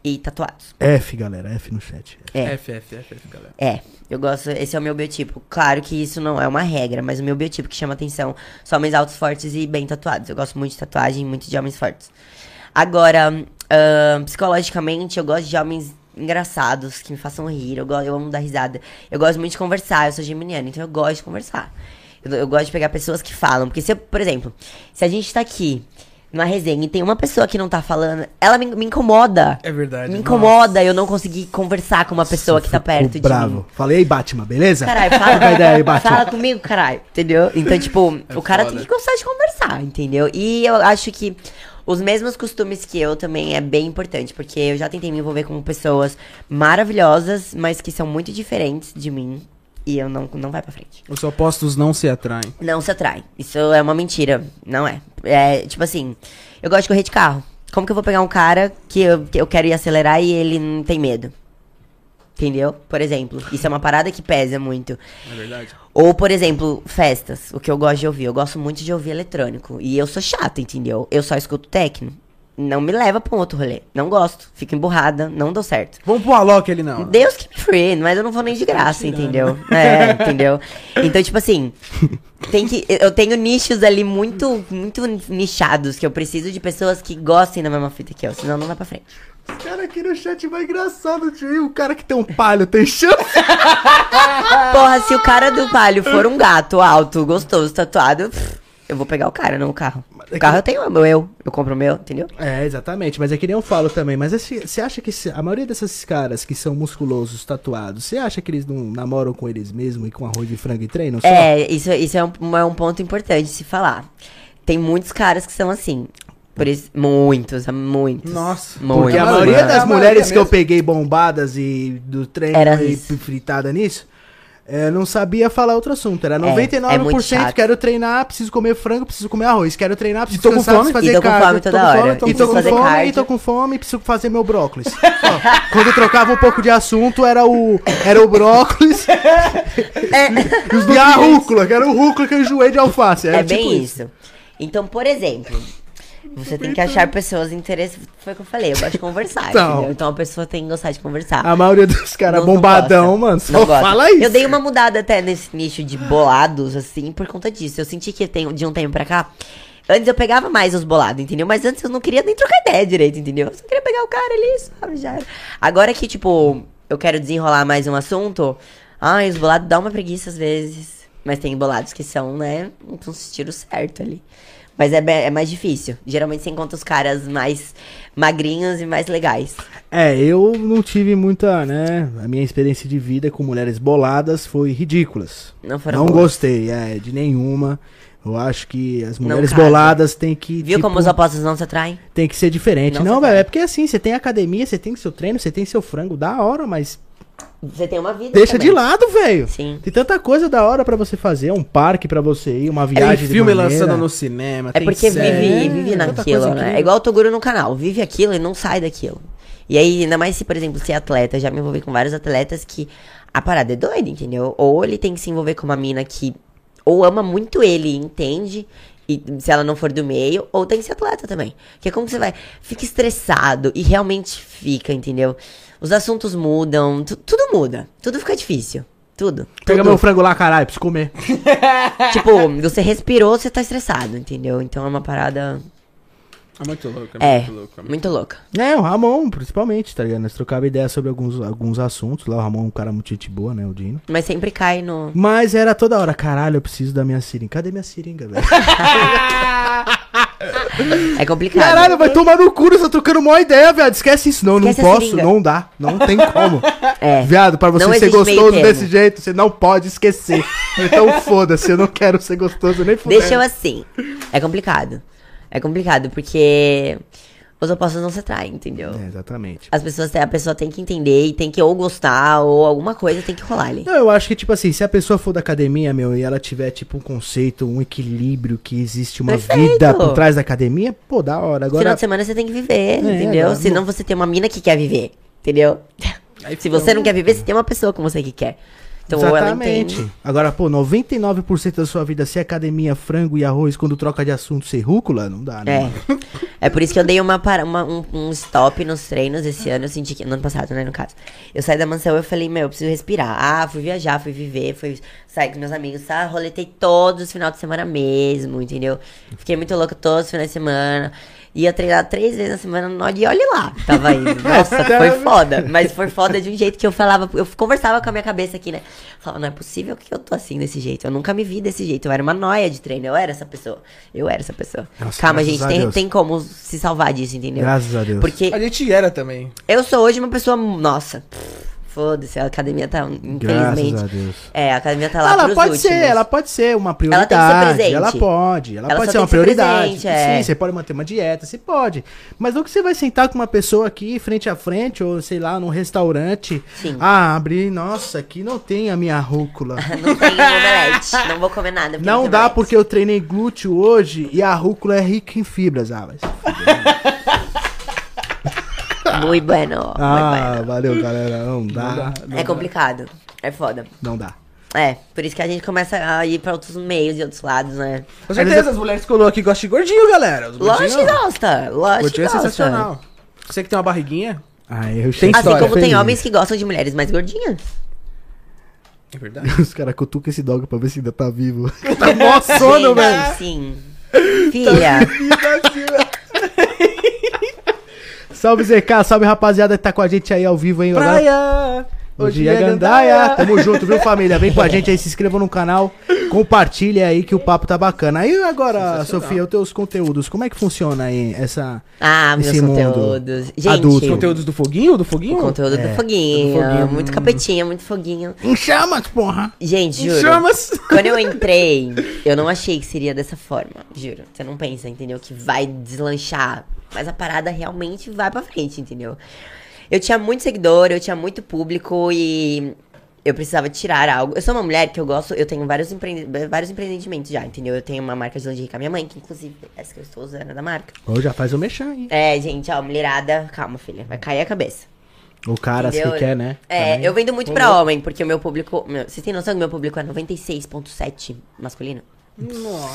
e tatuados. F, galera, F no chat. É, F, F, F, F, galera. é. Eu gosto, esse é o meu biotipo. Claro que isso não é uma regra, mas o meu biotipo que chama atenção são homens altos, fortes e bem tatuados. Eu gosto muito de tatuagem, muito de homens fortes. Agora, ahn, psicologicamente, eu gosto de homens engraçados, que me façam rir. Eu, go- eu amo dar risada. Eu gosto muito de conversar. Eu sou geminiana, então eu gosto de conversar. Eu, eu gosto de pegar pessoas que falam. Porque se eu, por exemplo, se a gente tá aqui numa resenha e tem uma pessoa que não tá falando, ela me, me incomoda. É verdade. Me incomoda eu não conseguir conversar com uma pessoa que tá perto de bravo. mim. Falei, Batman, beleza? Caralho, fala, *laughs* ideia aí, Batman. fala comigo, caralho. Entendeu? Então, *laughs* tipo, É o cara foda. tem que gostar de conversar, entendeu? E eu acho que os mesmos costumes que eu também é bem importante, porque eu já tentei me envolver com pessoas maravilhosas, mas que são muito diferentes de mim. E eu não, não vai pra frente. Os opostos não se atraem. Não se atrai. Isso é uma mentira. Não é. É, tipo assim, eu gosto de correr de carro. Como que eu vou pegar um cara que eu, que eu quero ir acelerar e ele não tem medo? Entendeu? Por exemplo, isso é uma parada que pesa muito. É verdade. Ou, por exemplo, festas, o que eu gosto de ouvir. Eu gosto muito de ouvir eletrônico. E eu sou chata, entendeu? Eu só escuto techno. Não me leva pra um outro rolê. Não gosto. Fico emburrada, não deu certo. Vamos pro Alok ali não. Deus que me free, mas eu não vou nem de graça, entendeu? É, *laughs* entendeu? Então, tipo assim, tem que. Eu tenho nichos ali muito, muito nichados, que eu preciso de pessoas que gostem da mesma fita que eu, senão não vai pra frente. Esse cara aqui no chat vai engraçado, tio. O cara que tem um palho tem chance. *laughs* Porra, se o cara do palio for um gato alto, gostoso, tatuado, eu vou pegar o cara, não o carro. O carro eu tenho o meu, eu compro o meu, entendeu? É, exatamente. Mas é que nem eu falo também. Mas você acha que a maioria desses caras que são musculosos, tatuados, você acha que eles não namoram com eles mesmos e com arroz e frango e treinam só? É, isso, isso é, um, é um ponto importante de se falar. Tem muitos caras que são assim. Por isso, muitos, muitos. Nossa. muitos. Porque a maioria é das mulheres que eu peguei bombadas e do treino Era e isso. fritada nisso, é, não sabia falar outro assunto. Era é 99% muito chato. quero treinar, preciso comer frango, preciso comer arroz. Quero treinar, preciso tô com descansar, fome. preciso fazer E tô com cardio. fome toda tô com hora. Fome, E tô com fazer fome, cardio. tô com fome e preciso fazer meu brócolis. Ó, *laughs* quando eu trocava um pouco de assunto, era o, era o brócolis É, e a rúcula, que era o rúcula que eu enjoei de alface. Era é tipo bem isso. Então, por exemplo, você tem que achar pessoas interessantes. Foi o que eu falei, eu gosto de conversar. Então. Então a pessoa tem que gostar de conversar. A maioria dos caras bombadão, gosta. mano, Não só fala isso. Eu dei uma mudada até nesse nicho de bolados, assim, por conta disso. Eu senti que tem, de um tempo pra cá. Antes eu pegava mais os bolados, entendeu? Mas antes eu não queria nem trocar ideia direito, entendeu? Eu só queria pegar o cara ali, sabe? Já era. Agora que, tipo, eu quero desenrolar mais um assunto. Ai, os bolados dá uma preguiça às vezes. Mas tem bolados que são, né? Um tiro certo ali. Mas é, é mais difícil. Geralmente você encontra os caras mais magrinhos e mais legais. É, eu não tive muita, né? A minha experiência de vida com mulheres boladas foi ridículas. Não foram Não boas. gostei, é, de nenhuma. Eu acho que as mulheres boladas têm que. Viu tipo, como os opostos não se atraem? Tem que ser diferente. Não Não, velho, é porque assim, você tem academia, você tem seu treino, você tem seu frango da hora, mas Você tem uma vida. Deixa também. de lado, velho. Sim. Tem tanta coisa da hora pra você fazer. Um parque pra você ir, uma Tem viagem de filme maneira. lançando no cinema. É tem porque série. vive, vive tanta naquilo, né? É igual o Toguro no canal. Vive aquilo e não sai daquilo. E aí, ainda mais se, por exemplo, ser atleta. Eu já me envolvi com vários atletas que a parada é doida, entendeu? Ou ele tem que se envolver com uma mina que ou ama muito ele e entende. E se ela não for do meio, ou tem que ser atleta também. Que é como que você vai. Fica estressado e realmente fica, entendeu? Os assuntos mudam, tu- tudo muda. Tudo fica difícil. Tudo. Pega Tudo. meu frango lá, caralho, preciso comer. *laughs* Tipo, você respirou, você tá estressado, entendeu? Então é uma parada. É muito louco, É, muito louco. muito louca. É, o Ramon, principalmente, tá ligado? Nós trocava ideia sobre alguns, alguns assuntos lá. O Ramon é um cara muito gente boa, né? O Dino. Mas sempre cai no. Mas era toda hora, caralho, eu preciso da minha seringa. Cadê minha seringa, velho? *laughs* É complicado. Caralho, vai tomar no cu, eu tô trocando uma ideia, viado. Esquece isso, não, Esquece não posso, seringa. não dá, não tem como. É. Viado, pra você Não ser gostoso desse jeito, você não pode esquecer. Então foda-se, eu não quero ser gostoso nem fudendo. Deixa eu assim. É complicado. É complicado, porque os opostos não se atraem, entendeu? É, exatamente. As pessoas, a pessoa tem que entender e tem que ou gostar, ou alguma coisa tem que rolar ali. Não, eu acho que, tipo assim, se a pessoa for da academia, meu, e ela tiver, tipo, um conceito, um equilíbrio, que existe uma Perfeito. vida por trás da academia, pô, da hora. Final Agora, de semana você tem que viver, É, entendeu? agora- Senão você tem uma mina que quer viver, entendeu? Se você não quer viver, você tem uma pessoa com você que quer. Então, ou ela exatamente. entende. Agora, pô, 99% da sua vida ser academia, frango e arroz, quando troca de assunto ser rúcula, não dá, né? É. É por isso que eu dei uma, uma- um, um stop nos treinos esse ano. Eu senti que. No ano passado, né? No caso. Eu saí da mansão e eu falei, meu, eu preciso respirar. Ah, fui viajar, fui viver, fui sair com meus amigos, tá? Roletei todos os finais de semana mesmo, entendeu? Fiquei muito louca todos os finais de semana. Ia treinar três vezes na semana no e olhe lá. Tava indo. *laughs* Nossa, foi foda. Mas foi foda de um jeito que eu falava. Eu conversava com a minha cabeça aqui, né? Falava, não é possível que eu tô assim desse jeito. Eu nunca me vi desse jeito. Eu era uma noia de treino. Eu era essa pessoa. Eu era essa pessoa. Nossa, Calma, gente. Tem, tem como se salvar disso, entendeu? Graças a Deus. Porque A gente era também. eu sou hoje uma pessoa. Nossa, pff, foda-se, a academia tá. Infelizmente. Graças a Deus. É, a academia tá lá ela pode últimos. ser, ela pode ser uma Ela tem que ser prioridade. presente. Ela pode, ela, Ela pode ser uma ser prioridade. presente, é. Sim, você pode manter uma dieta, você pode. Mas não que você vai sentar com uma pessoa aqui frente a frente ou sei lá num restaurante. Sim. Ah, abrir, nossa, aqui não tem a minha rúcula. *laughs* Não tem omelete. não vou comer nada. Não dá omelete. porque eu treinei glúteo hoje e a rúcula é rica em fibras. Ah, mas... *laughs* Muito bueno. muito ah bueno. valeu, galera. Não dá. É complicado. É foda. Não dá. É, por isso que a gente começa a ir pra outros meios e outros lados, né? Com certeza, as mulheres que colou aqui gostam de gordinho, galera. Os Lógico que gosta. Lógico que Gordinho é gosta. sensacional. Você que tem uma barriguinha. Ah, eu Tem Assim história. como tem feliz. homens que gostam de mulheres mais gordinhas. É verdade. *laughs* Os caras cutucam esse dog pra ver se ainda tá vivo. tá mó sono, velho. Sim. Filha. Salve ZK, salve rapaziada que tá com a gente aí ao vivo, hein? Praia! Hoje é Gandaia. Tamo junto, viu, família? Vem com a gente aí, se inscreva no canal, compartilha aí que o papo tá bacana. Aí agora, Sofia, os teus conteúdos, como é que funciona aí essa. Ah, meus Esse mundo conteúdos. Gente, adulto. Os conteúdos do foguinho? Do foguinho? o conteúdo É, do foguinho. do foguinho. Muito capetinha, muito foguinho. Em chamas, porra! Gente, Em juro. chamas. Quando eu entrei, eu não achei que seria dessa forma. Juro. Você não pensa, entendeu? Que vai deslanchar. Mas a parada realmente vai pra frente, entendeu? Eu tinha muito seguidor, eu tinha muito público e eu precisava tirar algo. Eu sou uma mulher que eu gosto, eu tenho vários, empreende vários empreendimentos já, entendeu? Eu tenho uma marca de lingerie com a minha mãe, que inclusive essa que eu estou usando é da marca. Ou já faz o mexão aí. É, gente, ó, mulherada, calma, filha, vai cair a cabeça. O cara que quer, né? É, eu vendo muito pra homem, porque o meu público. Meu, vocês têm noção que meu público é 96,7 masculino?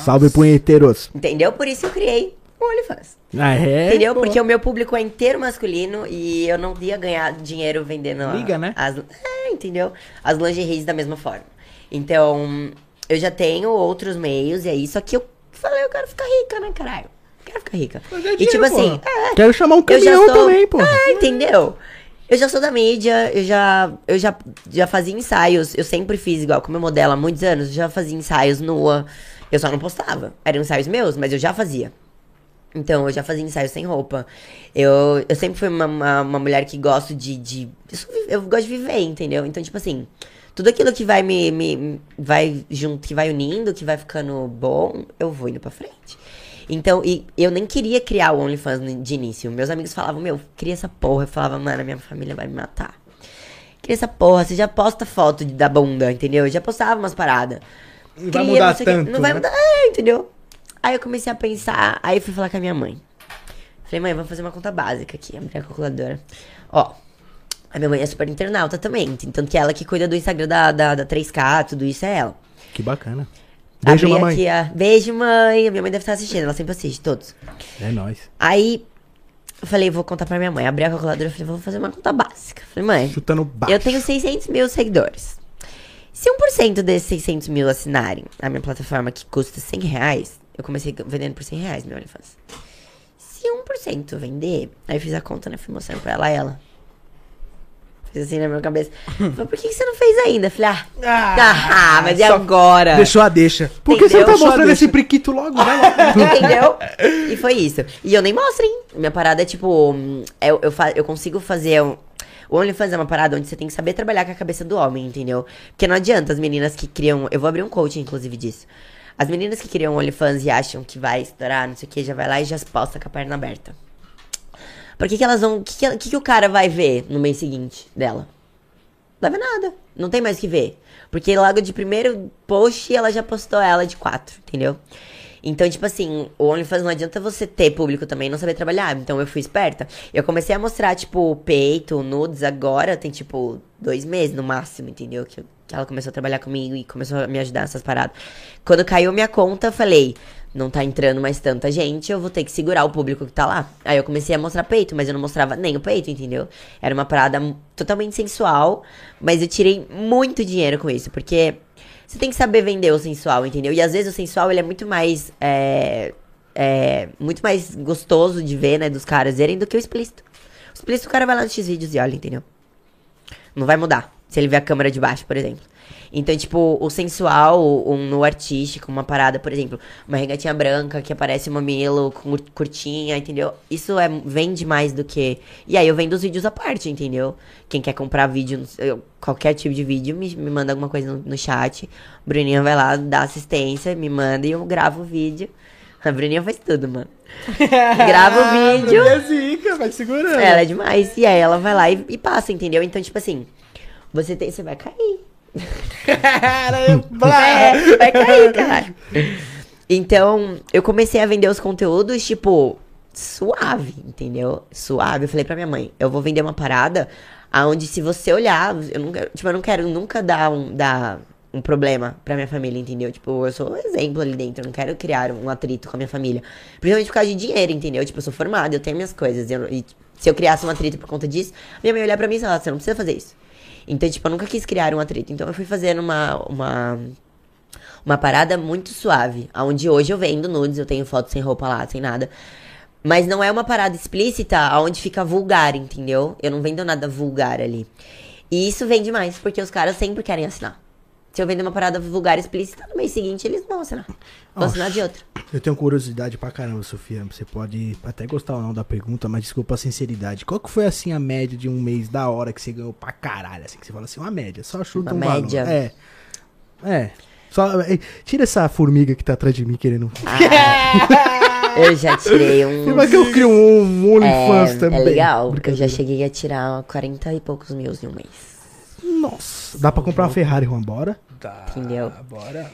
Salve punheteiros. Entendeu? Por isso eu criei OnlyFans. Ah, é? Entendeu? Pô. Porque o meu público é inteiro masculino e eu não ia ganhar dinheiro vendendo. a- Liga, né? As, é, entendeu? As lingeries da mesma forma. Então, eu já tenho outros meios e aí, só que eu falei, eu quero ficar rica, né, caralho? Quero ficar rica. E dinheiro, tipo assim, é, Quero chamar um caminhão sou. também, pô. É, entendeu? Eu já sou da mídia, eu já, eu já, já fazia ensaios. Eu sempre fiz igual, como eu modelo há muitos anos, eu já fazia ensaios nua. Eu só não postava. Eram ensaios meus, mas eu já fazia. Então, eu já fazia ensaios sem roupa. Eu, eu sempre fui uma, uma, uma mulher que gosto de. de eu, gosto de viver, entendeu? Então, tipo assim, tudo aquilo que vai me, me. vai junto, que vai unindo, que vai ficando bom, eu vou indo pra frente. Então, e eu nem queria criar o OnlyFans de início. Meus amigos falavam, meu, cria essa porra. Eu falava, mano, minha família vai me matar. Cria essa porra, você já posta foto de- da bunda, entendeu? Eu já postava umas paradas. Não vai mudar sei o quê. tanto, Não vai né? mudar, é, entendeu? Aí eu comecei a pensar, aí eu fui falar com a minha mãe. Falei, mãe, vamos fazer uma conta básica aqui, abrir a calculadora. Ó, a minha mãe é super internauta também, tanto que ela que cuida do Instagram da, da, da 3K, tudo isso é ela. Que bacana. Beijo, Abri mamãe. aqui a... Beijo, mãe. A minha mãe deve estar assistindo, ela sempre assiste, todos. É nóis. Aí, eu falei, vou contar pra minha mãe. Abri a calculadora falei, vou fazer uma conta básica. Falei, mãe, Chutando baixo. eu tenho 600 mil seguidores. Se 1% desses 600 mil assinarem a minha plataforma que custa 100 reais, eu comecei vendendo por 100 reais meu OnlyFans. Se 1% vender, aí eu fiz a conta, né? Fui mostrando pra ela, ela. Fiz assim na minha cabeça. *laughs* Falei, por que que você não fez ainda? Falei, ah, ah, mas e agora? Deixou a deixa. Por que você Entendeu? tá mostrando esse priquito logo, né? *laughs* Entendeu? E foi isso. E eu nem mostro, hein? Minha parada é tipo. Eu, eu, fa- eu consigo fazer. um- O OnlyFans é uma parada onde você tem que saber trabalhar com a cabeça do homem, entendeu? Porque não adianta as meninas que criam. Eu vou abrir um coaching, inclusive, disso. As meninas que criam OnlyFans e acham que vai estourar, não sei o que, já vai lá e já posta com a perna aberta. Por que, que elas vão. O que, que, que que o cara vai ver no mês seguinte dela? Não vai ver nada. Não tem mais o que ver. Porque logo de primeiro post ela já postou ela de quatro, entendeu? Então, tipo assim, o OnlyFans não adianta você ter público também e não saber trabalhar. Então eu fui esperta. Eu comecei a mostrar, tipo, peito, nudes agora, tem tipo dois meses no máximo, entendeu? Que, que ela começou a trabalhar comigo e começou a me ajudar nessas paradas. Quando caiu minha conta, eu falei, não tá entrando mais tanta gente, eu vou ter que segurar o público que tá lá. Aí eu comecei a mostrar peito, mas eu não mostrava nem o peito, entendeu? Era uma parada totalmente sensual, mas eu tirei muito dinheiro com isso, porque você tem que saber vender o sensual, entendeu? E às vezes o sensual, ele é muito mais, é, é, muito mais gostoso de ver, né, dos caras verem do que o explícito. O explícito, o cara vai lá no X-Vídeos e olha, entendeu? Não vai mudar. Se ele ver a câmera de baixo, por exemplo. Então, tipo, o sensual, um no artístico, uma parada, por exemplo, uma regatinha branca que aparece o mamilo cur- curtinha, entendeu? Isso é, vende mais do que. E aí eu vendo os vídeos à parte, entendeu? Quem quer comprar vídeo, qualquer tipo de vídeo, me, me manda alguma coisa no, no chat. Bruninha vai lá, dá assistência, me manda e eu gravo o vídeo. A Bruninha faz tudo, mano. *laughs* Grava o vídeo. É zica, vai segurando. Ela é demais. E aí ela vai lá e, e passa, entendeu? Então, tipo assim, você tem. Você vai cair. É, vai cair, caralho. *laughs* Então, eu comecei a vender os conteúdos, tipo, suave, entendeu? Suave. Eu falei pra minha mãe, eu vou vender uma parada aonde se você olhar, eu nunca, tipo, eu não quero nunca dar um, dar um problema pra minha família, entendeu? Tipo, eu sou um exemplo ali dentro, eu não quero criar um atrito com a minha família. Principalmente por causa de dinheiro, entendeu? Tipo, eu sou formada, eu tenho minhas coisas. eu- e se eu criasse um atrito por conta disso, minha mãe ia olhar pra mim e falar, você não precisa fazer isso. Então, tipo, eu nunca quis criar um atrito. Então eu fui fazendo uma, uma, uma parada muito suave. Onde hoje eu vendo nudes, eu tenho fotos sem roupa lá, sem nada. Mas não é uma parada explícita onde fica vulgar, entendeu? Eu não vendo nada vulgar ali. E isso vende mais, porque os caras sempre querem assinar. Se eu vender uma parada vulgar explícita, no mês seguinte eles vão assinar. Vão assinar de outra. Eu tenho curiosidade pra caramba, Sofia. Você pode até gostar ou não da pergunta, mas desculpa a sinceridade. Qual que foi, assim, a média de um mês da hora que você ganhou pra caralho? Assim, que você fala assim, uma média. Só chuta Uma um média? valor. É. É. Só, é, tira essa formiga que tá atrás de mim querendo... *laughs* Eu já tirei um. Vai que eu crio um, um OnlyFans É, também. é legal, porque eu já cheguei a tirar 40 e poucos mil em um mês. Nossa, dá pra comprar uma Ferrari, Juan, bora? Tá, Entendeu? Bora.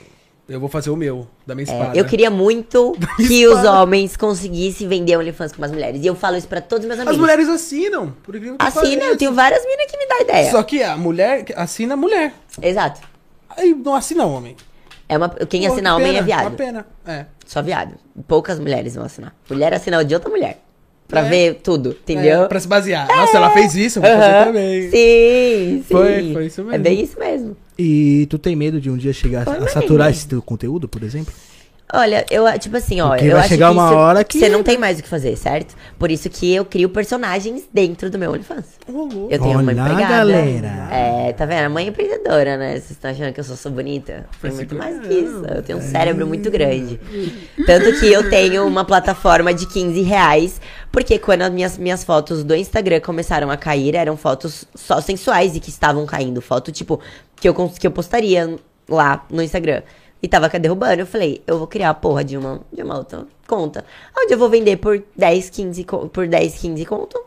Eu vou fazer o meu, da minha É, espada. eu queria muito *laughs* que os homens conseguissem vender OnlyFans com as mulheres. E eu falo isso pra todos os meus As amigos. mulheres assinam, por incrível que Assina, pareça. eu tenho várias minas que me dão ideia. Só que a mulher assina a mulher. Exato. Aí não assina homem. É uma, quem Pô, assina que homem pena, é viado. Uma pena. É. Só viado. Poucas mulheres vão assinar. Mulher assina de outra mulher. Pra É. ver tudo, entendeu? É, pra se basear. Nossa, ela fez isso, eu vou fazer também. Sim, sim. Foi- foi isso É mesmo. bem isso mesmo. E tu tem medo de um dia chegar Foi a saturar esse teu conteúdo, por exemplo? Olha, eu, tipo assim, ó, Porque eu vai acho chegar que uma isso- hora que- você não tem mais o que fazer, certo? Por isso que eu crio personagens dentro do meu OnlyFans. Louco. Eu tenho uma Olha, empregada. galera. É, tá vendo? A mãe é empreendedora, né? Vocês estão achando que eu sou só bonita? Tem muito mais que isso. Eu tenho um cérebro muito grande. Tanto que eu tenho uma plataforma de 15 reais. Porque quando as minhas, minhas fotos do Instagram começaram a cair, eram fotos só sensuais e que estavam caindo. Foto, tipo, que eu, que eu postaria lá no Instagram. E tava derrubando. Eu falei, eu vou criar a porra de uma, de uma outra conta. Onde eu vou vender por 10, 15, co- por 10, 15 conto.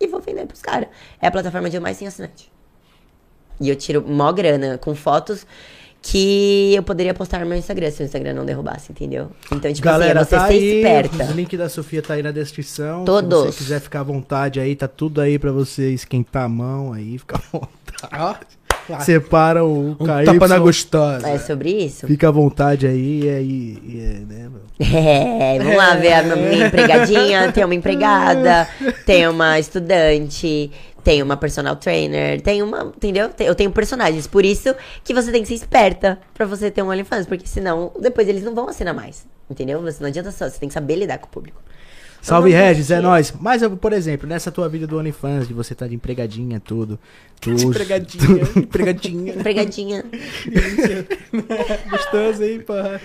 E vou vender pros caras. É a plataforma de eu mais tenho assinante. E eu tiro mó grana com fotos que eu poderia postar no meu Instagram se o Instagram não derrubasse, entendeu? Então, tipo Galera, assim, é você tá ser aí. esperta. O link da Sofia tá aí na descrição. Todos. Se você quiser ficar à vontade aí, tá tudo aí pra você esquentar a mão aí, fica à vontade. Separa o um KY. tapa na gostosa. É sobre isso? Fica à vontade aí, e aí, e é, né, meu? É, vamos lá ver a minha empregadinha. Tem uma empregada, *laughs* tem uma estudante, tem uma personal trainer, tem uma. Entendeu? Tem- Eu tenho personagens. Por isso que você tem que ser esperta pra você ter um OnlyFans. Porque senão, depois eles não vão assinar mais. Entendeu? Você não adianta só, você tem que saber lidar com o público. Salve, Regis, é nóis. Mas, por exemplo, nessa tua vida do OnlyFans, de você tá de empregadinha, tudo. Tu, *laughs* Empregadinha, empregadinha. Empregadinha. *laughs* Gostoso, hein, porra.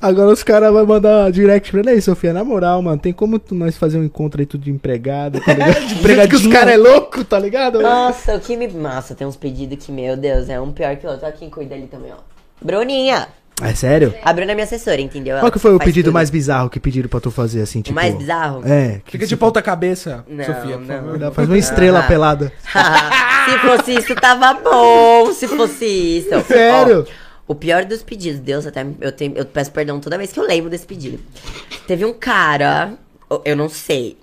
Agora os caras vão mandar direct pra ele aí, Sofia. Na moral, mano, tem como tu- nós fazer um encontro aí tudo de empregado, tá ligado? *laughs* de empregadinha. que os caras é louco, tá ligado? Nossa, o que me. Nossa, tem uns pedidos que, meu Deus, é um pior que o outro. Olha quem cuida ali também, ó. Bruninha! É sério? A Bruna é minha assessora, entendeu? Qual Ela que foi o faz pedido tudo. mais bizarro que pediram pra tu fazer, assim, O tipo... mais bizarro? É. que Fica de ponta cabeça, Não, Sofia, por não. favor. Dá- Faz uma estrela Ah. pelada. *laughs* se fosse isso, tava bom. Se fosse isso. Sério? Ó, o pior dos pedidos, Deus, até eu, tenho, eu peço perdão toda vez que eu lembro desse pedido. Teve um cara, eu- eu não sei.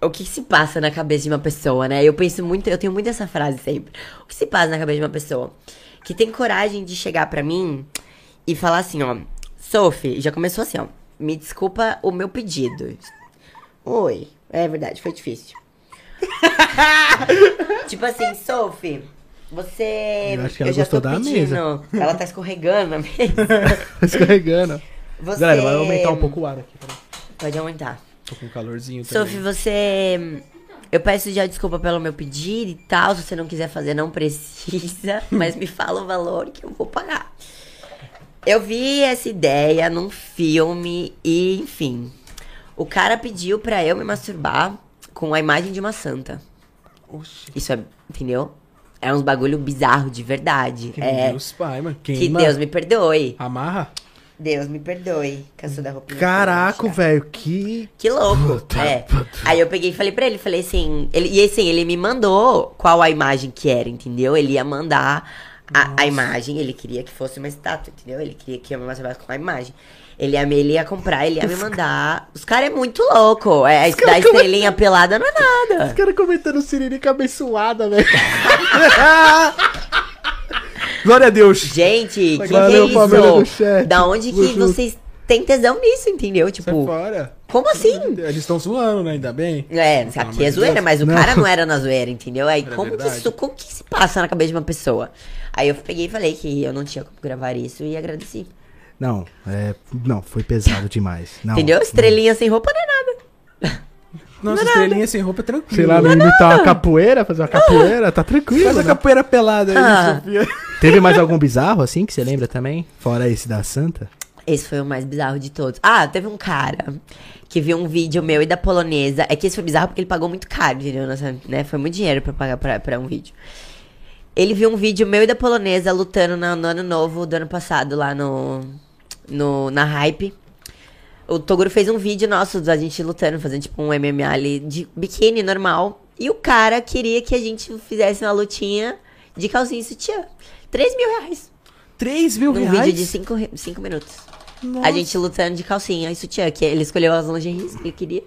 O que se passa na cabeça de uma pessoa, né? Eu penso muito, eu tenho muito essa frase sempre. O que se passa na cabeça de uma pessoa que tem coragem de chegar pra mim e falar assim, ó, Sophie, já começou assim, ó. Me desculpa o meu pedido. Oi, é verdade, foi difícil. *laughs* tipo assim, Sophie, você. Eu acho que ela já gostou tô da pedindo. *laughs* Ela tá escorregando a mesa. Tá *laughs* Escorregando. Você... Galera, vai aumentar um pouco o ar aqui. peraí. Pode aumentar. Tô com calorzinho também. Sophie, você. Eu peço já desculpa pelo meu pedido e tal. Se você não quiser fazer, não precisa. Mas me fala o valor que eu vou pagar. Eu vi essa ideia num filme e, enfim. O cara pediu pra eu me masturbar com a imagem de uma santa. Oxi. Isso é. Entendeu? É uns bagulho bizarro de verdade. Que é. Deus, pai, mano. Que Queima. Deus me perdoe. Amarra? Deus me perdoe. Cansou da roupinha. Caraca, velho, que... Que louco. *laughs* é. Aí eu peguei e falei pra ele, falei assim, ele, e assim, ele me mandou qual a imagem que era, entendeu? Ele ia mandar a, a imagem, ele queria que fosse uma estátua, entendeu? Ele queria que eu me masturbasse com a imagem. Ele ia, ele ia comprar, ele ia me mandar. Os caras é muito louco. É, a da estrelinha pelada não é Os nada. caras comentando Siririca abençoada, velho. *laughs* Glória a Deus. Gente, que que é Valeu, do isso? Da onde que junto. vocês têm tesão nisso, entendeu? Sai Tipo, fora. como assim? Eles estão zoando, né? Ainda bem. É, aqui é zoeira, mas o Não. cara não era na zoeira, entendeu? Aí Era como que, isso, como que se passa na cabeça de uma pessoa? Aí eu peguei e falei que eu não tinha como gravar isso e agradeci. Não, é... Não, foi pesado demais. Não, entendeu? Estrelinha sem roupa não é nada. Nossa, estrelinha sem roupa é tranquilo. Sei lá, me imitar uma capoeira, fazer uma capoeira, tá tranquilo, Faz a né? capoeira pelada aí, Ah. Sofia. Teve mais algum bizarro, assim, que você lembra também? Fora esse da Santa? Esse foi o mais bizarro de todos. Ah, teve um cara que viu um vídeo meu e da polonesa. É que esse foi bizarro porque ele pagou muito caro, entendeu? Nossa, né? Foi muito dinheiro pra pagar pra, pra um vídeo. Ele viu um vídeo meu e da polonesa lutando no, no ano novo do ano passado lá no, no na hype. O Toguro fez um vídeo nosso da gente lutando, fazendo tipo um MMA ali de biquíni normal. E o cara queria que a gente fizesse uma lutinha de calcinha e sutiã. 3 mil reais. 3 mil Num reais? vídeo de 5 cinco minutos. Nossa. A gente lutando de calcinha e sutiã, que ele escolheu as lingeries que ele queria.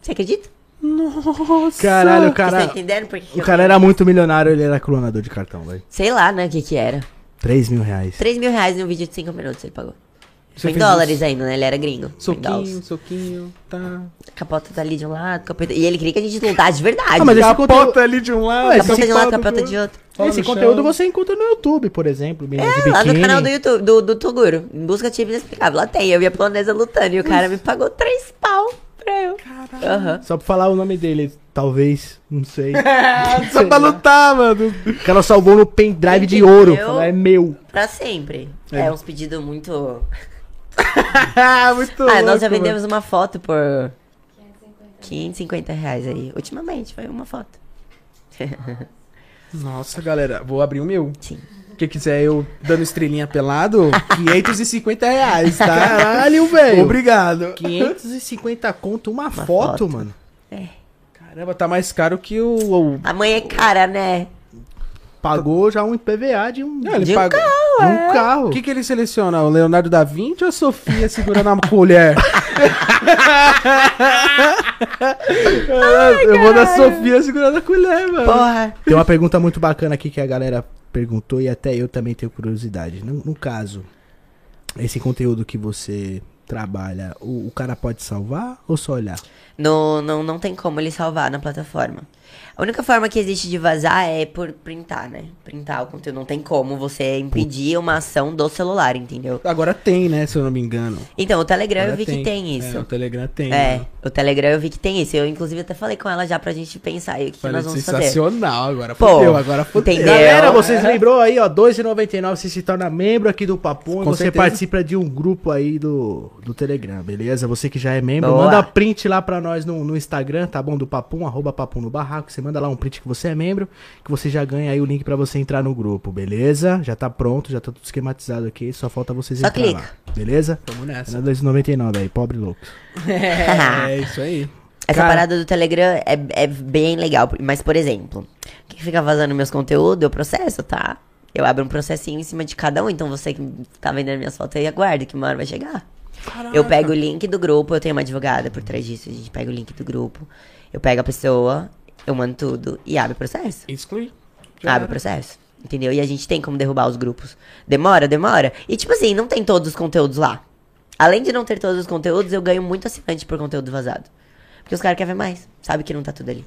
Você acredita? Nossa. Caralho, o Você tá cara... entendendo? Porque O cara era muito milionário, ele era clonador de cartão, velho. Sei lá, né, o que que era. 3 mil reais. 3 mil reais num vídeo de 5 minutos ele pagou. Você em dólares isso? ainda, né? Ele era gringo. Em Soquinho, soquinho, tá. Capota tá ali de um lado, capota... E ele queria que a gente lutasse de verdade. Ah, mas Capota conteúdo- ali de um lado, Ué, capota de um lado, capota capota do de outro. Fala Esse no chão. conteúdo você encontra no YouTube, por exemplo. Meninas de É, lá no canal do YouTube, do, do Toguro. Em busca de inexplicável. Lá tem, eu vi a polonesa lutando e o cara me pagou 3 pau pra eu. Aham. Só pra falar o nome dele, talvez, não sei. *laughs* Só pra lutar, mano. O cara salvou no pendrive de ouro. Falou, é meu. Pra sempre. É, uns pedidos muito. *laughs* Muito ah, nós já louco, vendemos uma foto por 550. 550 reais aí. Ultimamente, foi uma foto. *laughs* Nossa, galera, vou abrir o meu. Sim. Quem quiser eu dando estrelinha pelado, *laughs* 550 reais, tá? Caralho, velho. Obrigado. 550 conto uma, foto, foto. mano. É. Caramba, tá mais caro que o. o- A mãe é cara, né? Pagou já um PVA de um, Não, ele De um paga- de um carro. O que, que ele seleciona? O Leonardo da Vinci ou a Sofia segurando a *laughs* colher? eu vou da Sofia segurando a colher, mano. Porra. Tem uma pergunta muito bacana aqui que a galera perguntou e até eu também tenho curiosidade. No, no caso, esse conteúdo que você trabalha, o, o cara pode salvar ou só olhar? No, não, não tem como ele salvar na plataforma. A única forma que existe de vazar é por printar, né? Printar o conteúdo. Não tem como você impedir uma ação do celular, entendeu? Agora tem, né? Se eu não me engano. Então, o Telegram eu Agora vi que tem isso. É, o Telegram tem. É, né? o Telegram eu vi que tem isso. Eu, inclusive, até falei com ela já pra gente pensar aí o que, que nós vamos fazer. sensacional agora. Pô, Fudeu, agora fudeu. entendeu? Galera, É. vocês lembrou aí, ó, R$ 2,99 você se torna membro aqui do Papum e Com você certeza. participa de um grupo aí do, do Telegram, beleza? Você que já é membro, Boa. manda print lá pra nós no, no Instagram, tá bom? Do Papum, arroba Papum no Barraco. Você manda lá um print que você é membro, que você já ganha aí o link pra você entrar no grupo, beleza? Já tá pronto, já tá tudo esquematizado aqui, só falta vocês Só entrar clica. lá, beleza? Vamos nessa. É 2,99 aí, pobre louco. *laughs* É, isso aí. Essa Cara- parada do Telegram é, é bem legal. Mas, por exemplo, quem fica vazando meus conteúdos, eu processo, tá? Eu abro um processinho em cima de cada um. Então você que tá vendendo minhas fotos aí, aguarde que uma hora vai chegar. Eu pego o link do grupo, eu tenho uma advogada por trás disso. A gente pega o link do grupo, eu pego a pessoa, eu mando tudo e abre o processo. Exclui. Abre o processo. Entendeu? E a gente tem como derrubar os grupos. Demora, demora. E tipo assim, não tem todos os conteúdos lá. Além de não ter todos os conteúdos, eu ganho muito assinante por conteúdo vazado. Porque os caras querem ver mais. Sabe que não tá tudo ali.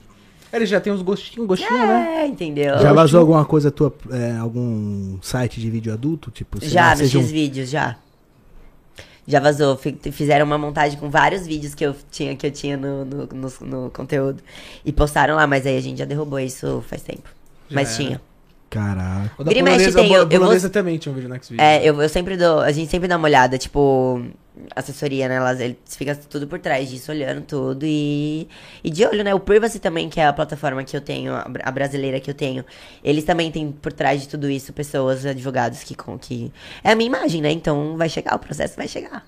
Ele já tem uns gostinhos, gostinho, né? É, entendeu? Já vazou alguma coisa tua, é, algum site de vídeo adulto? Tipo, Já, nos um- X-Vídeos, já. Já vazou. Fi- Fizeram uma montagem com vários vídeos que eu tinha, que eu tinha no, no, no- no conteúdo. E postaram lá, mas aí a gente já derrubou isso faz tempo. Já mas era. tinha. Caraca. O da Vira e mexe polonesa, tem, a eu- eu vou- também tinha um vídeo no Xvideo. É, eu, eu sempre dou. A gente sempre dá uma olhada, tipo, assessoria, né? Elas, eles fica tudo por trás disso, olhando tudo e. E de olho, né? O Privacy também, que é a plataforma que eu tenho, a bra- a brasileira que eu tenho. Eles também têm por trás de tudo isso pessoas, advogados que. com que É a minha imagem, né? Então vai chegar, o processo vai chegar.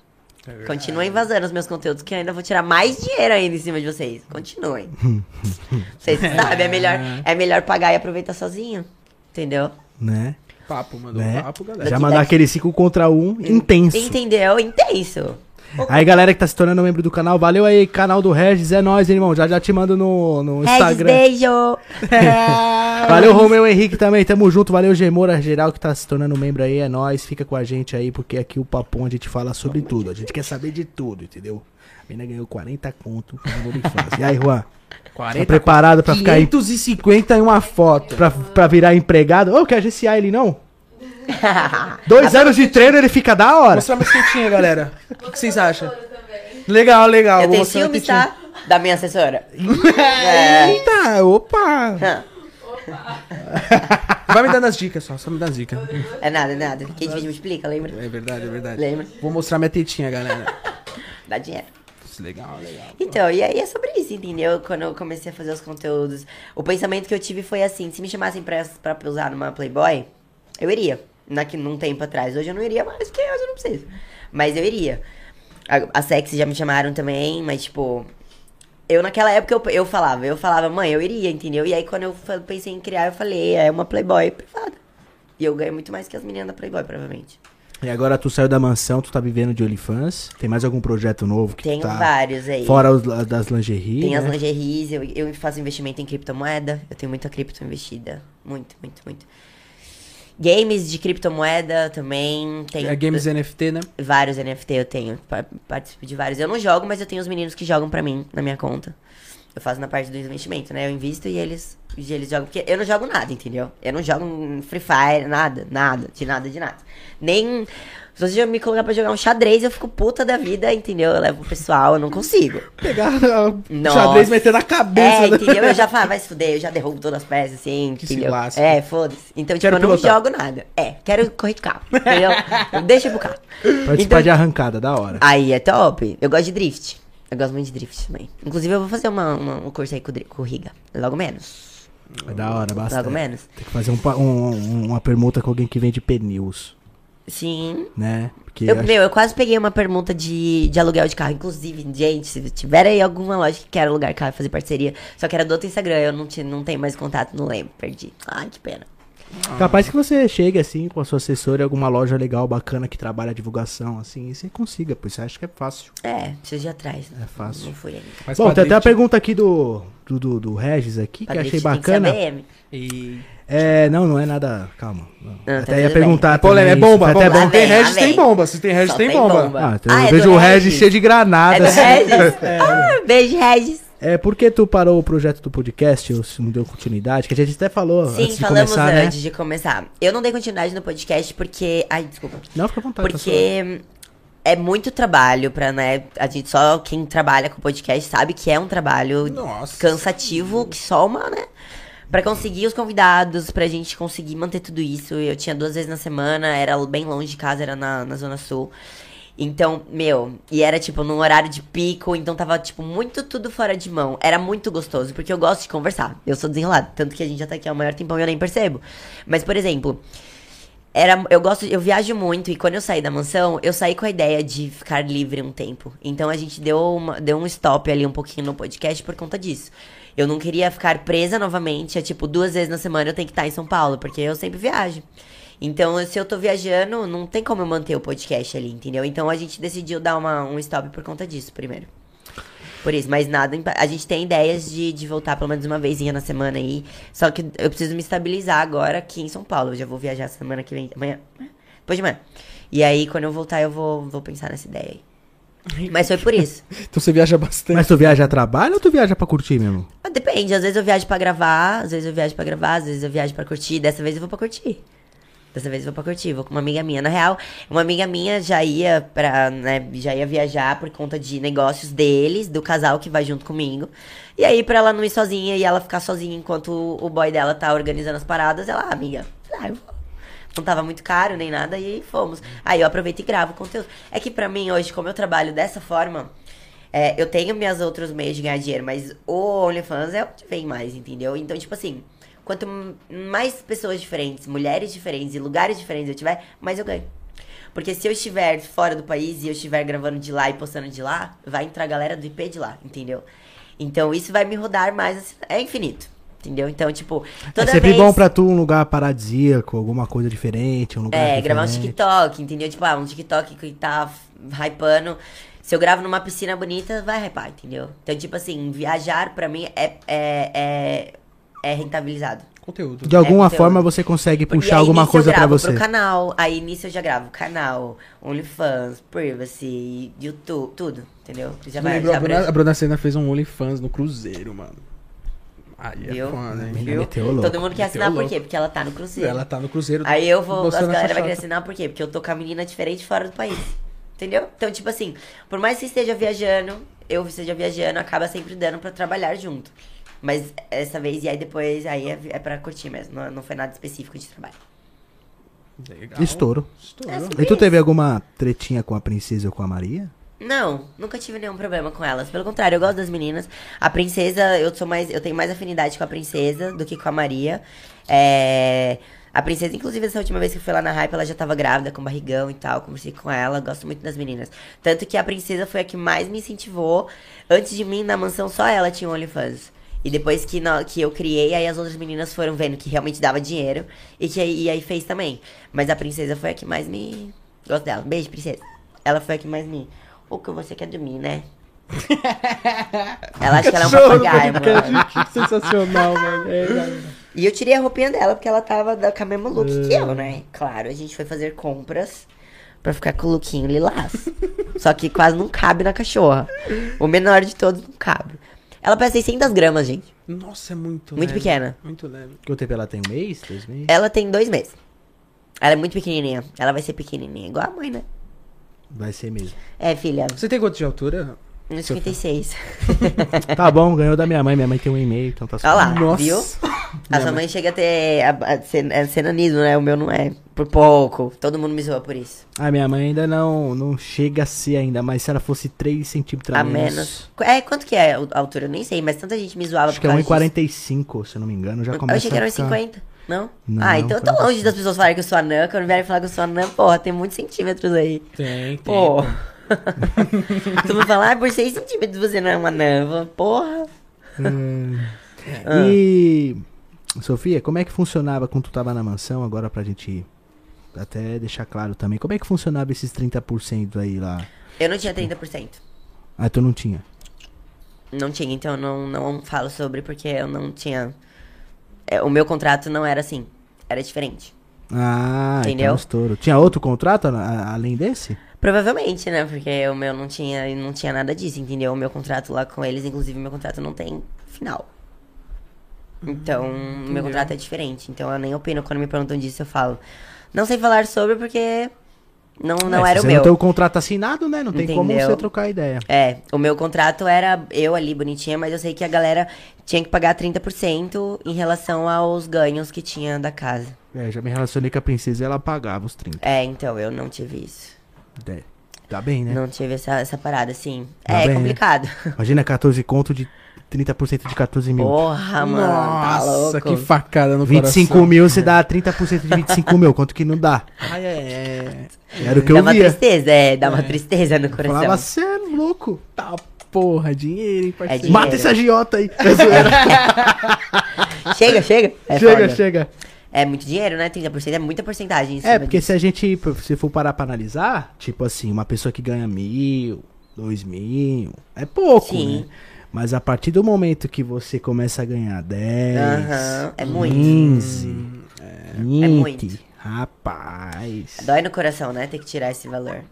Continuem vazando os meus conteúdos, que eu ainda vou tirar mais dinheiro ainda em cima de vocês. Continuem. *laughs* vocês sabem, é melhor, *laughs* é melhor pagar e aproveitar sozinho. Entendeu? Né? Papo, mandou né? papo, galera. Já mandar aquele 5 contra 1 intenso. Entendeu? Intenso. Aí, galera que tá se tornando membro do canal, valeu aí, canal do Regis, é nóis, irmão. Já já te mando no, no Regis, Instagram. beijo! *laughs* Valeu, Romeu Henrique também, tamo junto. Valeu, Gemora geral que tá se tornando membro aí, é nóis. Fica com a gente aí, porque aqui o Papão a gente fala sobre tudo. A gente quer saber de tudo, entendeu? A menina ganhou 40 conto de infância. E aí, Juan? *laughs* 40 Tá preparado pra ficar aí, 550 em uma foto. pra, pra virar empregado? Ô, quer GCA ele não? *laughs* Dois anos de treino, ele fica da hora. Mostrar minhas tetinhas, galera. O que, que vocês acham? Legal, legal. Eu Vou tenho mostrar minha ciúmes, tá? Da minha assessora. *laughs* é. Eita, opa. Hã. Vai me dando as dicas só, só me dá as dicas. É nada, é nada. Quem vídeo me explica, lembra? É verdade, é verdade. Lembra? Vou mostrar minha tetinha, galera. Dá dinheiro. Legal, legal. Então, e aí é sobre isso, entendeu? Quando eu comecei a fazer os conteúdos, o pensamento que eu tive foi assim: se me chamassem pra, pra usar numa Playboy, eu iria. Naqui, num tempo atrás. Hoje eu não iria mais, porque hoje eu não preciso. Mas eu iria. A, a Sexy já me chamaram também, mas tipo. Eu naquela época eu, eu falava, eu falava, mãe, eu iria, entendeu? E aí quando eu pensei em criar, eu falei, é uma Playboy privada. E eu ganho muito mais que as meninas da Playboy, provavelmente. E agora tu saiu da mansão, tu tá vivendo de OnlyFans. Tem mais algum projeto novo que Tenho tu tá... vários aí. Fora os das lingerie, Tem as né? lingeries, eu, eu faço investimento em criptomoeda. Eu tenho muita cripto investida. Muito, muito, muito. Games de criptomoeda também. Tenho É Games NFT, né? vários NFT eu tenho. pa- Participo de vários. Eu não jogo, mas eu tenho os meninos que jogam pra mim na minha conta. Eu faço na parte do investimento, né? Eu invisto e eles, e eles jogam. Porque eu não jogo nada, entendeu? Eu não jogo um Free Fire, nada, nada, de nada, de nada. Nem. Se você me colocar pra jogar um xadrez, eu fico puta da vida, entendeu? Eu levo o pessoal, eu não consigo. Pegar o Nossa. xadrez e meter na cabeça. É, né? entendeu? Eu já falo, vai se fuder, eu já derrubo todas as peças, assim, Que se entendeu? lasque. É, foda-se. Então, tipo, Quero eu não pilotar. jogo nada. É, quero correr de carro, entendeu? *laughs* Deixa pro carro. Participar Então- de arrancada, da hora. Aí é top. Eu gosto de drift. Eu gosto muito de drift também. Inclusive, eu vou fazer uma, uma- um curso aí com, o dri- com o Riga. Logo menos. É da hora, bastante. Logo menos. Tem que fazer um um- um- uma permuta com alguém que vende pneus, Sim. né? Porque Eu, acho- meu, eu quase peguei uma permuta de, de aluguel de carro. Inclusive, gente, se tiver aí alguma loja que quer alugar carro e fazer parceria, só que era do outro Instagram, eu não, tinha, não tenho mais contato, não lembro, perdi. Ai, que pena. Capaz que você chegue assim com a sua assessora em alguma loja legal, bacana, que trabalha divulgação, assim, e você consiga, pois você acha que é fácil. É, preciso de atrás. né? É fácil. Não fui ainda. Mas Bom, tem até a pergunta aqui do, do, do, do Regis aqui, que eu achei Padre, tem que ser bacana. E... É, não, não é nada. Calma. não. Ah, até tá ia perguntar. É polêmica, é também, bomba, foi até bomba. Tem Regis, tem bomba. Se tem Regis, tem tem bomba. bomba. Ah, então Ah, eu é vejo o Regis Regis? cheio de granada. É do assim. Regis? *laughs* Ah, beijo, Regis. É, por que tu parou o projeto do podcast ou se não deu continuidade? Que a gente até falou Sim, antes de falamos começar, né? antes de começar. Eu não dei continuidade no podcast porque. Ai, desculpa. Não, fica à vontade. pessoal. Porque é muito trabalho pra, né? A gente só quem trabalha com podcast sabe que é um trabalho Nossa. cansativo, que só uma, né? Pra conseguir os convidados, pra gente conseguir manter tudo isso. Eu tinha duas vezes na semana, era bem longe de casa, era na, na Zona Sul. Então, meu, e era tipo num horário de pico, então tava tipo muito tudo fora de mão. Era muito gostoso, porque eu gosto de conversar. Eu sou desenrolado, tanto que a gente já tá aqui há o maior tempão e eu nem percebo. Mas, por exemplo, era, eu gosto, eu viajo muito e quando eu saí da mansão, eu saí com a ideia de ficar livre um tempo. Então a gente deu, uma, deu um stop ali um pouquinho no podcast por conta disso. Eu não queria ficar presa novamente, é tipo, duas vezes na semana eu tenho que estar em São Paulo, porque eu sempre viajo. Então, se eu tô viajando, não tem como eu manter o podcast ali, entendeu? Então a gente decidiu dar uma, um stop por conta disso primeiro. Por isso, mas nada. A gente tem ideias de, de voltar pelo menos uma vezinha na semana aí. Só que eu preciso me estabilizar agora aqui em São Paulo. Eu já vou viajar semana que vem. Amanhã. Depois de amanhã. E aí, quando eu voltar, eu vou, vou pensar nessa ideia aí. Mas foi por isso. *laughs* Então você viaja bastante. Mas tu viaja a trabalho ou tu viaja pra curtir mesmo? Mas Depende, às vezes eu viajo pra gravar, às vezes eu viajo pra gravar, às vezes eu viajo pra curtir. Dessa vez eu vou pra curtir. Dessa vez vou pra curtir, vou com uma amiga minha. Na real, uma amiga minha já ia pra, né, já ia viajar por conta de negócios deles, do casal que vai junto comigo. E aí, pra ela não ir sozinha e ela ficar sozinha enquanto o o boy dela tá organizando as paradas, ela, ah, amiga, ah, eu vou. Não tava muito caro nem nada e fomos. Aí eu aproveito e gravo conteúdo. É que pra mim hoje, como eu trabalho dessa forma, é, eu tenho meus outros meios de ganhar dinheiro, mas o OnlyFans é onde vem mais, entendeu? Então, tipo assim, quanto mais pessoas diferentes, mulheres diferentes e lugares diferentes eu tiver, mais eu ganho. Porque se eu estiver fora do país e eu estiver gravando de lá e postando de lá, vai entrar a galera do IP de lá, entendeu? Então isso vai me rodar mais, assim, é infinito, entendeu? Então, tipo, toda é sempre vez... bom pra tu um lugar paradisíaco, alguma coisa diferente, um lugar É, gravar um diferente. TikTok, entendeu? Tipo, ah, um TikTok que tá hypando. Se eu gravo numa piscina bonita, vai hypar, entendeu? Então, tipo assim, viajar pra mim é, é, é, é rentabilizado. Conteúdo. De alguma conteúdo. forma você consegue puxar aí, alguma coisa gravo você. Pro canal, aí nisso eu já gravo canal, OnlyFans, Privacy, YouTube, tudo, entendeu? Já vai, lembrou, já a, Bruna, a Bruna Senna fez um OnlyFans no Cruzeiro, mano. Aí é Viu? foda, hein? Menina Viu? louco. Todo mundo quer assinar por quê? Porque ela tá no Cruzeiro. Ela tá no Cruzeiro. Aí eu vou, as mostrando galera vai querer assinar por quê? Porque eu tô com a menina diferente fora do país. Entendeu? Então, tipo assim, por mais que esteja viajando, eu esteja viajando, acaba sempre dando pra trabalhar junto. Mas essa vez, e aí depois, aí é, é pra curtir mesmo. Não, não foi nada específico de trabalho. Legal. Estouro. Estourou. É E tu teve alguma tretinha com a princesa ou com a Maria? Não, nunca tive nenhum problema com elas. Pelo contrário, eu gosto das meninas. A princesa, eu sou mais. Eu tenho mais afinidade com a princesa do que com a Maria. É. A princesa, inclusive, essa última vez que eu fui lá na hype, ela já tava grávida, com barrigão e tal. Conversei com ela, gosto muito das meninas. Tanto que a princesa foi a que mais me incentivou. Antes de mim, na mansão, só ela tinha um OnlyFans. E depois que, na- que eu criei, aí as outras meninas foram vendo que realmente dava dinheiro. E que aí, e aí fez também. Mas a princesa foi a que mais me. Gosto dela. Beijo, princesa. Ela foi a que mais me. O que você quer dormir, né? *laughs* ela acha que ela é um papagaio, mano. Que sensacional, mano. É, E eu tirei a roupinha dela porque ela tava com a mesma look que eu, né? Claro, a gente foi fazer compras pra ficar com o lookinho lilás. Só que quase não cabe na cachorra. O menor de todos não cabe. Ela pesa 600 gramas, gente. Nossa, é muito Muito leve. pequena. Muito leve. Quanto tempo ela tem? Um mês? Dois meses? Ela tem dois meses. Ela é muito pequenininha. Ela vai ser pequenininha, igual a mãe, né? Vai ser mesmo. É, filha. Você tem quanto de altura? 1,56. *laughs* Tá bom, ganhou da minha mãe. Minha mãe tem um e-mail, então tá Olha lá, Nossa. viu? A sua mãe chega a ter a, a, cen- é cenanismo, né? O meu não é. Por pouco. Todo mundo me zoa por isso. Ah, minha mãe ainda não, não chega a ser ainda, mas se ela fosse 3 centímetros A menos. É, quanto que é a altura? Eu nem sei, mas tanta gente me zoava Acho que por é causa disso. 1,45, se eu não me engano. Já Eu começa achei que era a ficar... 1,50. Não? Não, Ah, então eu tô 45. longe das pessoas falarem que eu sou anã. Quando vierem falar que eu sou anã, porra, tem muitos centímetros aí. Tem, tem. Pô. *laughs* tu me falar, ah, por 6 centímetros você não é uma falo, Porra. Hum. Ah. E Sofia, como é que funcionava quando tu tava na mansão, agora pra gente até deixar claro também, como é que funcionava esses 30% aí lá? Eu não tinha 30%. Ah, tu não tinha. Não tinha, então eu não, não falo sobre porque eu não tinha. é, o meu contrato não era assim. Era diferente. Ah, Entendeu? então estouro. Tinha outro contrato a- a- além desse? Provavelmente, né? Porque o meu não tinha, não tinha nada disso, entendeu? O meu contrato lá com eles, inclusive, meu contrato não tem final. Então, meu contrato é diferente. Então, eu nem opino. Quando me perguntam disso, eu falo. Não sei falar sobre porque não, não É, era o meu. não tem o contrato assinado, né? Não tem como você trocar ideia. É, o meu contrato era eu ali bonitinha, mas eu sei que a galera tinha que pagar 30% em relação aos ganhos que tinha da casa. É, já me relacionei com a princesa e ela pagava os 30. É, então, eu não tive isso. É, Tá bem, né? Não tive essa, essa parada, assim. Tá é bem, né? complicado. Imagina 14 conto de 30% de 14 mil. Porra, mano, tá Nossa, louco. que facada no 25 coração. mil, você dá 30% de 25 mil. Quanto que não dá? Ai, é. Era o que dá eu uma via. tristeza, é, dá uma tristeza no coração. Falava, você é louco. Tá porra, dinheiro, hein, parceiro. dinheiro. Mata esse agiota aí. É *laughs* zoeira. *laughs* Chega, chega. É chega, foda. chega. É muito dinheiro, né? 30% é muita porcentagem. em É, porque disso. se a gente, se for parar pra analisar, tipo assim, uma pessoa que ganha mil, dois mil, é pouco, Sim. né? Mas a partir do momento que você começa a ganhar 10, Aham, é muito. 15, É 20, muito. rapaz. Dói no coração, né? Ter que tirar esse valor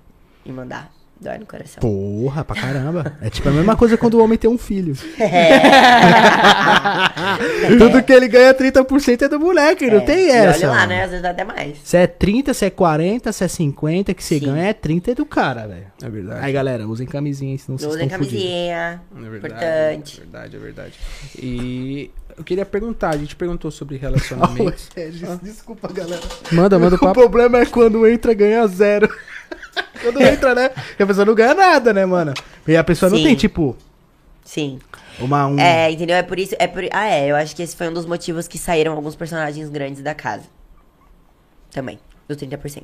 e mandar. Dói no coração. Porra, pra caramba. É tipo a mesma coisa quando o homem tem um filho. *laughs* *laughs* Tudo que ele ganha 30% é do moleque, não É, tem e essa. Olha lá, né? Às vezes dá até mais. Se é 30, se é 40, se é 50, que você Sim. ganha é 30 é do cara, velho. É verdade. Aí, galera, usem camisinha, aí, senão vocês Usem camisinha. É verdade, Importante. É verdade, é verdade. E eu queria perguntar, a gente perguntou sobre relacionamento. *laughs* Desculpa, galera. manda, manda o O papo. problema é quando entra, ganha zero. Quando entra, né? E a pessoa não ganha nada, né, mano? E a pessoa não Sim. tem, tipo, Sim. uma... Um... É, entendeu? É por isso. É por... Ah, é. Eu acho que esse foi um dos motivos que saíram alguns personagens grandes da casa. Também. Do 30%.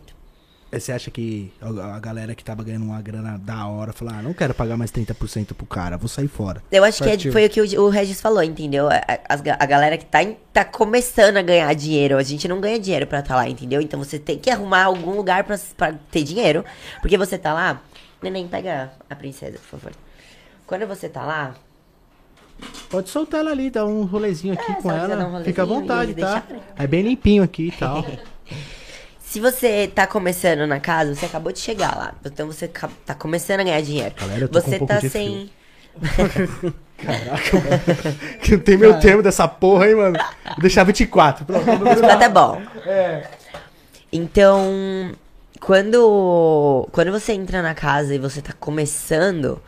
Você acha que a, galera que tava ganhando uma grana da hora falou, ah, não quero pagar mais 30% pro cara, vou sair fora. Eu acho que é- Partiu. foi o que o, o Regis falou, entendeu? A, a- a galera que tá, em- tá começando a ganhar dinheiro. A gente não ganha dinheiro pra tá lá, entendeu? Então você tem que arrumar algum lugar pra, pra ter dinheiro. Porque você tá lá. Neném, pega a princesa, por favor. Quando você tá lá. Pode soltar ela ali, dar um rolezinho aqui É, com ela um Fica à rolezinho vontade, tá? É bem limpinho aqui e tal. *laughs* Se você tá começando na casa, você acabou de chegar lá. Então você tá começando a ganhar dinheiro. Galera, eu tô com você um pouco tá de sem. *laughs* Caraca, mano. Que não tem meu termo dessa porra, hein, mano? Vou deixar 24. Pronto. Isso tá até bom. É. Então, quando, quando você entra na casa e você tá começando,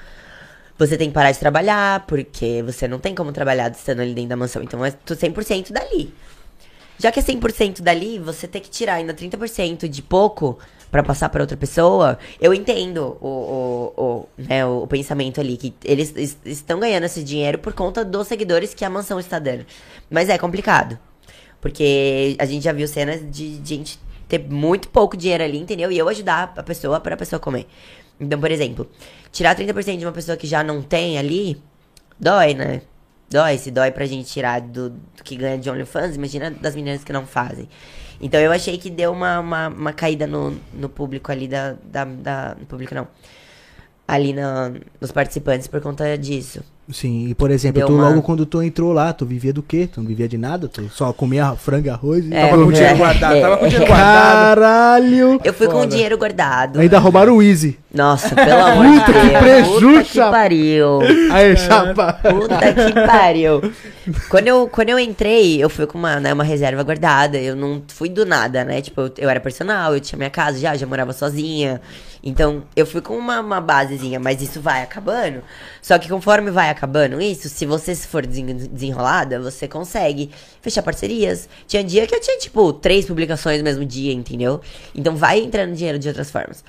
você tem que parar de trabalhar, porque você não tem como trabalhar estando ali dentro da mansão. Então é tu 100% dali. Já que é 100% dali, você tem que tirar ainda 30% de pouco pra passar pra outra pessoa. Eu entendo o, o, o, né, o, pensamento ali, que eles es- estão ganhando esse dinheiro por conta dos seguidores que a mansão está dando. Mas é complicado. Porque a gente já viu cenas de gente ter muito pouco dinheiro ali, entendeu? E eu ajudar a pessoa para a pessoa comer. Então, por exemplo, tirar 30% de uma pessoa que já não tem ali, dói, né? Dói, se dói pra gente tirar do, do que ganha de OnlyFans, imagina das meninas que não fazem. Então eu achei que deu uma, uma, uma caída no, no público ali da, da, da. No público não. Ali na, nos participantes por conta disso. Sim, e por exemplo, Deu tu uma- logo quando tu entrou lá, tu vivia do quê? Tu não vivia de nada? Tu só comia frango e arroz e É, tava com com dinheiro é, guardado, é. tava com dinheiro guardado. Caralho! Eu fui com Foda. dinheiro guardado. Ainda roubaram o Easy. Nossa, pelo amor de que Deus. preju, Puta que pariu. Aí, chapa. Puta que pariu. Quando eu, quando eu entrei, eu fui com uma, né, uma reserva guardada. Eu não fui do nada, né? Tipo, eu, eu era personal, eu tinha minha casa já, já morava sozinha. Então, eu fui com uma, uma basezinha, mas isso vai acabando. Só que conforme vai acabando isso, se você for desen- desenrolada, você consegue fechar parcerias. Tinha dia que eu tinha, tipo, três publicações no mesmo dia, entendeu? Então vai entrando dinheiro de outras formas.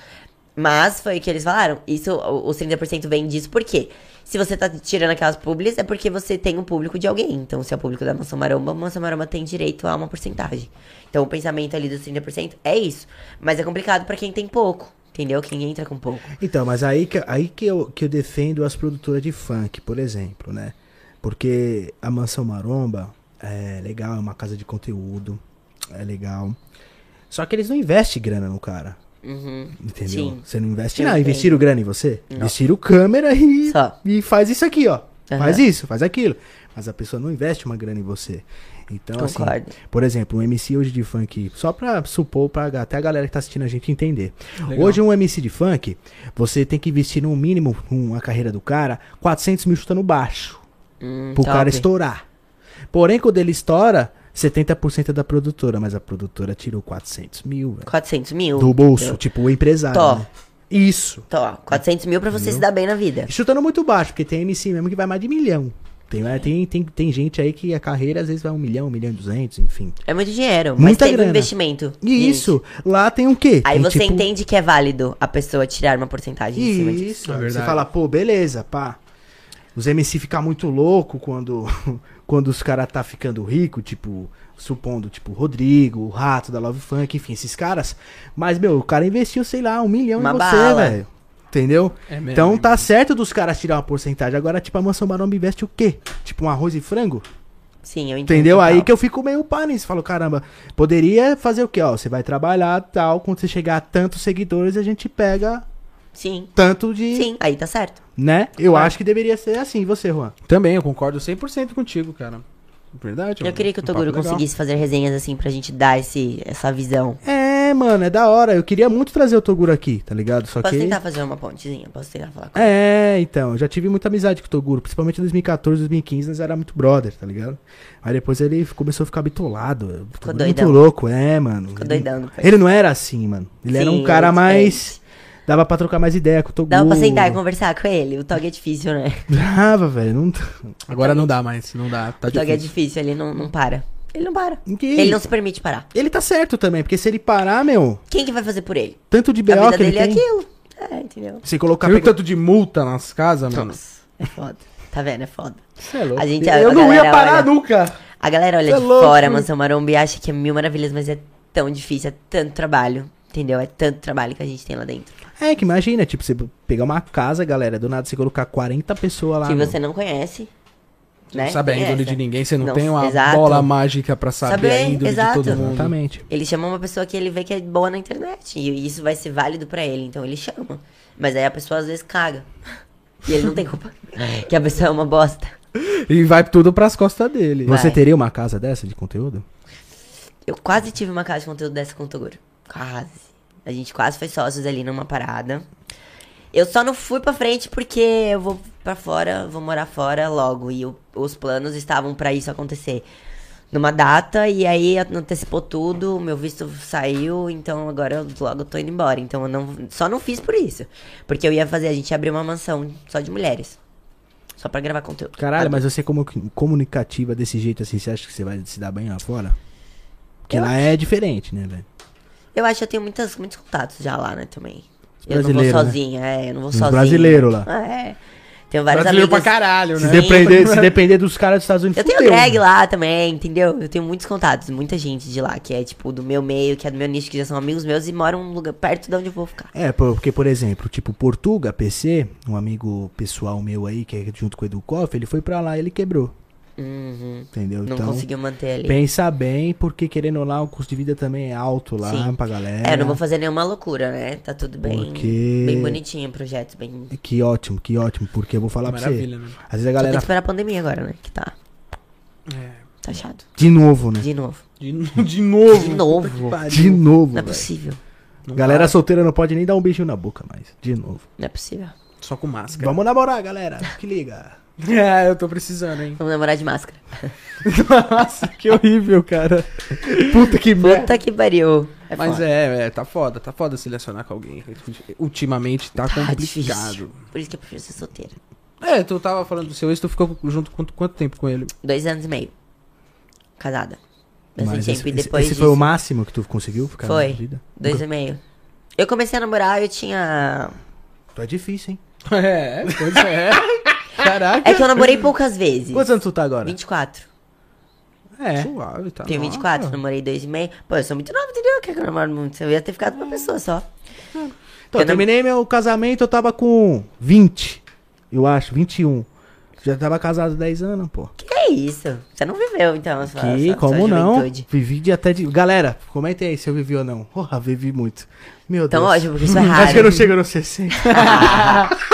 Mas foi o que eles falaram. Isso, os 30% vem disso por quê? Se você tá tirando aquelas publis, é porque você tem um público de alguém. Então, se é o público da Mansão Maromba, a Mansão Maromba tem direito a uma porcentagem. Então, o pensamento ali dos 30% é isso. Mas é complicado pra quem tem pouco, entendeu? Quem entra com pouco. Então, mas aí que, aí que, eu, que eu defendo as produtoras de funk, por exemplo, né? Porque a Mansão Maromba, É legal, é uma casa de conteúdo. É legal. Só que eles não investem grana no cara. Uhum. Entendeu? Sim. Você não investe nada. Investiram grana em você? Não. Investiram câmera e, Só. e faz isso aqui, ó. Aham. Faz isso, faz aquilo. Mas a pessoa não investe uma grana em você. Então, assim, Concordo. por exemplo, um MC hoje de funk, só pra supor, pra até a galera que tá assistindo a gente entender. Legal. Hoje, um MC de funk, você tem que investir no mínimo, uma carreira do cara, 400 mil chutando baixo. Hum, pro top. cara estourar. Porém, quando ele estoura, 70% é da produtora, mas a produtora tirou 400 mil, velho. 400 mil. Do bolso, Entendeu? tipo, o empresário. Tó. né? Isso. Tó, 400 mil pra você Entendeu? se dar bem na vida. E chutando muito baixo, porque tem MC mesmo que vai mais de milhão. Tem, é, tem, tem, tem gente aí que a carreira às vezes vai um milhão, um milhão e duzentos, enfim. É muito dinheiro, mas Muita teve um grana. investimento. E isso, lá tem o quê? Aí Tem, você tipo, entende que é válido a pessoa tirar uma porcentagem em cima disso. Isso, É aí você verdade. fala, pô, beleza, pá. Os MC ficam muito louco quando, quando os caras tá ficando rico, tipo, supondo, tipo, Rodrigo, o Rato da Love Funk, enfim, esses caras. Mas, meu, o cara investiu, sei lá, um milhão Uma em você, bala. velho. Entendeu? É mesmo, então é tá certo dos caras tirar uma porcentagem. Agora, tipo, a Mansão Maromba investe o quê? Tipo, um arroz e frango? Sim, eu entendo. Entendeu? Aí que eu fico meio pá nisso. Falo, caramba, poderia fazer o quê? Ó, você vai trabalhar, tal, quando você chegar a tantos seguidores, a gente pega Sim, tanto de... sim, aí tá certo. Né? Eu É. acho que deveria ser assim, você, Juan. Também, eu concordo 100% contigo, cara. Verdade. Eu queria que o Um Toguro legal. conseguisse fazer resenhas assim pra gente dar esse, essa visão. É, mano, é da hora. Eu queria muito trazer o Toguro aqui, tá ligado? Só Posso que. tentar fazer uma pontezinha? Posso tentar falar com ele? É, então, eu já tive muita amizade com o Toguro, principalmente em 2014, 2015, nós era muito brother, tá ligado? Aí depois ele começou a ficar bitolado. Ficou muito doidão. louco, é, mano. Ficou ele, doidão ele não era assim, mano. Ele era um Sim, cara é mais. Dava pra trocar mais ideia com o Toguro. Dava pra sentar e conversar com ele. O Tog é difícil, né? *laughs* Dava, velho. Não... Agora não dá mais, não dá. Tá o Tog é difícil. ele não, não para. Ele não para. Que- Ele não se permite parar. Ele tá certo também, porque se ele parar, meu, Quem que vai fazer por ele? tanto de A B.O. vida que ele dele é tem. aquilo. É, entendeu? Se colocar. Você viu pega- tanto de multa nas casas, mano? Nossa, é foda. Tá vendo? É foda. Cê é louco. A gente, eu a não ia parar olha- nunca. A galera olha Cê é de louco. fora, Mansão Maromba, e acha que é mil maravilhas, mas é tão difícil, é tanto trabalho. Entendeu? É tanto trabalho que a gente tem lá dentro. É, que imagina, tipo, você pegar uma casa, galera, do nada você colocar 40 pessoas lá. que você não conhece. Não Né? sabe a Tem índole essa. de ninguém, você não, Não, tem uma exato. bola mágica pra saber, Saber, a índole exato. de todo mundo. Exatamente. Ele chama uma pessoa que ele vê que é boa na internet. E isso vai ser válido pra ele. Então ele chama. Mas aí a pessoa às vezes caga. *laughs* E ele não tem culpa. *laughs* que a pessoa é uma bosta. E vai tudo pras costas dele. Vai. Você teria uma casa dessa de conteúdo? Eu quase tive uma casa de conteúdo dessa com o Toguro. Quase. A gente quase foi sócios ali numa parada. Eu só não fui pra frente porque eu vou pra fora, vou morar fora logo. E o- os planos estavam pra isso acontecer numa data. E aí antecipou tudo, meu visto saiu. Então agora eu logo tô indo embora. Então eu não, só não fiz por isso. Porque eu ia fazer, a gente ia abrir uma mansão só de mulheres. Só pra gravar conteúdo. Caralho, mas você como comunicativa desse jeito assim, você acha que você vai se dar bem lá fora? Porque Eu lá é diferente, né, velho? Eu acho que eu tenho muitas, muitos contatos já lá, né, também. Eu não vou né? sozinha, é, eu não vou sozinha. brasileiros lá. É. Tenho vários Brasileiro amigos. pra caralho, Se né? depender, se depender dos caras dos Estados Unidos, Eu tenho fudeu, drag né? lá também, entendeu? Eu tenho muitos contatos, muita gente de lá, que é tipo do meu meio, que é do meu nicho, que já são amigos meus e moram num lugar perto de onde eu vou ficar. É, por- porque, por exemplo, tipo, Portuga, PC, um amigo pessoal meu aí, que é junto com o Edu Koff, ele foi pra lá e ele quebrou, Uhum. entendeu? Não então, conseguiu manter ali. pensa bem, porque querendo ou não, o custo de vida também é alto lá Sim. pra galera. É, não vou fazer nenhuma loucura, né? Tá tudo bem, Porque- bem bonitinho o projeto, bem... Que ótimo, que ótimo, porque eu vou falar pra você. Maravilha, né? Às vezes a Só tem galera. que esperar a pandemia agora, né? Que tá, É. tá chato. De novo, né? De novo. De, de novo. De novo. De novo. Não é possível. Não Galera dá. solteira não pode nem dar um beijinho na boca mais. De novo. Não é possível. Só com máscara. Vamos namorar, galera. Que liga. *laughs* É, eu tô precisando, hein? Vamos namorar de máscara. *laughs* Nossa, que horrível, cara. Puta que merda. Puta que pariu. É Mas foda. é, é, tá foda, tá foda selecionar com alguém. Ultimamente tá, Tá complicado. difícil. Por isso que eu prefiro ser solteira. É, tu tava falando do seu ex, tu ficou junto quanto, quanto tempo com ele? Dois anos e meio. Casada. Bastante tempo. esse, e depois esse disso, foi o máximo que tu conseguiu ficar Foi. na vida? Dois e meio. Eu comecei a namorar, eu tinha. Tu é difícil, hein? *laughs* É, pois é. Caraca. É que eu namorei poucas vezes. Quantos anos tu tá agora? 24. É. Suave, tá. Tenho nossa. 24, namorei dois e meio. Pô, eu sou muito nova, entendeu? Quer que eu namoro muito? Eu ia ter ficado com uma pessoa só. Então, Eu eu terminei meu casamento, eu tava com 20. Eu acho, 21. Já tava casado 10 anos, pô. Que é isso? Você não viveu, então, sua, Que, sua- como sua não? Vivi de até de. Galera, comentem aí se eu vivi ou não. Porra, vivi muito. Meu Então, Deus. ótimo, porque isso é *laughs* raro. Acho que eu não chego nos 60. *laughs*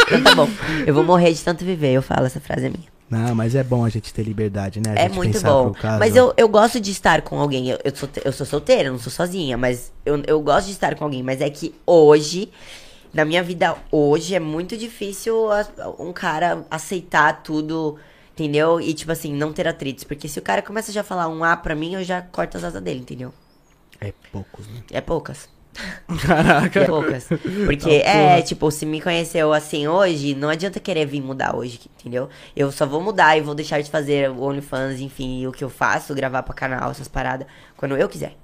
Então tá bom. Eu vou morrer de tanto viver, eu falo, essa frase é minha. Não, mas é bom a gente ter liberdade, né? A É gente muito bom. Mas eu, eu gosto de estar com alguém. Eu, eu, sou, eu sou solteira, eu não sou sozinha, mas eu, eu gosto de estar com alguém. Mas é que hoje, na minha vida hoje, é muito difícil a- um cara aceitar tudo, entendeu? E, tipo assim, não ter atritos. Porque se o cara começa já a falar um A pra mim, eu já corto as asas dele, entendeu? É poucos, né? É poucas. Caraca. Poucas. Porque é, tipo, se me conheceu assim hoje, não adianta querer vir mudar hoje, entendeu? Eu só vou mudar e vou deixar de fazer o OnlyFans, enfim, o que eu faço, gravar pra canal, essas paradas, quando eu quiser.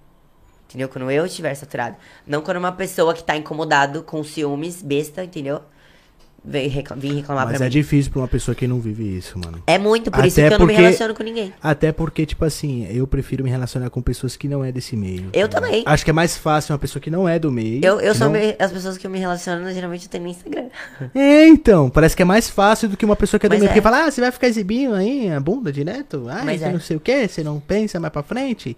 Entendeu? Quando eu estiver saturado. Não quando uma pessoa que tá incomodado com ciúmes, besta, entendeu? Recla vir reclamar Mas pra é mim. difícil pra uma pessoa que não vive isso, mano. É muito, por isso Até que eu não me porque- relaciono com ninguém. Até porque, tipo assim, eu prefiro me relacionar com pessoas que não é desse meio. Eu também. Acho que é mais fácil uma pessoa que não é do meio. Eu, eu sou não- me- as pessoas que eu me relaciono, geralmente eu tenho no Instagram. *laughs* É, então. Parece que é mais fácil do que uma pessoa que é do Mas meio. é. Porque fala, ah, você vai ficar exibindo aí a bunda direto? Mas você é. não sei o que, você não pensa mais pra frente?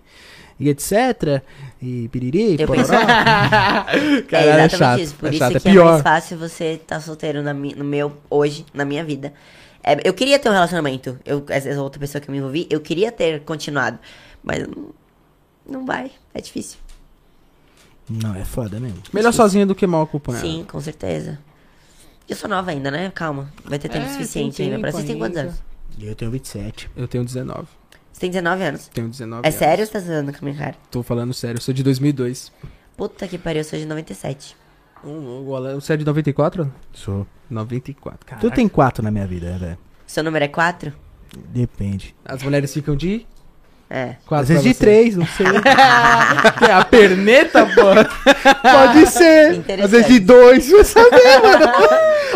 E etc. E piriri, Eu pororó. penso- *laughs* Caralho, é é exatamente chato, isso. Por é isso chato, é que é, pior. mais fácil você estar solteiro na mi- no meu, hoje, na minha vida. É, eu queria ter um relacionamento. Eu, essa outra pessoa que eu me envolvi, eu queria ter continuado. Mas não, não vai. É difícil. Não, é foda mesmo. Melhor sozinho do que mal acompanhado. Sim, com certeza. Eu sou nova ainda, né? Calma. Vai ter tempo É, suficiente tem ainda. Pra vocês têm quantos anos? Eu tenho 27. Eu tenho 19. Você tem 19 anos. Tenho 19 É anos. sério ou você tá zoando com a minha cara? Tô falando sério. Eu sou de 2002. Puta que pariu, eu sou de 97. Hum, o Alan- Você é de 94? Sou. 94. Caraca. Tu tem quatro na minha vida, né, velho? Seu número é 4? Depende. As mulheres ficam de É. quatro Às vezes de você. três, não sei. *laughs* É a perneta, pô. Pode ser. Às vezes de dois, vai saber, mano.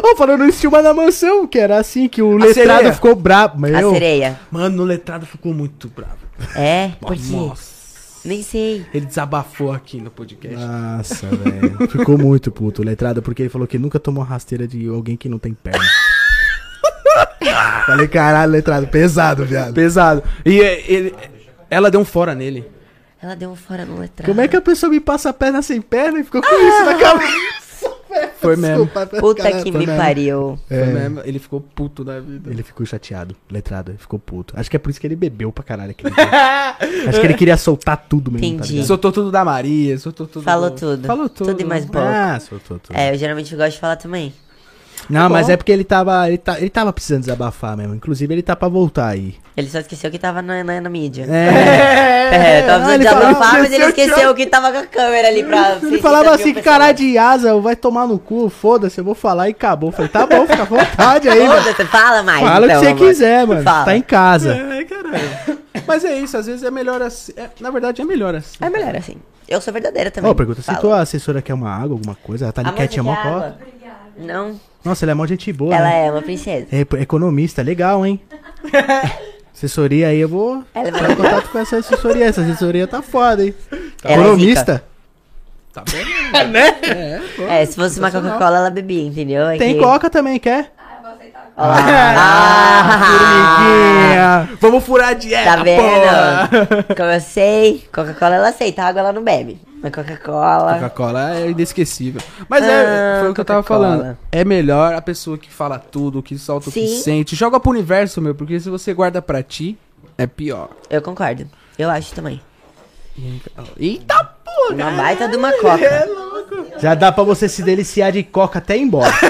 Ô, falando no estilo da mansão, que era assim, que o A letrado sereia. ficou brabo. A sereia. Mano, no letrado ficou muito bravo. É? Por quê? Nossa. Nem sei. Ele desabafou aqui no podcast. Nossa, velho. Ficou muito puto o letrado, porque ele falou que nunca tomou rasteira de alguém que não tem perna. Falei, caralho, letrado, pesado, viado. Pesado. E é, ele, ela deu um fora nele. Ela deu um fora no letrado. Como é que a pessoa me passa a perna sem perna e ficou com isso na cabeça? *laughs* Foi mesmo. Desculpa, Puta caralho, que foi me mesmo. pariu. Foi É. mesmo. Ele ficou puto da vida. Ele ficou chateado, letrado, ele ficou puto. Acho que é por isso que ele bebeu pra caralho aquele dia. *laughs* Acho que ele queria soltar tudo mesmo. Entendi. ligado? Soltou tudo da Maria, soltou tudo. Falou do- tudo. Falou tudo. Tudo e mais pouco. Ah, soltou tudo. É, eu geralmente gosto de falar também. Não, Tá mas bom. é porque ele tava, ele, tá, ele tava precisando desabafar mesmo. Inclusive, ele tá pra voltar aí. Ele só esqueceu que tava na, na, na mídia. É. *laughs* É, tava Ah, precisando ele desabafar, falava- mas ele esqueceu que tava com a câmera ali pra. Ele 600 falava assim, caralho de asa, vai tomar no cu, foda-se, eu vou falar e acabou. Eu Falei, tá bom, fica à vontade aí, mano. Foda-se, fala mais. Fala então, o que você amor. quiser, mano. Fala. Tá em casa. É, caralho. Mas é isso, às vezes é melhor assim. é, na verdade, é melhor assim. É melhor assim. Eu sou verdadeira também. Ô, pergunta se tua assessora quer uma água, alguma coisa. Ela tá ali quietinha, você mó? Não. Nossa, ela é mó gente boa, Ela né? é uma princesa. É economista, legal, hein? *laughs* assessoria aí, eu vou Ela entrar em contato com essa assessoria. Essa assessoria tá foda, hein? É economista. Tá bom? né? *laughs* É, pô. É, se fosse uma Coca-Cola, ela bebia, entendeu? É Tem que- coca também, quer? Ah, eu vou aceitar. Ah, Formiguinha. Vamos furar a dieta, Tá porra. vendo? Como eu sei, Coca-Cola ela aceita, água ela não bebe. Mas Coca-Cola. Coca-Cola é inesquecível. Mas Ah, é, foi o que eu tava Coca-Cola. falando. É melhor a pessoa que fala tudo, que solta o que Sim. sente. Joga pro universo, meu, porque se você guarda pra ti, é pior. Eu concordo. Eu acho também. Eita porra! Uma baita de uma coca. *laughs* Já dá pra você se deliciar de coca até ir embora. *laughs*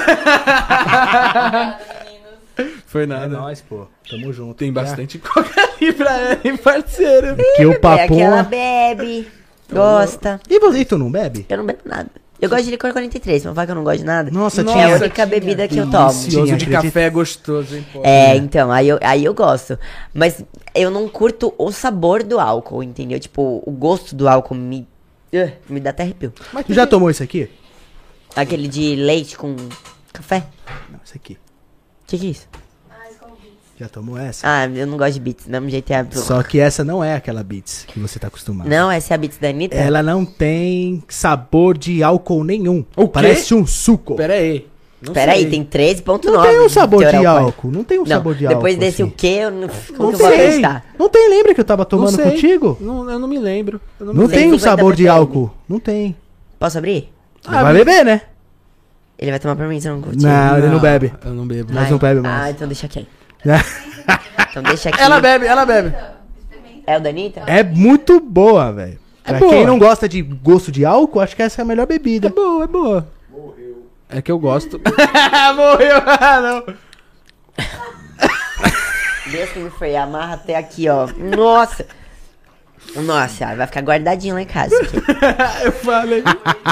Foi É nada. nóis, pô. Tamo junto. Tem bastante coca ali pra ela, hein, parceiro? Que o É papo. que ela bebe, gosta. E você, e tu não bebe? Eu não bebo nada. Eu gosto de licor 43, mas vai que eu não gosto de nada. Nossa, Nossa, é a tinha. única bebida que eu tomo. Delicioso Tinha, de acredita? café é gostoso, hein, pô. É, então, aí eu, aí eu gosto. Mas eu não curto o sabor do álcool, entendeu? Tipo, o gosto do álcool me. uh, me dá até arrepio. Tu já tomou isso aqui? Aquele de leite com café? Não, isso aqui. O que, que é isso? Ah. Já tomou essa? Ah, eu não gosto de beats, do mesmo jeito é a. Só que essa não é aquela Beats que você tá acostumado. Não, essa é a beats da Anitta? Ela não tem sabor de álcool nenhum. O quê? Parece um suco. Pera aí. Não Peraí, sei. tem 13.9. Não tem um sabor de alcoólico. álcool. Não tem um Não, sabor de álcool. depois desse assim. o quê? Eu não, como Não que eu vou tem. acreditar? Não tem, lembra que eu tava Não tomando sei. contigo? Não, eu não me lembro. Eu não, Não me tem um 150 sabor de álcool. Não tem. Posso abrir? Não vai beber, né? Ele vai tomar pra mim se eu não curtir. Não, ele não bebe. Eu não bebo. Ai. não bebe Ah, mais. então deixa aqui. *laughs* Então deixa aqui. Ela bebe, ela bebe. É o Danita? É muito boa, velho. Pra boa. quem não gosta de gosto de álcool, acho que essa é a melhor É bebida. boa, é boa. Morreu. É que eu gosto. *laughs* Morreu, ah, não. *laughs* Deus que me foi, amarra até aqui, ó. Nossa! Nossa, vai ficar guardadinho lá em casa. Eu falei.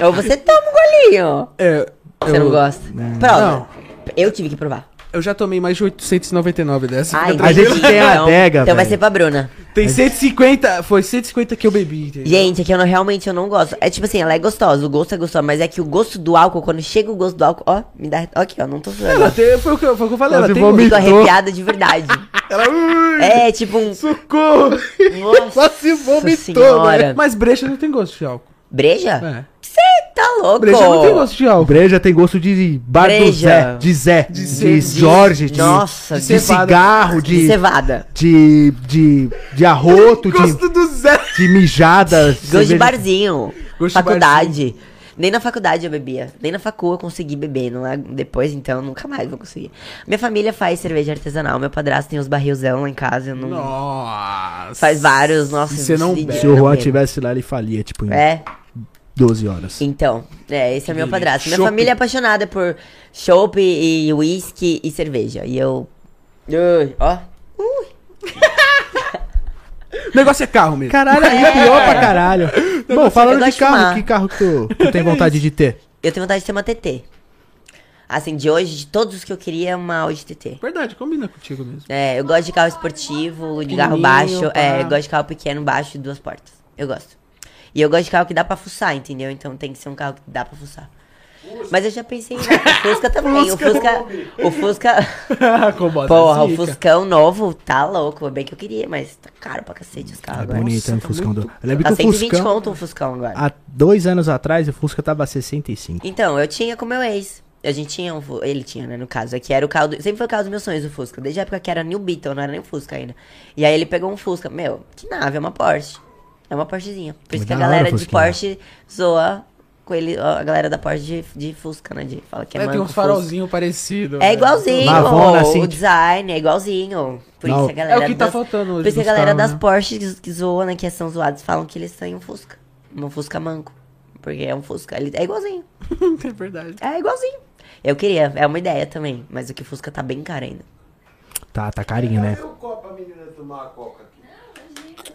Ou você toma um golinho. É, Você eu, não gosta? Prova. Não. Eu tive que provar. Eu já tomei mais de 899 dessa. Ah, A gente tem a Então- adega, Então vai velho. ser pra Bruna. Tem 150, foi 150 que eu bebi. entendeu? Gente, é que eu não, realmente eu não gosto. É tipo assim, ela é gostosa, o gosto é gostoso, mas é que o gosto do álcool, quando chega o gosto do álcool, ó, me dá. Ó, aqui, ó, não tô Ela zoando. tem, foi, o que, eu- foi o que eu falei, ela Quase tem vomitou. Tô gosto. arrepiada de verdade. *laughs* Ela, ui, É tipo um. socorro. Nossa Quase vomitou, senhora. velho. Mas brecha não tem gosto de álcool. Breja? É. Você tá louco? Brecha não tem gosto de O álcool. breja tem gosto de bar do Breja. Zé, de Zé, de, ce- Jorge, de, Nossa, de, de cigarro, De de, cevada. de, de, de arroto, de, Gosto do Zé. de mijada. Gosto de barzinho. Gosto de faculdade. Nem na faculdade eu bebia. Nem na facu eu consegui beber. Não é- depois, então, nunca mais vou conseguir. Minha família faz cerveja artesanal. Meu padrasto tem os barrilzão lá em casa. Eu não... Nossa. Faz vários. Nossa, Você não. Se o Juan tivesse lá, ele falia, tipo, em É, 12 horas. então. É, esse é meu padrasto. Minha família é apaixonada por chopp e whisky e cerveja. E eu. Ui, ó. O *laughs* negócio é carro mesmo. Caralho, arrepiou pra caralho. Bom, falando eu de carro, fumar. que carro que tu, tu tem vontade de ter? Eu tenho vontade de ter uma TT. Assim, de hoje, de todos os que eu queria, é uma Audi TT. Verdade, combina contigo mesmo. É, eu gosto de carro esportivo, de carro baixo. pá. É, eu gosto de carro pequeno, baixo e duas portas. Eu gosto. E eu gosto de carro que dá pra fuçar, entendeu? Então tem que ser um carro que dá pra fuçar. Mas eu já pensei? O Fusca também. O Fusca. O Fusca. *laughs* Porra, o. Fuscão novo tá louco. Bem que eu queria, mas tá caro pra cacete os carros É agora. bonito, hein, o tá Fuscão muito- do... Eu lembro Tá que o 120 Fuscão, conto um Fuscão agora. há dois anos atrás, o Fusca tava 65. Então, eu tinha com meu ex. A gente tinha um. Ele tinha, né, no caso. Aqui era o carro. Do, sempre foi o carro dos meus sonhos, o Fusca. Desde a época que era New Beetle, não era nem o Fusca ainda. E aí ele pegou um Fusca. Meu, que nave, é uma Porsche. É uma Porschezinha. Por isso que a hora galera o de. Porsche zoa com ele. A galera da Porsche de, de Fusca, né? De, fala que é, É, tem manco uns Fusca. farolzinhos parecidos. É igualzinho, Lavona, assim, o tipo- design é igualzinho. Por Não. isso que a galera É o que tá das- faltando hoje Por isso que a galera carros, das né? Porsche que, que zoam, né, que são zoados, falam que eles têm um Fusca. Um Fusca manco. Porque é um Fusca. Ele é igualzinho. *laughs* é verdade. É igualzinho. Eu queria, é uma ideia também. Mas o que Fusca tá bem caro ainda. Tá, tá carinho, né?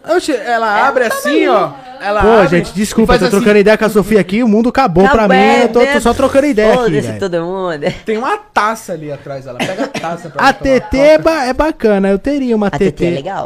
Oxe, ela abre assim, ó. Ela Pô, abre gente, desculpa, tô assim. trocando ideia com a Sofia aqui, o mundo acabou pra mim, eu tô, tô só trocando ideia aqui, Foda-se velho. todo mundo. Tem uma taça ali atrás, ela pega a taça pra A tomar TT é, ba- é bacana, eu teria uma A TT. TT é legal.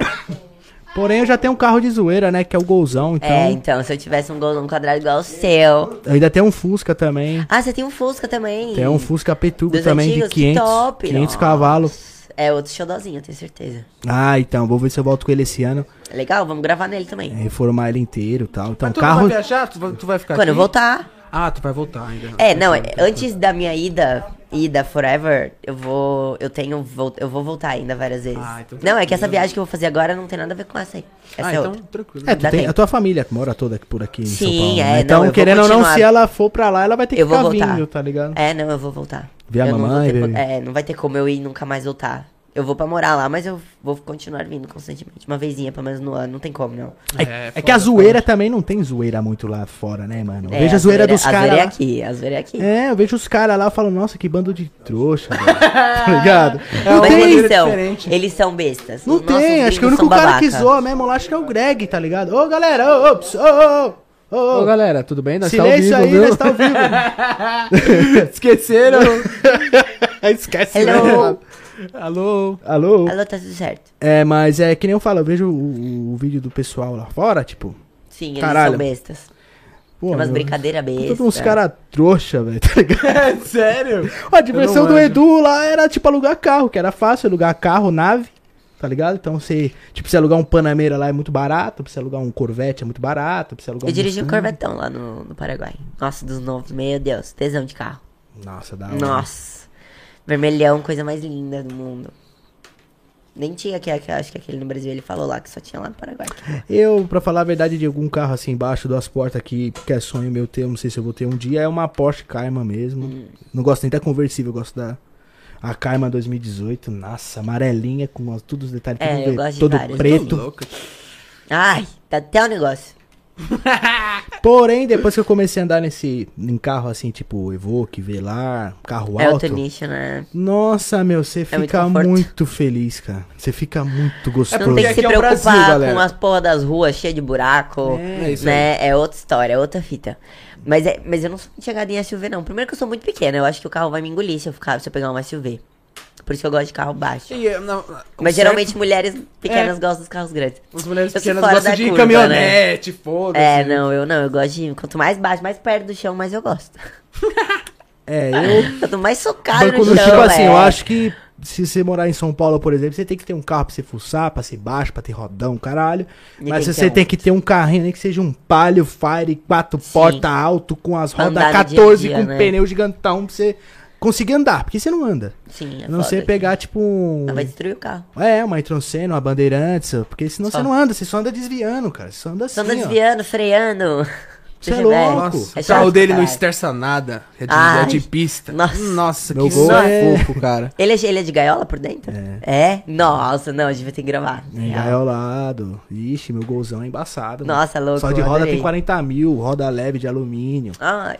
Porém, eu já tenho um carro de zoeira, né? Que é o Golzão, então. É, então, se eu tivesse um gol num quadrado igual o seu. Eu ainda tenho um Fusca também. Ah, você tem um Fusca também. Tem um Fusca Petubo Dos também antigos? de Que 500, top, 500 nossa. cavalos. É outro xodózinho, eu tenho certeza. Ah, então, vou ver se eu volto com ele esse ano. É legal, vamos gravar nele também. é, Reformar ele inteiro e tal. Então, Mas tu carro. não vai viajar? Tu vai, tu vai ficar Quando eu aqui? voltar. Ah, tu vai voltar ainda. É, não, é, antes da minha ida, ida forever, eu vou, eu tenho, vol- eu vou voltar ainda várias vezes. Ah, então não, é que essa viagem que eu vou fazer agora não tem nada a ver com essa aí. Essa Ah, é então outra. tranquilo. É, tu Dá tem, tempo. a tua família que mora toda aqui por aqui em São Sim, Paulo. é, né? não, Então, eu vou querendo ou não, continuar. se ela for pra lá, ela vai ter que Eu vou ficar voltar. vindo, tá ligado? É, não, eu vou voltar. Ver a Eu não mamãe, ter É, não vai ter como eu ir nunca mais voltar. Eu vou pra morar lá, mas eu vou continuar vindo constantemente. Uma vezinha, pelo menos no ano, não tem como, não. É, foda, que a foda. zoeira também não tem zoeira muito lá fora, né, mano? Eu É, vejo a zoeira dos A caras. zoeira é lá. aqui, a zoeira é aqui. É, eu vejo os caras lá e falo, nossa, que bando de trouxa, velho. *laughs* tá ligado? É mas eles são, diferente. eles são bestas. não tem. Acho que o único cara que babaca. zoa mesmo lá, acho que é o Greg, tá ligado? Ô, galera, ô, ô, ô, ô, ô, galera, tudo bem? Nós Silêncio tá ao aí, vivo, viu? nós tá ao vivo. *laughs* Esqueceram? *laughs* Esquece, Hello. né? Alô? Alô? Alô, tá tudo certo. É, mas é que nem eu falo, eu vejo o, o vídeo do pessoal lá fora, tipo, Sim, eles Caralho. são bestas. pô, Tem umas brincadeiras bestas. Todos uns caras trouxa, velho, tá ligado? É, *laughs* sério? Ó, a diversão do. Edu lá era tipo alugar carro, que era fácil alugar carro, nave, tá ligado? Então você, tipo, você alugar um Panameira lá é muito barato, pra você alugar um Corvette é muito barato, pra você alugar Eu dirigi um Mustang. Corvetão lá no, no Paraguai. Nossa, dos novos, meu Deus, tesão de carro. Nossa, da hora. Nossa. Vermelhão, coisa mais linda do mundo. Nem tinha aqui, acho que aquele no Brasil ele falou lá que só tinha lá no Paraguai. Eu, pra falar a verdade, de algum carro assim embaixo, duas portas aqui, que é sonho meu ter, eu não sei se eu vou ter um dia, é uma Porsche Cayman mesmo. Hum. Não gosto nem da conversível, eu gosto da a Cayman 2018. Nossa, amarelinha, com todos os detalhes, É, tudo, eu de- gosto de todo várias. preto. Ai, tá até o negócio. *laughs* Porém, depois que eu comecei a andar nesse em carro assim, tipo Evoque, Velar, carro É alto. outro nicho, né? Nossa, meu, você É muito fica conforto. muito feliz, cara. Você fica muito gostoso. Não tem que se é preocupar Brasil, com as porra das ruas cheias de buraco. É isso né? É outra história, é outra fita. Mas, é, mas eu não sou muito chegada em SUV, não. Primeiro que eu sou muito pequena, eu acho que o carro vai me engolir se eu, ficar, se eu pegar um SUV. Por isso que eu gosto de carro baixo. E, eh, não, Mas certo- geralmente mulheres pequenas É. gostam dos carros grandes. As mulheres Eu pequenas gostam de curva, caminhonete, foda-se. É, não, eu não, eu gosto de. Quanto mais baixo, mais perto do chão, mais eu gosto. *laughs* É, eu *laughs* Quanto mais socado Banco no no chão. tipo assim, é. eu acho que se você morar em São Paulo, por exemplo, você tem que ter um carro pra você fuçar, pra ser baixo, pra ter rodão, caralho. E Mas você tem um. que ter um carrinho, nem que seja um Palio Fire, quatro Sim. porta alto, com as rodas Andar no dia a 14 dia, com né? pneu gigantão pra você conseguir andar. Porque você não anda. Sim, é A não foda. você pegar, tipo, um... Vai destruir o carro. É, uma Introceno, uma Bandeirantes, porque senão Só. você não anda, você só anda desviando, cara. Você só anda assim, Você anda ó. desviando, freando. Cê é louco. Nossa, É o carro chato, dele não esterça nada. É de, Ai. é de pista. Nossa. Nossa Meu que gol é- fofo, cara. Ele é, ele é de gaiola por dentro? É. Nossa, não, a gente vai ter que gravar. Engaiolado. Ixi, meu golzão é embaçado. mano. Nossa, louco. Só de roda adorei. tem 40 mil, roda leve de alumínio. Ai,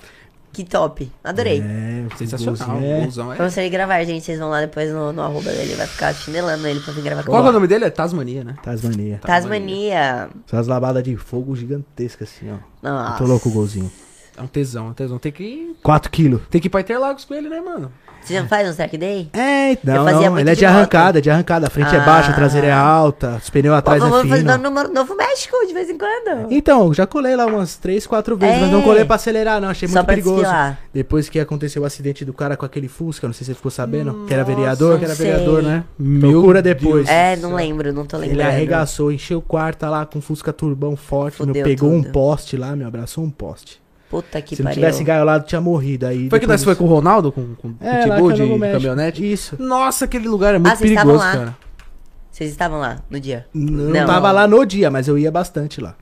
que top. Adorei. É, Sensacional. golzinho é- golzão é- Vamos sair gravar, gente. Vocês vão lá depois no, no arroba dele. Vai ficar chinelando ele pra vir gravar Qual é o nome dele? É Tasmania, né? Tasmania. Tasmania. São as lavadas de fogo gigantescas assim, ó. Nossa. Muito louco o golzinho. É um tesão, é um tesão. Tem que, 4 quilos. tem que ir pra Interlagos com ele, né, mano? Você já faz um track day? É, não, fazia não, muito ele é de de arrancada, é de arrancada. A frente é Ah. baixa, a traseira é alta, os pneus atrás Pô, é vamos fazer fino. no, no Novo México de vez em quando. Então, já colei lá umas 3, 4 vezes, mas não É. colei pra acelerar, não. Achei Só muito pra perigoso. desfilar. Depois que aconteceu o acidente do cara com aquele Fusca, não sei se você ficou sabendo, que era vereador. Que era sei. vereador, né? Procura depois. É, não lembro, não tô lembrando. Ele arregaçou, encheu o quarto lá com Fusca turbão forte, meu, pegou um tudo. poste lá, meu, abraçou um poste. Puta que Se não pariu. tivesse engaiolado, tinha morrido. Aí Foi que nós foi com o Ronaldo, com, com É, é de México. caminhonete? Isso. Nossa, aquele lugar é muito Ah, perigoso, lá? cara. Vocês estavam lá no dia? Não, Não. tava lá no dia, mas eu ia bastante lá.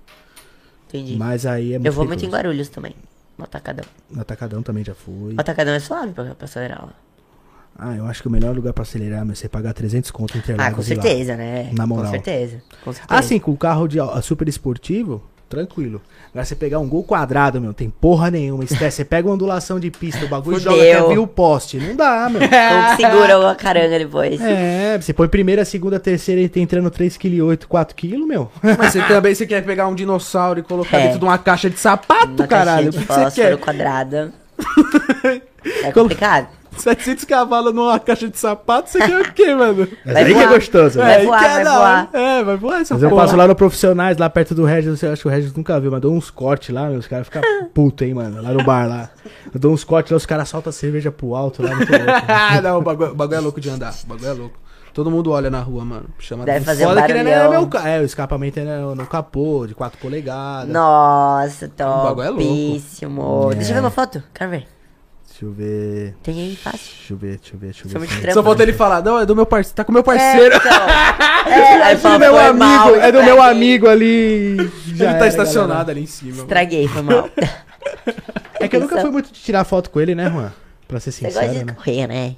Entendi. Mas aí é muito eu vou muito em perigoso. Guarulhos também. No Atacadão. No Atacadão também já fui. O Atacadão é suave pra, pra acelerar lá. Ah, eu acho que o melhor lugar pra acelerar é você pagar 300 conto em Ah, com lá. certeza, né? Na moral. Com certeza. Com certeza. Ah, sim, com o carro de super esportivo, tranquilo. Agora você pegar um gol quadrado, meu, tem porra nenhuma. Estresse. Você pega uma ondulação de pista, o bagulho Fudeu. joga até vir o poste. Não dá, meu. *laughs* Como que *laughs* segura a caranga depois? É, você põe primeira, segunda, terceira e tá entrando 3,8kg, 4kg, meu. Mas você também você quer pegar um dinossauro e colocar É. dentro de uma caixa de sapato, Uma caralho. O de que você quer? quadrada. *laughs* É complicado. 700 cavalos numa caixa de sapato, você quer o quê, mano? Mas Vai aí que é voar. gostoso, né? Vai aí voar, que é vai da voar. hora. É, vai voar essa Mas eu porra. passo lá no Profissionais, lá perto do Regis, eu acho que o Regis nunca viu, mas dou uns cortes lá, meu, os caras ficam *laughs* putos, hein, mano, lá no bar lá. Eu dou uns cortes lá, os caras soltam a cerveja pro alto lá, louco. Ah, *laughs* não, o bagulho, o bagulho é louco de andar. O bagulho é louco. Todo mundo olha na rua, mano. Chama Deve fazer um Foda que ele não é meu É, o escapamento é no, no capô, de 4 polegadas. Nossa, bagulho é louco. topíssimo. É. Deixa eu ver uma foto. Quero ver. Deixa eu ver. Tem aí fácil. Deixa eu ver, deixa eu ver, deixa eu ver. muito se- trampo. Só falta ele falar, não, é do meu parceiro. Tá com o meu parceiro. *laughs* É, então. É, É do fala, meu amigo, mal, é do meu amigo ali. Já ele tá era, estacionado galera. ali em cima. Estraguei, foi mal. É que eu nunca fui muito de tirar foto com ele, né, Juan? Pra ser Você gosta sincero, de né? correr, né?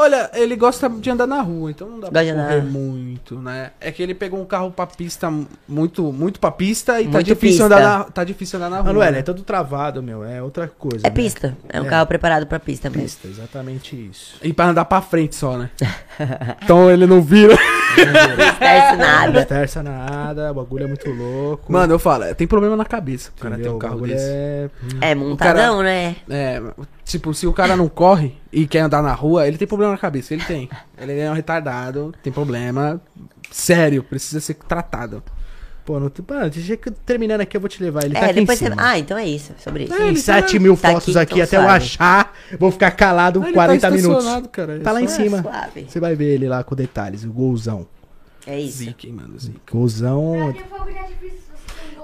Olha, ele gosta de andar na rua, então não dá pra correr muito, né? É que ele pegou um carro pra pista muito, muito pra pista e tá Muito difícil, pista. andar na, tá difícil andar na rua. Não é, né? né? É todo travado, meu. É outra coisa. É né? pista. É um É. carro preparado pra pista mesmo. Pista, exatamente isso. E pra andar pra frente só, né? *laughs* então ele não vira. Não esquece Não nada. nada, o bagulho é muito louco. Mano, eu falo, é, tem problema na cabeça o cara tem um carro desse. É... É montadão, né? É, tipo, se o cara não corre e quer andar na rua, ele tem problema na cabeça. Ele tem. Ele é um retardado, tem problema sério, precisa ser tratado. Pô, não tem... Mano, deixa que- terminando aqui eu vou te levar. Ele tá É, aqui em depois você. cima. Ah, então é isso. Sobre isso. Tem ele tá 7 lá. mil Tá fotos aqui, aqui, então até eu suave. achar. Vou ficar calado Ele 40 tá minutos. cara. Tá lá em Ah, cima. suave. Você vai ver ele lá com detalhes, o golzão. É isso. Hein, mano, zica. Golzão. De tem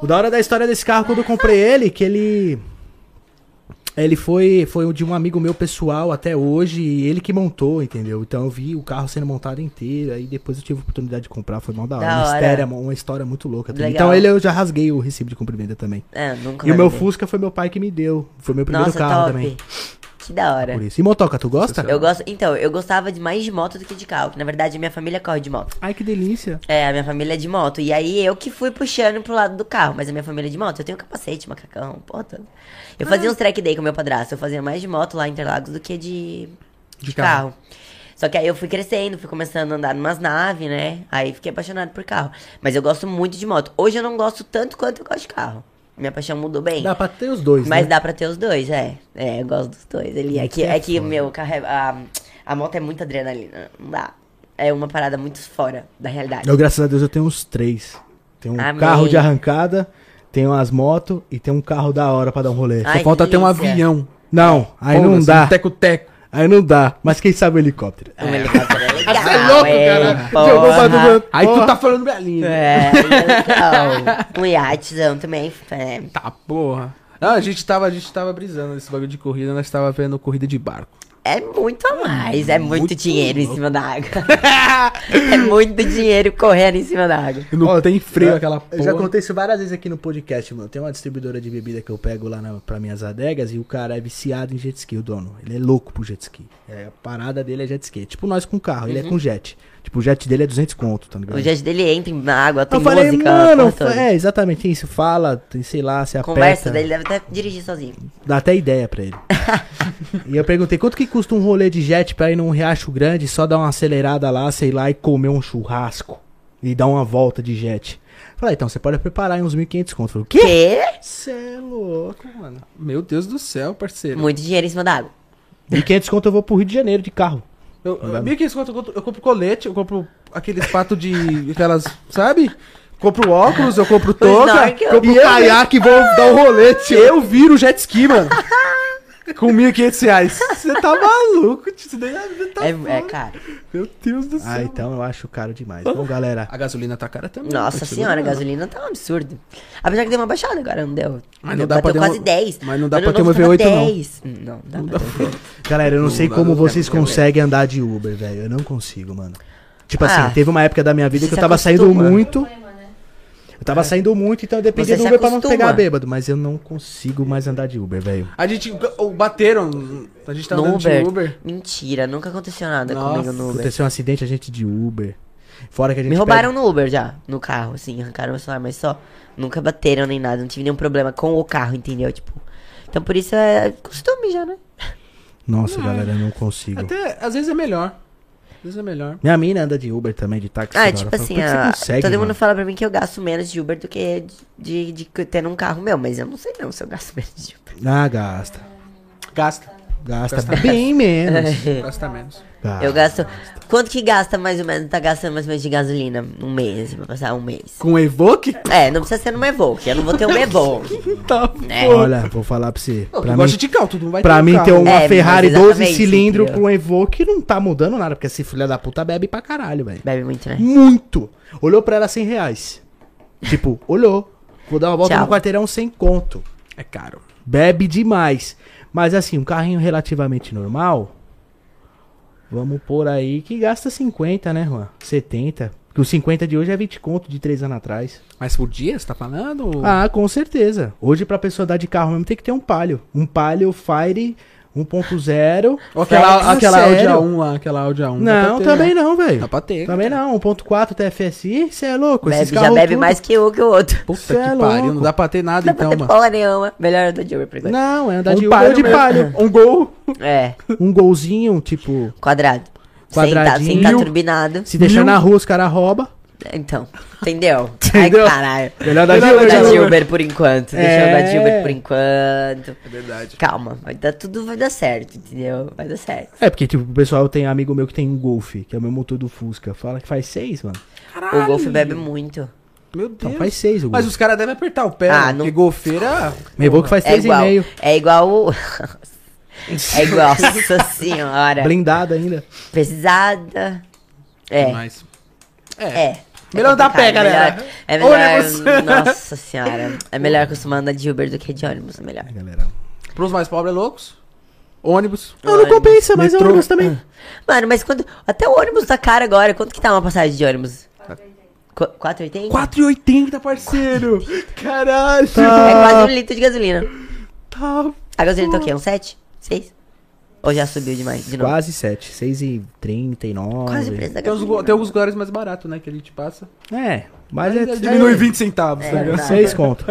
O da hora da história desse carro, quando eu comprei ele, que ele. Ele foi, foi de um amigo meu pessoal até hoje, e ele que montou, entendeu? Então eu vi o carro sendo montado inteiro, aí depois eu tive a oportunidade de comprar, foi mal da hora. Da uma, hora. História, uma história muito louca. também. Legal. Então ele eu já rasguei o recibo de cumprimento também. É, nunca E o meu vender. Fusca foi meu pai que me deu. Foi meu primeiro Nossa, carro top. também. Que da hora. Por isso. E motoca, tu gosta? Eu gosto. Então, eu gostava de mais de moto do que de carro. Que na verdade a minha família corre de moto. Ai, que delícia. É, a minha família é de moto. E aí eu que fui puxando pro lado do carro. Mas a minha família é de moto. Eu tenho capacete, macacão, porra toda. Eu Ah. fazia uns track day com meu padrasto. Eu fazia mais de moto lá em Interlagos do que de, de, De carro. carro. Só que aí eu fui crescendo, fui começando a andar numas naves, né? Aí fiquei apaixonado por carro. Mas eu gosto muito de moto. Hoje eu não gosto tanto quanto eu gosto de carro. Minha paixão mudou bem. Dá pra ter os dois, Mas né? dá pra ter os dois, é. É, eu gosto dos dois. Ele, é que, é é que meu carro é, a, a moto é muita adrenalina. Não dá. É uma parada muito fora da realidade. Eu, graças a Deus, eu tenho uns três. Tenho um Amém. carro de arrancada, tenho umas motos e tenho um carro da hora pra dar um rolê. Ai, Só falta ter um avião. Não, aí não Foda-se, dá. Um teco-teco. Aí não dá. Mas quem sabe o helicóptero. Um helicóptero é legal, Você é louco, é, cara. porra. Jogou pra. Aí tu tá falando minha língua. É, legal. *laughs* Um iatezão também. É. Tá, porra. Não, a gente tava, a gente tava brisando nesse bagulho de corrida, nós tava vendo corrida de barco. É muito a mais, é muito, muito dinheiro em cima da água. *laughs* é muito dinheiro correndo em cima da água. Não Ó, tem freio aquela Eu porra. já contei isso várias vezes aqui no podcast, mano. Tem uma distribuidora de bebida que eu pego lá na, pra minhas adegas e o cara é viciado em jet ski, o dono. Ele é louco pro jet ski. É, a parada dele é jet ski. É tipo nós com carro, ele é com jet. Tipo, o jet dele é 200 conto, tá ligado? O jet dele entra na água, tem eu falei, música. mano, é exatamente isso. Fala, tem, sei lá, se aperta. Conversa, daí ele deve até dirigir sozinho. Dá até ideia pra ele. *laughs* e eu perguntei, quanto que custa um rolê de jet pra ir num riacho grande, só dar uma acelerada lá, sei lá, e comer um churrasco? E dar uma volta de jet. Falei, então você pode preparar em uns 1.500 conto. Falei, o quê? Quê? Você é louco, mano. Meu Deus do céu, parceiro. Muito dinheiro em cima da água. 1.500 conto eu vou pro Rio de Janeiro de carro. Eu, eu, 1.500 conto, eu compro- eu compro colete, eu compro aqueles patos de. *laughs* aquelas. Sabe? Compro óculos, eu compro touca. snorkel. Compro E caiaque e vou dar um rolê, tio. Eu viro jet ski, mano. *laughs* Com 1.500 reais. Você tá maluco, tio. Isso daí tá É, é caro. Meu Deus do céu. Ah, então eu acho caro demais. Bom, galera. A gasolina tá cara também. Nossa senhora, a não. gasolina tá um absurdo. Apesar que deu uma baixada agora, não deu? Mas não dá pra Bateu ter quase uma- 10. mas não dá Ano pra ter uma tava V8 não. 10. Não, dá pra ter uma V8. Galera, eu não sei dá, como não vocês dá, não dá. conseguem andar de Uber, velho. Eu não consigo, mano. Tipo Ah, assim, teve uma época da minha vida que eu tava saindo muito. Eu tava saindo muito, então eu dependia Você do Uber pra não acostuma. pegar bêbado. Mas eu não consigo mais andar de Uber, velho. A gente. o- Bateram. A gente tá No andando Uber. de Uber. Mentira, nunca aconteceu nada Nossa, comigo no Uber. Aconteceu um acidente, a gente de Uber. Fora que a gente Me roubaram pega- no Uber já, no carro, assim, arrancaram meu celular, mas só. Nunca bateram nem nada, não tive nenhum problema com o carro, entendeu? Tipo. Então por isso é costume já, né? Nossa, galera, eu não consigo. Até, às vezes é melhor. Vezes é melhor. Minha mina anda de Uber também, de táxi. Ah, tipo assim, a- você consegue, todo mundo mano? fala pra mim que eu gasto menos de Uber do que de, de, de ter um carro meu, mas eu não sei não se eu gasto *laughs* menos de Uber. Ah, gasta. Gasta. Gasta Gasta bem menos. Gasta menos. Gasta. Eu gasto. Quanto que gasta mais ou menos? Tá gastando mais ou menos de gasolina? Um mês, pra passar um mês. Com Evoque? É, não precisa ser numa Evoque. Eu não vou ter um *laughs* Evoque. Tá. É. Olha, vou falar pra você. Pra mim, gosta de carro, tu não vai pra ter um mim carro. ter uma É, Ferrari 12 exatamente, cilindros entendeu? com um Evoque não tá mudando nada, porque esse filho da puta bebe pra caralho, velho. Bebe muito, né? Muito. Olhou pra ela 100 reais. Tipo, olhou. Vou dar uma volta Tchau. no quarteirão sem conto. É caro. Bebe demais. Mas assim, um carrinho relativamente normal. Vamos por aí que gasta 50, né, Juan? 70. Porque o 50 de hoje é 20 conto de 3 anos atrás. Mas por dia, você tá falando? Ah, com certeza. Hoje pra pessoa dar de carro mesmo tem que ter um Palio. Um Palio Fire 1.0. Ou aquela, aquela Audi sério. A1 lá, aquela Audi A1. dá Não, pra ter, também né? não, velho. Dá pra ter. Também não. 1.4 TFSI, você é louco. Bebe, já bebe tudo- mais que um que o outro. Puta Cê que é pariu, não dá pra ter nada Não dá pra então, ter mano. porra nenhuma. Melhor andar de Uber por enquanto. Não, é andar de Um Uber ou palio de. Palio. Um gol. É, Um golzinho, tipo, quadrado. Quadradinho. Sem tá, sem tá turbinado. se deixar na rua os caras roubam. Então, entendeu? *laughs* Entendeu? Ai, caralho. Melhor dar de Melhor Uber. dar Andar de Uber por enquanto. Deixa eu andar de É. Uber por enquanto. É verdade. Calma, vai dar tudo vai dar certo, entendeu? Vai dar certo. É, porque, tipo, o pessoal tem amigo meu que tem um Golf, que é o meu motor do Fusca. Fala que faz seis, mano. O Golf bebe muito. Meu Deus. Então faz seis o Mas Golf. os caras devem apertar o pé, Ah, não- Porque golfeira... Meu Evoque faz É e igual. meio. É igual o. *laughs* é igual, *laughs* nossa senhora. Blindado ainda. Pesada. É. Mas... É. É. Melhor dar pé, complicado, galera. É melhor. Ônibus. Nossa senhora. É melhor costumar andar de Uber do que de ônibus. É melhor. É, galera. Pros mais pobres é loucos. Ônibus. Não, não compensa, mas Metrô. ônibus também. Mano, mas quando. Até o ônibus tá caro agora. Quanto que tá uma passagem de ônibus? Qu- 4,80? 4,80, parceiro. Caralho. É quase um litro de gasolina. Tá. A gasolina tá o quê? Um 7? 6? Ou já subiu demais? De novo? Quase 7. 6,39. Quase o preço da Tem, alguns lugares mais baratos, né? Que a gente passa. É, mas é. Aí diminui é, 20 centavos, É, tá ligado? tá. 6 conto.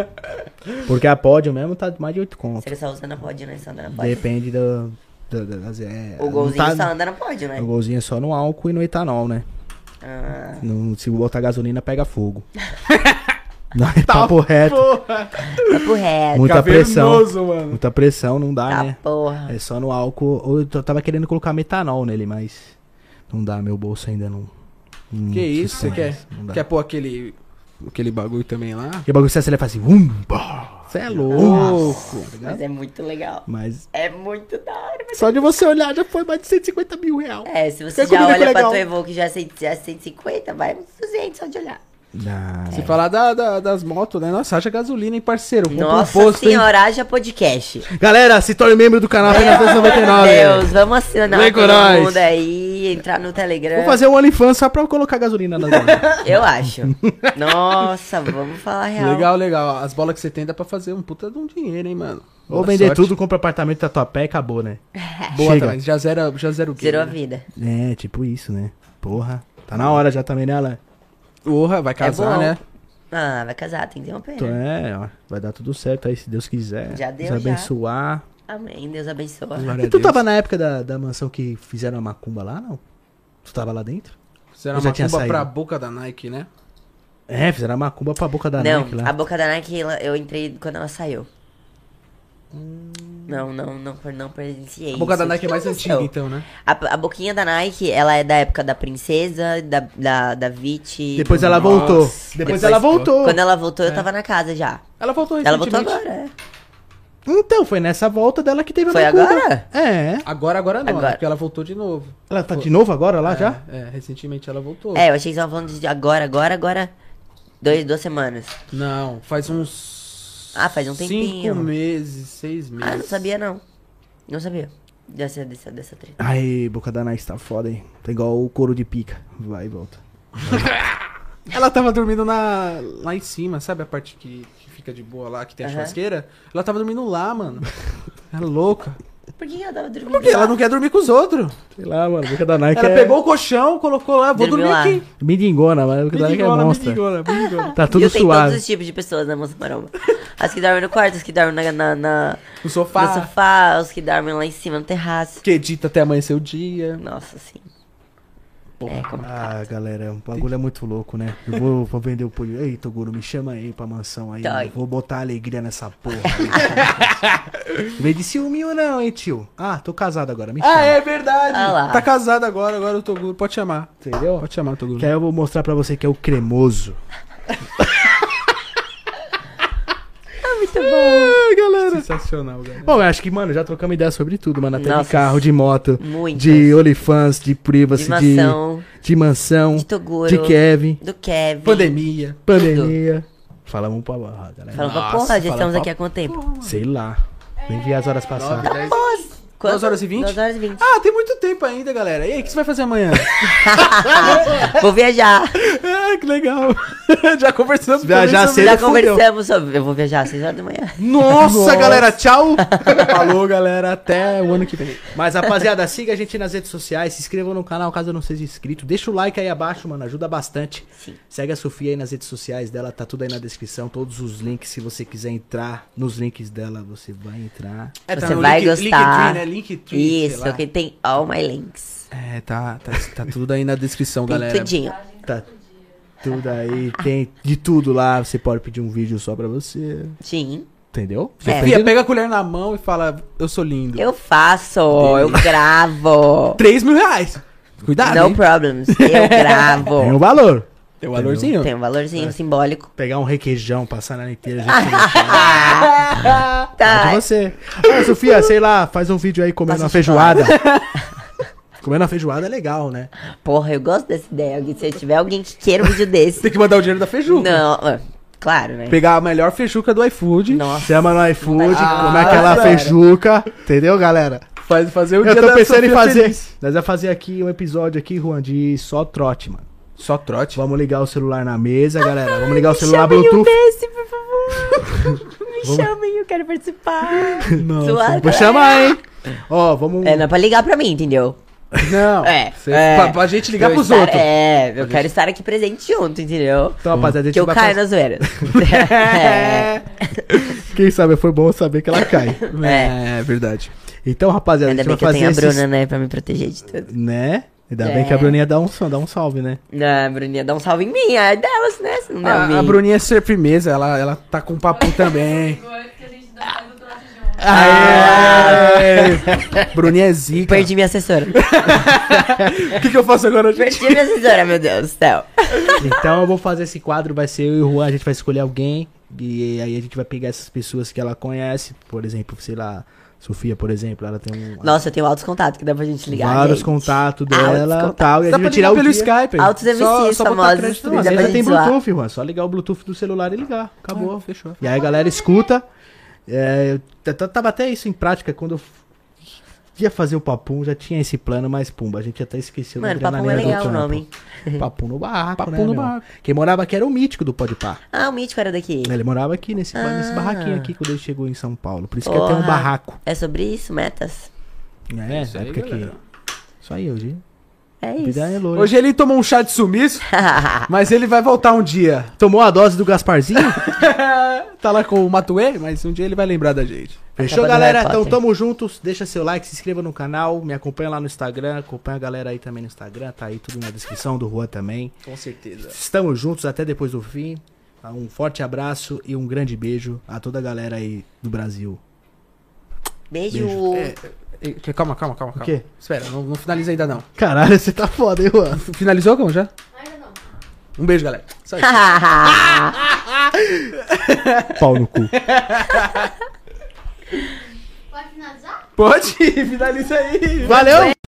Porque a pódio mesmo tá mais de 8 conto. Você só usa na pod, né? Só anda na pod. Depende do. do- do- das- é, O não golzinho tá- só anda na pod, né? O golzinho é só no álcool e no etanol, né? Ah, Não, se botar gasolina, pega fogo. *laughs* Não, é *laughs* papo reto. Porra. papo reto. Muita pressão. Mano. Muita pressão, não dá, Tá né? porra. É só no álcool. Eu tava querendo colocar metanol nele, mas não dá, meu bolso ainda não. não Que isso, você quer? Quer pôr aquele. Aquele bagulho também lá? Que bagulho você ele faz assim, um, Você é louco. tá ligado? Mas é muito legal. Mas É muito da hora. mas- só de você olhar já foi mais de 150 mil reais. É, se você já olha pra legal? tua Evoque já é 100 já é 150, vai uns 200 só de olhar. Se falar da, da- das motos, né? Nossa, haja gasolina, hein, parceiro? Compra Nossa um posto, hein? senhora, haja podcast. Galera, se torne membro do canal apenas Meu 299. Deus, vamos assinar Vem todo nós. mundo aí, entrar no Telegram. Vou fazer um OnlyFans só pra colocar gasolina na. *laughs* Eu acho. Nossa, vamos falar real. Legal, legal. As bolas que você tem dá pra fazer um puta de um dinheiro, hein, mano? Ou vender sorte. tudo, compra apartamento da tua pé e acabou, né? *laughs* Boa Chega. também. Já zera, já zera o quê? Zerou a né? vida. É, tipo isso, né? Porra. Tá na hora já também, né, Alan? Porra, vai casar, bom. né? Ah, vai casar, tem que ter uma pena. Então, é, ó, vai dar tudo certo aí, se Deus quiser. Já deu, Deus já. abençoar. Amém, Deus abençoe. Glória E a tu tava na época da, da mansão que fizeram a macumba lá, não? Tu tava lá dentro? Fizeram Eu já uma tinha cumba saído. pra boca da Nike, né? É, fizeram a macumba pra boca da não, Nike lá. a boca da Nike eu entrei quando ela saiu. Hum. Não, não, não, não presenciei. A boca da. Nike é mais antiga, então, né? A, a boquinha da Nike, ela é da época da princesa, da, da, da Viti. Depois ela Nossa. voltou. Depois, Depois- ela voltou. Quando ela voltou, eu tava na casa já. Ela voltou Ela voltou agora, é. Então, foi nessa volta dela que teve a Foi agora? É. Agora, agora não, Agora. né? Porque ela voltou de novo. Ela tá de novo agora lá já? É, é, recentemente ela voltou. É, eu achei que estavam falando de agora, agora, agora. Dois, duas semanas. Não, faz uns. Ah, faz um tempinho. Cinco meses, seis meses. Ah, não sabia não. Não sabia. Dessa, dessa, dessa treta. Aí, boca da Nike tá foda, hein? Tá igual o couro de pica. Vai e volta. *laughs* Ela tava dormindo na, lá em cima, sabe a parte que, que fica de boa lá, que tem a Aham. churrasqueira? Ela tava dormindo lá, mano. Ela *laughs* é louca. Por que ela tava dormindo? Porque ela não quer dormir com os outros. Sei lá, mano. Boca da Nike Ela é... pegou o colchão, colocou lá, vou Dormiu dormir lá. aqui. Midingona, mas boca da Nike é Mendigona, monstra. mendigona, mendigona. Tá tudo e eu tenho suave. todos os tipos de pessoas na Moça Maromba. As que dormem no quarto, as que dormem na, na, na- No sofá. no sofá, os que dormem lá em cima no terraço. Que edita até amanhecer o dia. Nossa, sim. Porra. É complicado. Ah, galera, o bagulho é muito louco, né? Eu vou, vou vender o polho. Ei, Toguro, me chama aí pra mansão aí. Tá. Vou botar alegria nessa porra. Vem de ciúminho não, hein, tio? Ah, tô casado agora, me chama. Ah, é verdade. Ah. Tá casado agora, agora o Toguro. Pode chamar. Entendeu? Pode chamar, Toguro. Que aí eu vou mostrar pra você que é o cremoso. *laughs* Muito bom. Ah, galera. Sensacional, galera. Bom, eu acho que, mano, já trocamos ideia sobre tudo, mano. Até de Nossa, carro, de moto, Muitas. de OnlyFans, de privacy, De de, mansão, de mansão, de Toguro, de Kevin, do Kevin. Pandemia. pandemia. Falamos pra lá, galera. Falando pra Nossa, porra, já estamos pra aqui há quanto tempo? Sei lá. Nem vi as horas passar. Nove, dez. Quanto? Duas horas e vinte? 2 horas e 20. Ah, tem muito tempo ainda, galera. E aí, o que você vai fazer amanhã? *laughs* Vou viajar. ah, que legal. *laughs* Já conversamos. Viajar cedo. Já conversamos sobre. Eu vou viajar às 6 horas da manhã. Nossa, Nossa. galera, tchau! *laughs* Falou, galera. Até o ano que vem. Mas, rapaziada, siga a gente nas redes sociais, se inscreva no canal caso não seja inscrito. Deixa o like aí abaixo, mano, ajuda bastante. Sim. Segue a Sofia aí nas redes sociais dela, tá tudo aí na descrição. Todos os links, se você quiser entrar nos links dela, você vai entrar. É, Você vai Link- gostar. Linktree, né? Linktree, sei Isso, lá. que tem all my links. É, tá, tá, tá tudo aí na descrição, Tem galera. tudinho. Tá tudo aí, tem de tudo lá. Você pode pedir um vídeo só pra você. Sim. Entendeu? É. Fia, pega a colher na mão e fala, eu sou lindo. Eu faço, eu gravo. 3 mil reais. Cuidado, no hein? problems. Eu *laughs* Tem um gravo. valor. Tem um valorzinho. Tem um valorzinho simbólico. Pegar um requeijão, passar na inteira, gente *laughs* Ah, É *laughs* tá. de você. Ah, Sofia, sei lá, faz um vídeo aí comendo Faça uma feijoada. *laughs* comendo uma feijoada é legal, né? Porra, eu gosto dessa ideia. Se tiver alguém que queira um vídeo desse. Tem que mandar o dinheiro da Feju. Não, ah, Claro, né? Pegar a melhor feijuca do iFood. Nossa. Chama no iFood, Ah, comer aquela sério. feijuca. Entendeu, galera? Faz, fazer o Eu dia tô pensando em fazer. feliz. Nós vamos fazer aqui um episódio aqui, Juan, de só trote, mano. Só trote. Vamos ligar o celular na mesa, galera. Vamos ligar o celular Chamem um Bluetooth. desse, por favor. *laughs* Me chamem, eu quero participar. Nossa, Suave, vou chamar, hein? Ó, vamos. É, não é pra ligar pra mim, entendeu? Não. É, Cê- é. Pra, pra gente ligar Eu pros estar- outros. É, eu quero estar aqui presente junto, entendeu? Então, rapaziada, a Que gente eu vai caio fazer... na zoeira. é. *laughs* Quem sabe foi bom saber que ela cai. É, é verdade. Então, rapaziada, Ainda a bem gente que eu vai tenho a fazer esses... Bruna, né, pra me proteger de tudo. Né? Ainda bem É. que a Bruninha dá um, dá um salve, né? Não, a Bruninha dá um salve em mim, é delas, né? Se não A, a Bruninha é ser firmeza, ela, ela tá com papo *laughs* também. Agora que a gente dá faz o trote junto. Aê! Bruninha é zica. Perdi minha assessora. *laughs* O que, que eu faço agora, gente? Perdi minha assessora, meu Deus do céu. Então eu vou fazer esse quadro, vai ser eu e o Juan, a gente vai escolher alguém. E aí a gente vai pegar essas pessoas que ela conhece. Por exemplo, sei lá, Sofia, por exemplo, ela tem um. Nossa, eu tenho altos contatos que dá pra gente ligar. vários gente. contatos dela contatos. tal. E a Dá gente pra vai tirar o pelo dia. Skype. Altos MCs famosos. Não, às Dá vezes pra tem gente zoar. Bluetooth, Juan. Só ligar o Bluetooth do celular e ligar. Acabou. Ah, fechou. E aí a galera escuta. É, eu tava até isso em prática quando eu ia fazer o Papum, já tinha esse plano, mas pumba, a gente até esqueceu Mano, da Papum é legal o nome. *laughs* Papum no barraco, Papum né, no meu? barraco. Quem morava aqui era o mítico do Podpah. Ah, o Mítico era daqui. Ele morava aqui nesse, ba- nesse Ah. barraquinho aqui quando ele chegou em São Paulo. Por isso que ele tem um Porra. barraco. É sobre isso, metas? É, Isso na aí, época que. galera. Isso aí, hoje. É Vida isso. é. Hoje ele tomou um chá de sumiço, *laughs* mas ele vai voltar um dia. Tomou a dose do Gasparzinho? *laughs* tá lá com o Matuê, mas um dia ele vai lembrar da gente. Fechou, galera? Então tamo juntos. Deixa seu like, se inscreva no canal, me acompanha lá no Instagram, acompanha a galera aí também no Instagram, tá aí tudo na descrição do Juan também. Com certeza. Estamos juntos até depois do fim. Um forte abraço e um grande beijo a toda a galera aí do Brasil. Beijo. Calma, calma, calma, calma. quê? Espera, não, não finaliza ainda não. Caralho, você tá foda, hein, Juan? Finalizou, como já? Ainda não. Um beijo, galera. Só isso. *laughs* Pau no cu. Pode finalizar? Pode, *laughs* finaliza aí. Valeu!